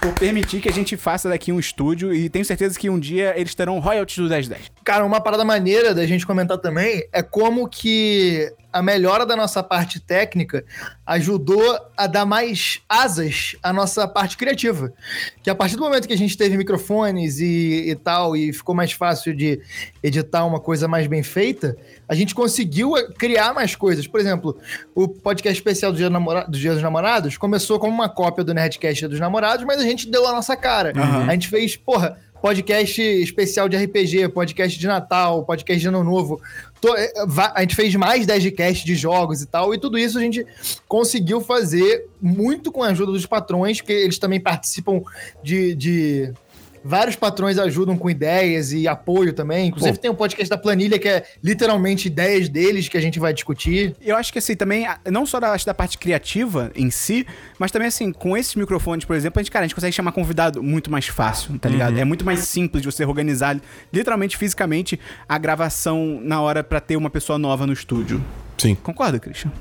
Por permitir que a gente faça daqui um estúdio e tenho certeza que um dia eles terão royalties do 1010. Cara, uma parada maneira da gente comentar também é como que a melhora da nossa parte técnica ajudou a dar mais asas à nossa parte criativa. Que a partir do momento que a gente teve microfones e, e tal, e ficou mais fácil de editar uma coisa mais bem feita, a gente conseguiu eh, criar mais coisas. Por exemplo, o podcast especial do Dia, Namora- do Dia dos Namorados começou como uma cópia do Nerdcast dos Namorados, mas a gente deu a nossa cara. A gente fez, porra, podcast especial de RPG, podcast de Natal, podcast de Ano Novo. Va- A gente fez mais 10 de cast de jogos e tal, e tudo isso a gente conseguiu fazer muito com a ajuda dos patrões, porque eles também participam de. de- Vários patrões ajudam com ideias e apoio também. Inclusive, tem um podcast da planilha que é literalmente ideias deles que a gente vai discutir. Eu acho que assim, também, não só da, acho da parte criativa em si, mas também assim, com esses microfones, por exemplo, a gente, cara, a gente consegue chamar convidado muito mais fácil, tá ligado? É muito mais simples de você organizar, literalmente, fisicamente, a gravação na hora pra ter uma pessoa nova no estúdio. Sim. Concorda, Christian?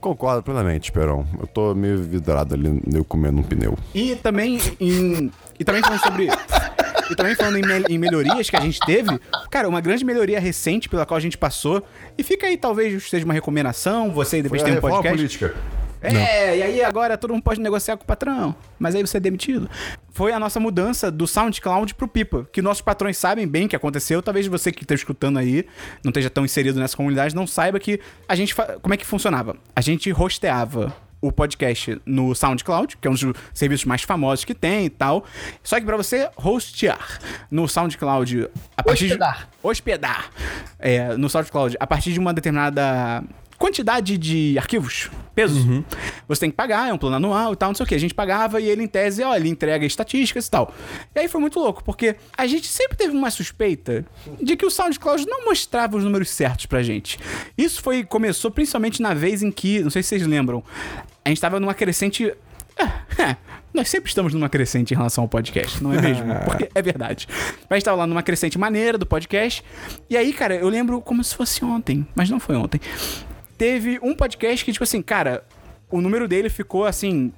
Concordo plenamente, Esperon. Eu tô meio vidrado ali, eu comendo um pneu. E também em. E também falando sobre. E também falando em, mel- em melhorias que a gente teve, cara, uma grande melhoria recente pela qual a gente passou. E fica aí, talvez seja uma recomendação, você depois a tem um podcast. política. É, e aí agora todo mundo pode negociar com o patrão, mas aí você é demitido. Foi a nossa mudança do SoundCloud pro Pipa, que nossos patrões sabem bem que aconteceu. Talvez você que esteja escutando aí, não esteja tão inserido nessa comunidade, não saiba que a gente. Como é que funcionava? A gente hosteava o podcast no SoundCloud, que é um dos serviços mais famosos que tem e tal. Só que pra você hostear no SoundCloud a partir Hospedar. de hospedar é, no SoundCloud a partir de uma determinada quantidade de arquivos, pesos, você tem que pagar, é um plano anual e tal, não sei o que. A gente pagava e ele, em tese, ó, ele entrega estatísticas e tal. E aí foi muito louco, porque a gente sempre teve uma suspeita de que o SoundCloud não mostrava os números certos pra gente. Isso foi começou principalmente na vez em que, não sei se vocês lembram, a gente tava numa crescente. é, Nós sempre estamos numa crescente em relação ao podcast, não é mesmo? Porque é verdade. Mas a gente tava lá numa crescente maneira do podcast. E aí, cara, eu lembro como se fosse ontem, mas não foi ontem. Teve um podcast que, tipo assim, cara, o número dele ficou assim.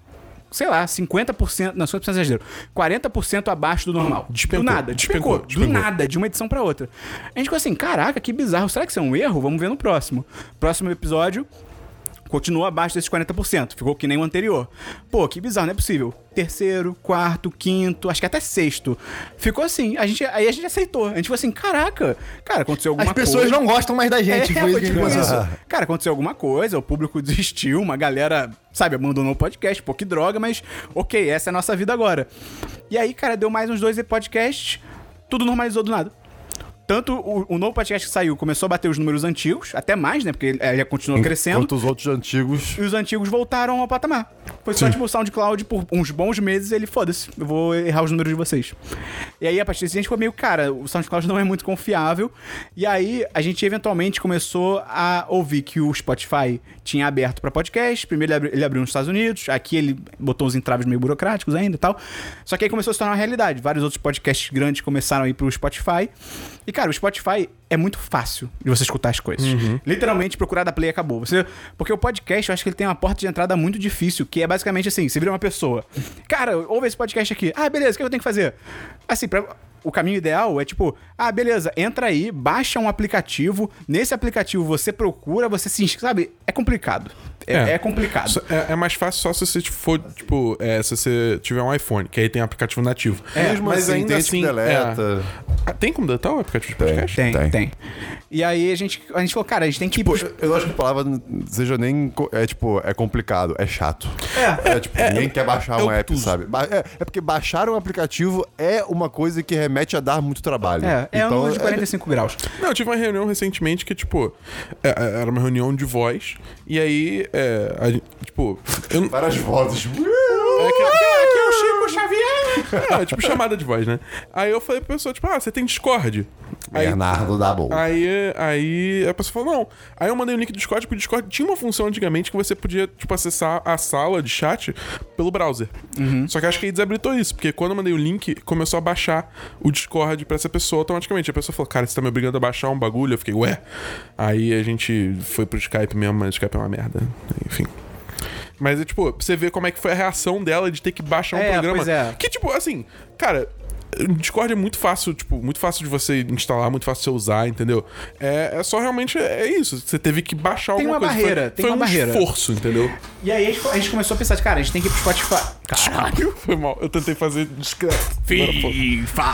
Sei lá, 50%, não, 50% exagero, 40% abaixo do normal. Despencou, do nada, despencou, despencou, despencou. do nada, de uma edição pra outra. A gente ficou assim, caraca, que bizarro, será que isso é um erro? Vamos ver no próximo. Próximo episódio, continuou abaixo desses 40%. Ficou que nem o anterior. Pô, que bizarro, não é possível. Terceiro, quarto, quinto, acho que até sexto. Ficou assim. A gente, aí a gente aceitou. A gente falou assim: caraca, cara, aconteceu alguma As coisa. pessoas não gostam mais da gente. É, foi foi tipo isso. Cara, aconteceu alguma coisa, o público desistiu, uma galera, sabe, abandonou o podcast, pô, que droga, mas ok, essa é a nossa vida agora. E aí, cara, deu mais uns dois podcasts, tudo normalizou do nada. Tanto o, o novo podcast que saiu começou a bater os números antigos, até mais, né? Porque ele, ele continuou crescendo. Enquanto os outros antigos. E os antigos voltaram ao patamar. Foi só, tipo, o SoundCloud por uns bons meses ele, foda-se, eu vou errar os números de vocês. E aí, a partir disso, a gente ficou meio, cara, o SoundCloud não é muito confiável. E aí, a gente eventualmente começou a ouvir que o Spotify tinha aberto pra podcast. Primeiro ele, abri- ele abriu nos Estados Unidos, aqui ele botou uns entraves meio burocráticos ainda e tal. Só que aí começou a se tornar uma realidade. Vários outros podcasts grandes começaram a ir pro Spotify. E, cara, o Spotify é muito fácil de você escutar as coisas. Literalmente, procurar da play acabou. Você, porque o podcast, eu acho que ele tem uma porta de entrada muito difícil, que é basicamente assim: você vira uma pessoa. Cara, ouve esse podcast aqui. Ah, beleza, o que eu tenho que fazer? Assim, pra, o caminho ideal é tipo, ah, beleza, entra aí, baixa um aplicativo. Nesse aplicativo você procura, você se inscreve. Sabe? É complicado. É, é complicado. Só- É, é mais fácil só se você for, tipo, é, se você tiver um iPhone, que aí tem aplicativo nativo. Mesmo assim, tem gente que deleta. é. Ah, Tem como deletar o aplicativo de podcast? Tem, tem, Tem. E aí a gente, a gente falou, cara, a gente tem que pros- eu não acho que a palavra não seja nem. É tipo, é complicado, é chato. É, tipo, ninguém quer baixar um app, sabe? É, é porque baixar um aplicativo é uma coisa que remete a dar muito trabalho. É, é um então, número de 45 graus. Não, eu tive uma reunião recentemente que, tipo, é- é- era uma reunião de voz, e aí, é, a tipo, eu Várias vozes. É que, aqui é o Chico Xavier! É, tipo, chamada de voz, né? Aí eu falei pra pessoa, tipo, ah, você tem Discord? Aí, Bernardo Double. aí, aí a pessoa falou, não. Aí eu mandei o link do Discord, porque o Discord tinha uma função antigamente que você podia, tipo, acessar a sala de chat pelo browser. Só que acho que aí desabilitou isso, porque quando eu mandei o link, começou a baixar o Discord pra essa pessoa automaticamente. A pessoa falou, cara, você tá me obrigando a baixar um bagulho? Eu fiquei, ué. Aí a gente foi pro Skype mesmo, mas o Skype é uma merda. Enfim. Mas é tipo, você ver como é que foi a reação dela de ter que baixar um É, programa. pois é. Que, tipo, assim, cara. O Discord é muito fácil, tipo, muito fácil de você instalar, muito fácil de você usar, entendeu? É, é só realmente é isso. Você teve que baixar Tem alguma uma coisa. barreira, foi, tem foi uma um barreira. esforço, entendeu? E aí a gente, a gente começou a pensar, cara, a gente tem que ir pro Spotify. Caralho. Foi mal. Eu tentei fazer discreto. FIFA.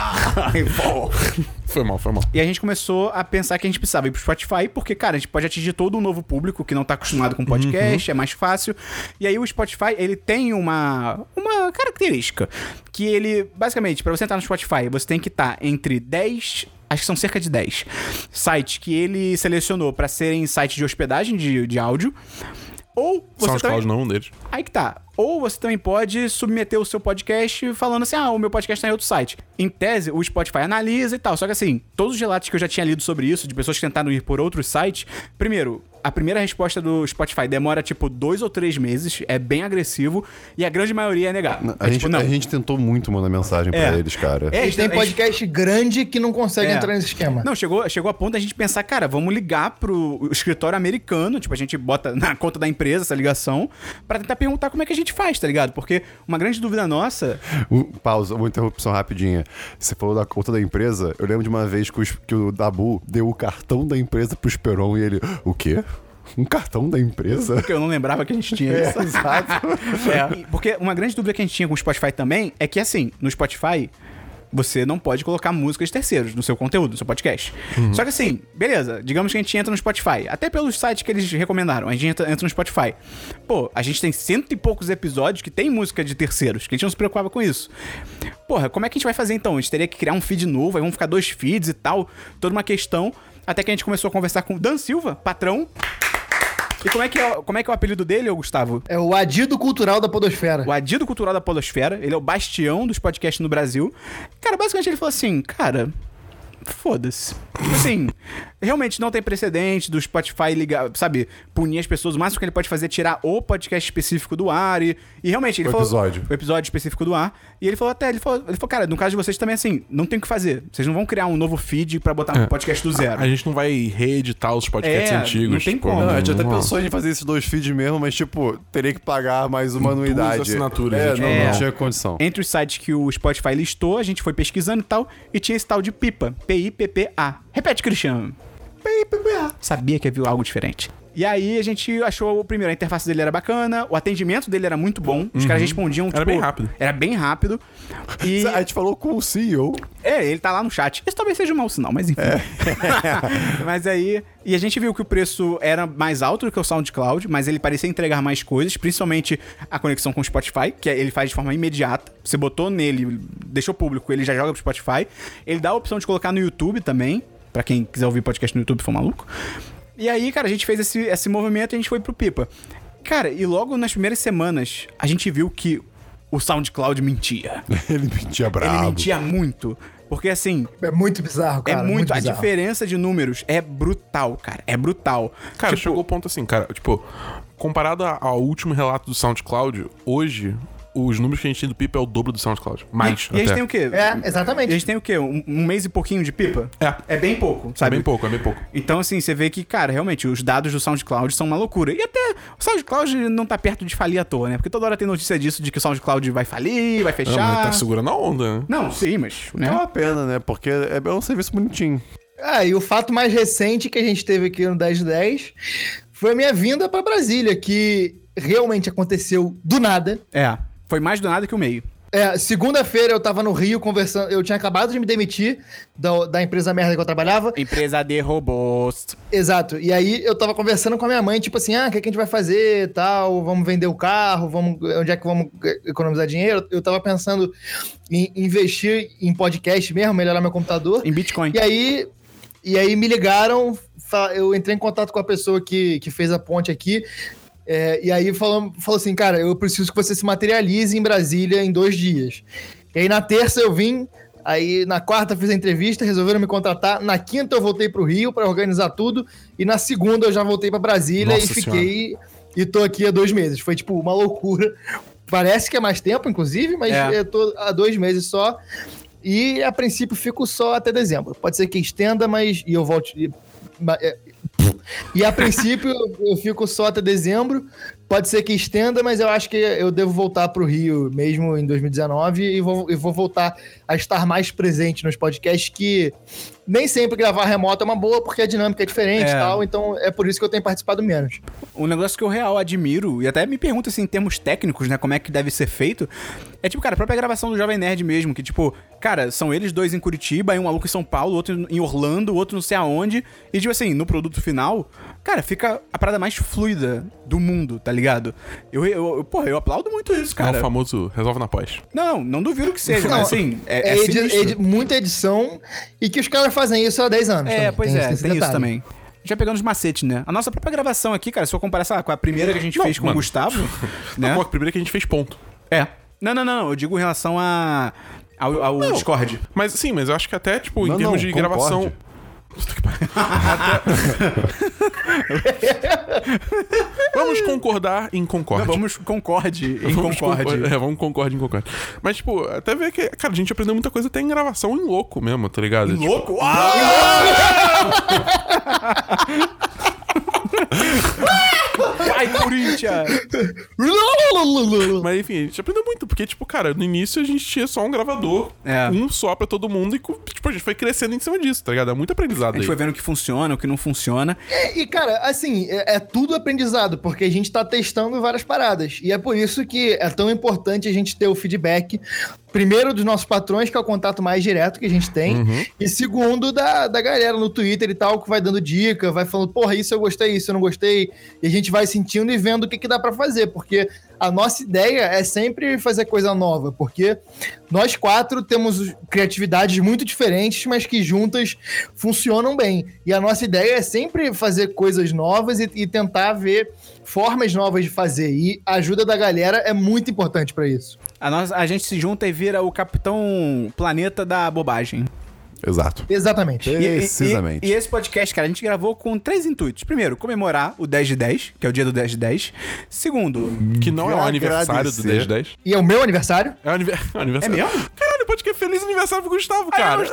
Foi mal, foi mal. E a gente começou a pensar que a gente precisava ir pro Spotify, porque, cara, a gente pode atingir todo um novo público que não tá acostumado com podcast, é mais fácil. E aí o Spotify, ele tem uma, uma característica que ele, basicamente, pra você entrar no Spotify, você tem que estar entre 10 acho que são cerca de 10 sites que ele selecionou pra serem sites de hospedagem de, de áudio. Ou você SoundCloud também, não é um deles. Aí que tá. Ou você também pode submeter o seu podcast falando assim: ah, o meu podcast tá em outro site. Em tese, o Spotify analisa e tal. Só que assim, todos os relatos que eu já tinha lido sobre isso, de pessoas que tentaram ir por outros sites, primeiro. A primeira resposta do Spotify demora tipo dois ou três meses, é bem agressivo, e a grande maioria é negar. A, É, gente, tipo, não. a gente tentou muito mandar mensagem É. pra eles, cara. É, Eles têm a gente- podcast grande que não consegue É. entrar nesse esquema. Não, chegou, chegou a ponto da gente pensar, cara, vamos ligar pro escritório americano, tipo, a gente bota na conta da empresa essa ligação, pra tentar perguntar como é que a gente faz, tá ligado? Porque uma grande dúvida nossa Um- pausa, uma interrupção rapidinha. Você falou da conta da empresa. Eu lembro de uma vez que o, que o Dabu deu o cartão da empresa pro Esperon e ele. O quê? Um cartão da empresa? Porque eu não lembrava que a gente tinha É, isso. exato. É, porque uma grande dúvida que a gente tinha com o Spotify também é que, assim, no Spotify, você não pode colocar músicas de terceiros no seu conteúdo, no seu podcast. Só que assim, beleza, digamos que a gente entra no Spotify, até pelos sites que eles recomendaram, a gente entra, entra no Spotify. Pô, a gente tem cento e poucos episódios que tem música de terceiros, que a gente não se preocupava com isso. Porra, como é que a gente vai fazer então? A gente teria que criar um feed novo, aí vão ficar dois feeds e tal, toda uma questão. Até que a gente começou a conversar com o Dan Silva, patrão. E como é que é, como é, que é o apelido dele, Gustavo? É o adido cultural da podosfera. O Adido Cultural da Podosfera. Ele é o bastião dos podcasts no Brasil. Cara, basicamente ele falou assim, cara, foda-se. Tipo assim, realmente não tem precedente do Spotify ligar, sabe, punir as pessoas. O máximo que ele pode fazer é tirar o podcast específico do ar. E, e realmente, ele O falou. episódio. O episódio específico do ar. E ele falou até, ele falou, ele falou, cara, no caso de vocês também, assim, não tem o que fazer. Vocês não vão criar um novo feed pra botar um podcast do zero. A gente não vai reeditar os podcasts É, antigos. não tem tipo, como. Não, a gente até pensou em fazer esses dois feeds mesmo, mas, tipo, teria que pagar mais uma Duas anuidade. assinaturas, É, não, é. não tinha condição. Entre os sites que o Spotify listou, a gente foi pesquisando e tal, e tinha esse tal de Pipa. P-I-P-P-A. Repete, Cristiano. Sabia que havia algo diferente. E aí a gente achou, primeiro, a interface dele era bacana, o atendimento dele era muito bom, os caras respondiam, tipo... Era bem rápido. Era bem rápido. E... A gente falou com o CEO. É, ele tá lá no chat. Isso talvez seja um mau sinal, mas enfim. mas aí. E a gente viu que o preço era mais alto do que o SoundCloud, mas ele parecia entregar mais coisas, principalmente a conexão com o Spotify, que é, ele faz de forma imediata. Você botou nele, deixou público, ele já joga pro Spotify. Ele dá a opção de colocar no YouTube também, pra quem quiser ouvir podcast no YouTube for maluco. E aí, cara, a gente fez esse, esse movimento e a gente foi pro Pipa. Cara, e logo nas primeiras semanas, a gente viu que o SoundCloud mentia. Ele mentia Ele brabo. mentia muito. Porque assim, É muito bizarro, cara. é muito. a bizarro. diferença de números é brutal, cara. É brutal. Cara, Tipo, chegou o ponto assim, cara, tipo, comparado ao último relato do SoundCloud, hoje, os números que a gente tem do Pipa é o dobro do SoundCloud. Mais. E a gente até. tem o quê? É, E a exatamente. gente tem o quê? Um, um mês e pouquinho de pipa? É. É bem pouco, É sabe? bem pouco, é bem pouco. Então, assim, você vê que, cara, realmente, os dados do SoundCloud são uma loucura. E até o SoundCloud não tá perto de falir à toa, né? Porque toda hora tem notícia disso, de que o SoundCloud vai falir, vai Ah, fechar. mas tá segurando a onda, né? Não, sim, mas. Né? É uma pena, né? Porque é é um serviço bonitinho. Ah, e o fato mais recente que a gente teve aqui no 1010 foi a minha vinda pra Brasília, que realmente aconteceu do nada. É. Foi mais do nada que o meio. É, segunda-feira eu tava no Rio conversando, eu tinha acabado de me demitir da, da empresa merda que eu trabalhava. Empresa de robôs. Exato. E aí eu tava conversando com a minha mãe, tipo assim, ah, o que, é que a gente vai fazer tal? Vamos vender o carro, vamos, onde é que vamos economizar dinheiro? Eu tava pensando em investir em podcast mesmo, melhorar meu computador. Em Bitcoin. E aí, e aí me ligaram, eu entrei em contato com a pessoa que, que fez a ponte aqui. É, e aí falou, falou assim, cara, eu preciso que você se materialize em Brasília em dois dias. E aí na terça eu vim, aí na quarta fiz a entrevista, resolveram me contratar. Na quinta eu voltei pro Rio para organizar tudo. E na segunda eu já voltei para Brasília Nossa e fiquei. E tô aqui há dois meses. Foi tipo uma loucura. Parece que é mais tempo, inclusive, mas É. eu tô há dois meses só. E a princípio fico só até dezembro. Pode ser que estenda, mas. E eu volte. E, a princípio eu fico só até dezembro. Pode ser que estenda, mas eu acho que eu devo voltar pro Rio mesmo em 2019 e vou, e vou voltar a estar mais presente nos podcasts que nem sempre gravar remoto é uma boa porque a dinâmica é diferente e É. tal, então é por isso que eu tenho participado menos. Um negócio que eu real admiro, e até me pergunto assim, em termos técnicos, né, como é que deve ser feito, é tipo, cara, a própria gravação do Jovem Nerd mesmo, que tipo, cara, são eles dois em Curitiba, aí um maluco em São Paulo, outro em Orlando, outro não sei aonde, e tipo assim, no produto final, cara, fica a parada mais fluida do mundo, tá ligado? Eu, eu, eu porra, eu aplaudo muito isso, É cara. o famoso resolve na pós. Não, não duvido que seja, Não, mas assim, é, é É, edi- edi- muita edição e que os caras fazem isso há 10 anos. É, também. pois é, esse tem isso também. Já pegando os macetes, né? A nossa própria gravação aqui, cara, se for comparar, com a primeira que a gente Não, fez com mano. o Gustavo, Não, né? pô, a primeira que a gente fez ponto. É. Não, não, não, eu digo em relação a ao, ao Não. Discord. Mas sim, mas eu acho que até, tipo, Não, em termos não, de concorde. gravação. Puta que pariu. Vamos concordar em concorde. Não, vamos concorde em Vamos concorde. concor- É, vamos concordar em concorde. Mas, tipo, até ver que, cara, a gente aprendeu muita coisa até em gravação em louco mesmo, tá ligado? Tipo, Louco? Vai, Corinthians! Mas enfim, a gente aprendeu muito, porque, tipo, cara, no início a gente tinha só um gravador, É. um só pra todo mundo, e, tipo, a gente foi crescendo em cima disso, tá ligado? É muito aprendizado A gente aí. foi vendo o que funciona, o que não funciona. É, e, cara, assim, é, é tudo aprendizado, porque a gente tá testando várias paradas. E é por isso que é tão importante a gente ter o feedback, primeiro, dos nossos patrões, que é o contato mais direto que a gente tem, Uhum. e segundo, da, da galera no Twitter e tal, que vai dando dica, vai falando, porra, isso eu gostei, isso eu não gostei. E a gente vai sentindo e vendo o que, que dá pra fazer, porque a nossa ideia é sempre fazer coisa nova, porque nós quatro temos criatividades muito diferentes, mas que juntas funcionam bem. E a nossa ideia é sempre fazer coisas novas e, e tentar ver formas novas de fazer. E a ajuda da galera é muito importante pra isso. A, nossa, a gente se junta e vira o Capitão Planeta da bobagem. Exato. Exatamente. E- e- Precisamente. E, e esse podcast, cara, a gente gravou com três intuitos. Primeiro, comemorar o 10 de 10, que é o dia do 10 de 10. Segundo, Que não é o aniversário do Agradecer. 10 10. E é o meu aniversário. É o aniver- é o aniversário. É mesmo? Caralho, pode que é feliz aniversário pro Gustavo, cara.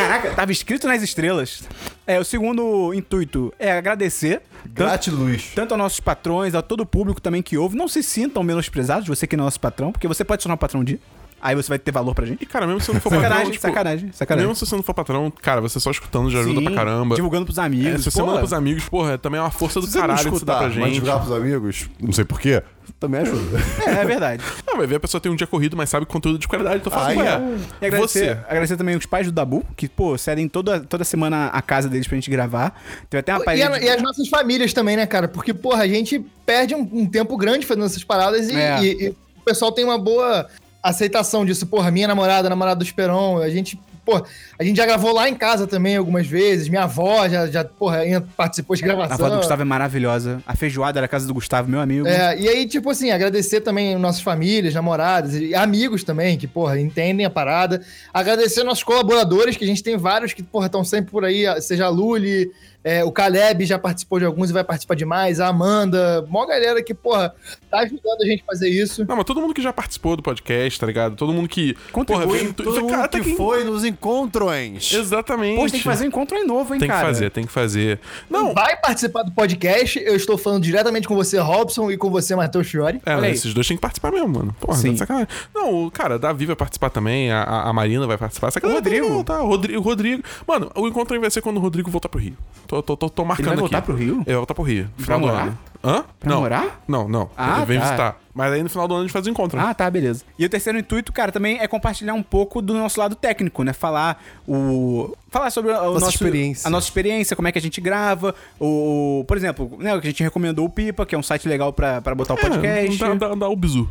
Caraca, tava escrito nas estrelas. É, o segundo intuito é agradecer. Tanto, Gratiluz. tanto aos nossos patrões, a todo o público também que ouve. Não se sintam menosprezados, você que não é nosso patrão, porque você pode se tornar um patrão dia. Aí você vai ter valor pra gente. E, cara, mesmo se você não for Sacanagem, patrão, tipo, sacanagem, sacanagem. Mesmo se você não for patrão, cara, você só escutando já ajuda Sim, pra caramba. Divulgando pros É, amigos. se você manda pros amigos, porra, também é uma força do você não caralho que você dá escutar, pra mas gente. divulgar pros amigos, não sei porquê, também ajuda. É, é verdade. Não, vai ver a pessoa tem um dia corrido, mas sabe conteúdo de qualidade. Então fala assim, ué, E agradecer, você. agradecer também os pais do Dabu, que, pô, cedem toda, toda semana a casa deles pra gente gravar. Teve até uma E, parede... a- e as nossas famílias também, né, cara? Porque, porra, a gente perde um, um tempo grande fazendo essas paradas e, É. e- e o pessoal tem uma boa aceitação disso. Porra, minha namorada, a namorada do Esperon, a gente. Pô, a gente já gravou lá em casa também algumas vezes. Minha avó já, já porra, participou de A gravação. avó do Gustavo é maravilhosa. A feijoada da casa do Gustavo, meu amigo. É, e aí, tipo assim, agradecer também nossas famílias, namoradas e amigos também, que, porra, entendem a parada. Agradecer nossos colaboradores, que a gente tem vários que, porra, estão sempre por aí, seja a Luli, é, o Caleb já participou de alguns e vai participar de mais, a Amanda, mó galera que, porra, tá ajudando a gente a fazer isso. Não, mas todo mundo que já participou do podcast, tá ligado? Todo mundo que. Contribui, porra, vem- Todo cara, mundo tá que aqui- foi nos encontrões. Exatamente. Pô, tem que fazer um encontro aí novo, hein, Tem que cara? fazer, tem que fazer. Não, Vai participar do podcast, eu estou falando diretamente com você, Robson, e com você, Matheus Fiore. É, Olha aí. esses dois têm que participar mesmo, mano. Porra, Sim. tá de sacanagem. Não, o cara, Davi vai participar também, a, a- Marina vai participar. Sacanagem, O Rodrigo. Tá, o Rodrigo, o Rodrigo. Mano, o encontro aí vai ser quando o Rodrigo voltar pro Rio. Tô, tô, tô, tô marcando vai voltar aqui. pro Rio? Ele vai voltar pro Rio. no Pra Final do morar? ano. Hã? Pra não. morar? Não, não. Ah, ele vem tá. visitar. Mas aí no final do ano a gente faz o encontro. Ah, tá, beleza. E o terceiro intuito, cara, também é compartilhar um pouco do nosso lado técnico, né? Falar o. Falar sobre o Nossa nosso, experiência. A nossa experiência, como é que a gente grava. O, por exemplo, né, o que a gente recomendou o Pipa, que é um site legal pra, pra botar o podcast. É, dá, dá, dá o bizu.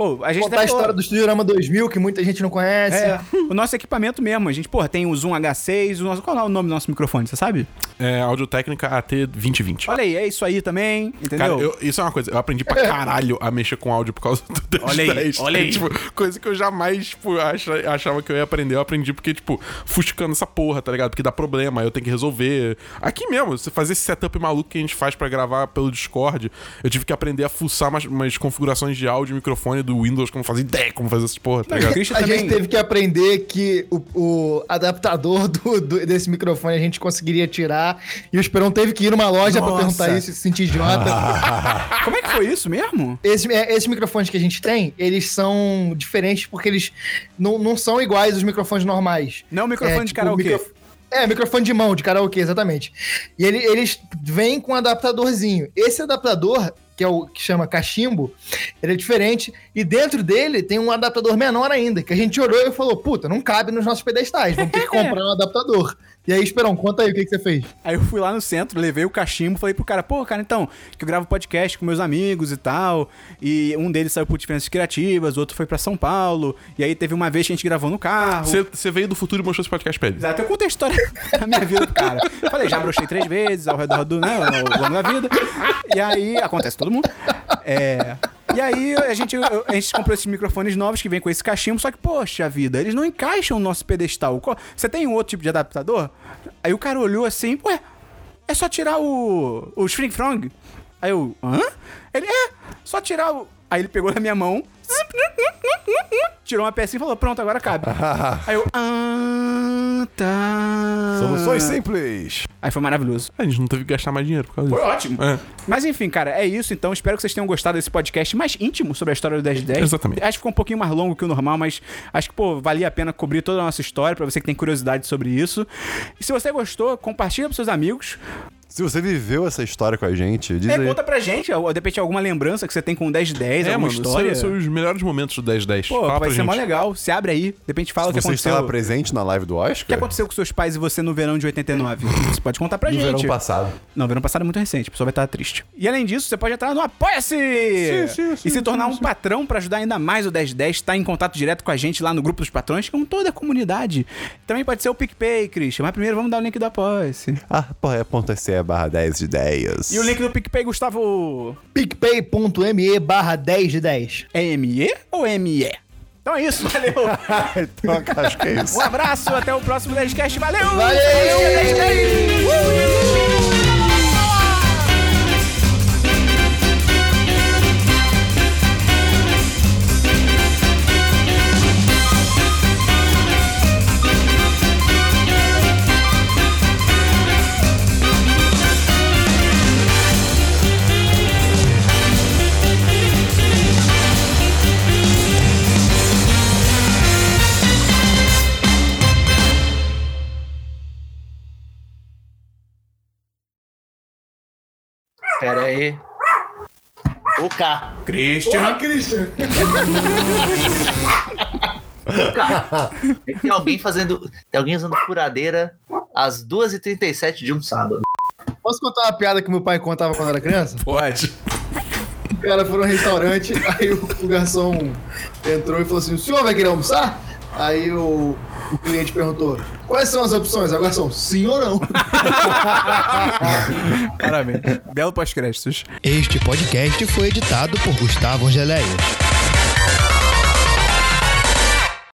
Pô, a gente Contar a falou- história do Studiorama 2000, que muita gente não conhece. É, o nosso equipamento mesmo. A gente, porra, tem o Zoom H6, o nosso. Qual é o nome do nosso microfone, você sabe? É, Audiotécnica AT 2020. Olha aí, é isso aí também, entendeu? Cara, eu- isso é uma coisa, eu aprendi pra caralho a mexer com áudio por causa do 10 Olha aí, 10, olha aí. Tipo, coisa que eu jamais, tipo, acha- achava que eu ia aprender. Eu aprendi porque, tipo, fuscando essa porra, tá ligado? Porque dá problema, aí eu tenho que resolver. Aqui mesmo, você fazer esse setup maluco que a gente faz pra gravar pelo Discord, eu tive que aprender a fuçar umas, umas configurações de áudio e microfone do Windows, como fazer ideia como fazer essas porra, tá A também. gente teve que aprender que o, o adaptador do- do- desse microfone a gente conseguiria tirar. E o Esperão teve que ir numa loja pra Nossa. perguntar isso e se sentir idiota. Como é que foi isso mesmo? Esse, é, esses microfones que a gente tem, eles são diferentes porque eles não, não são iguais aos microfones normais. Não é o microfone de tipo, karaokê. microf- É, microfone de mão, de karaokê, exatamente. E ele- eles vêm com um adaptadorzinho. Esse adaptador, que é o que chama cachimbo, ele é diferente. E dentro dele tem um adaptador menor ainda, que a gente olhou e falou, puta, não cabe nos nossos pedestais, vamos ter que comprar um adaptador. E aí, Esperão, conta aí o que, que você fez. Aí eu fui lá no centro, levei o cachimbo, falei pro cara, pô, cara, então, que eu gravo podcast com meus amigos e tal. E um deles saiu por diferenças criativas, o outro foi pra São Paulo. E aí teve uma vez que a gente gravou no carro. Você veio do futuro e mostrou esse podcast pra ele. Exato, eu contei a história da minha vida pro cara. Falei, já brochei três vezes ao redor do, né, ao longo da vida. E aí, acontece todo mundo. É... E aí, a gente, a gente comprou esses microfones novos que vem com esse cachimbo, só que, poxa vida, eles não encaixam no nosso pedestal. Você tem outro tipo de adaptador? Aí o cara olhou assim, ué, é só tirar o, o Spring Frog. Aí eu, hã? Ele, é, só tirar o... Aí ele pegou na minha mão, tirou uma pecinha e falou, pronto, agora cabe. Aí eu, ah, tá. Soluções simples. Aí foi maravilhoso. A gente não teve que gastar mais dinheiro por causa disso. Foi ótimo. É. Mas enfim, cara, é isso. Então, espero que vocês tenham gostado desse podcast mais íntimo sobre a história do 10 de 10. Exatamente. Acho que ficou um pouquinho mais longo que o normal, mas acho que, pô, valia a pena cobrir toda a nossa história pra você que tem curiosidade sobre isso. E se você gostou, compartilha pros seus amigos. Se você viveu essa história com a gente, diz É, aí. conta pra gente, ou, de repente, alguma lembrança que você tem com o 10 de 10, É, alguma mano, história. são, são os melhores momentos do 1010. Pô, Fala vai pra ser gente. mó legal. Se abre aí, de repente fala o que Você aconteceu. estava presente na live do O que Oscar? aconteceu com seus pais e você no verão de 89? Você pode contar pra No gente. verão passado. Não, verão passado é muito recente, a pessoa vai estar triste. E além disso, você pode entrar no Apoia-se! e se tornar um patrão pra ajudar ainda mais o 1010, estar em contato direto com a gente lá no grupo dos patrões, com toda a comunidade. Também pode ser o PicPay, Christian, mas primeiro vamos dar o link do Apoia-se. Ah, barra 10 de 10. E o link do PicPay, Gustavo, picpay.me barra 10 de 10. é ME ou ME? Então é isso, valeu. então, acho que é isso. Um abraço, até o próximo 10cast. Valeu! Valeu! Feliz dia 10. Pera aí. O K. Christian. Christian. Tem alguém fazendo. Tem alguém usando furadeira às 2h37 de um sábado. Posso contar uma piada que meu pai contava quando era criança? Pode. O cara foi num restaurante, aí o, o garçom entrou e falou assim: o senhor vai querer almoçar? Aí o, o cliente perguntou: quais são as opções? Aí o garçom, sim ou não? Parabéns. Belo pós-créditos. Este podcast foi editado por Gustavo Angeléia.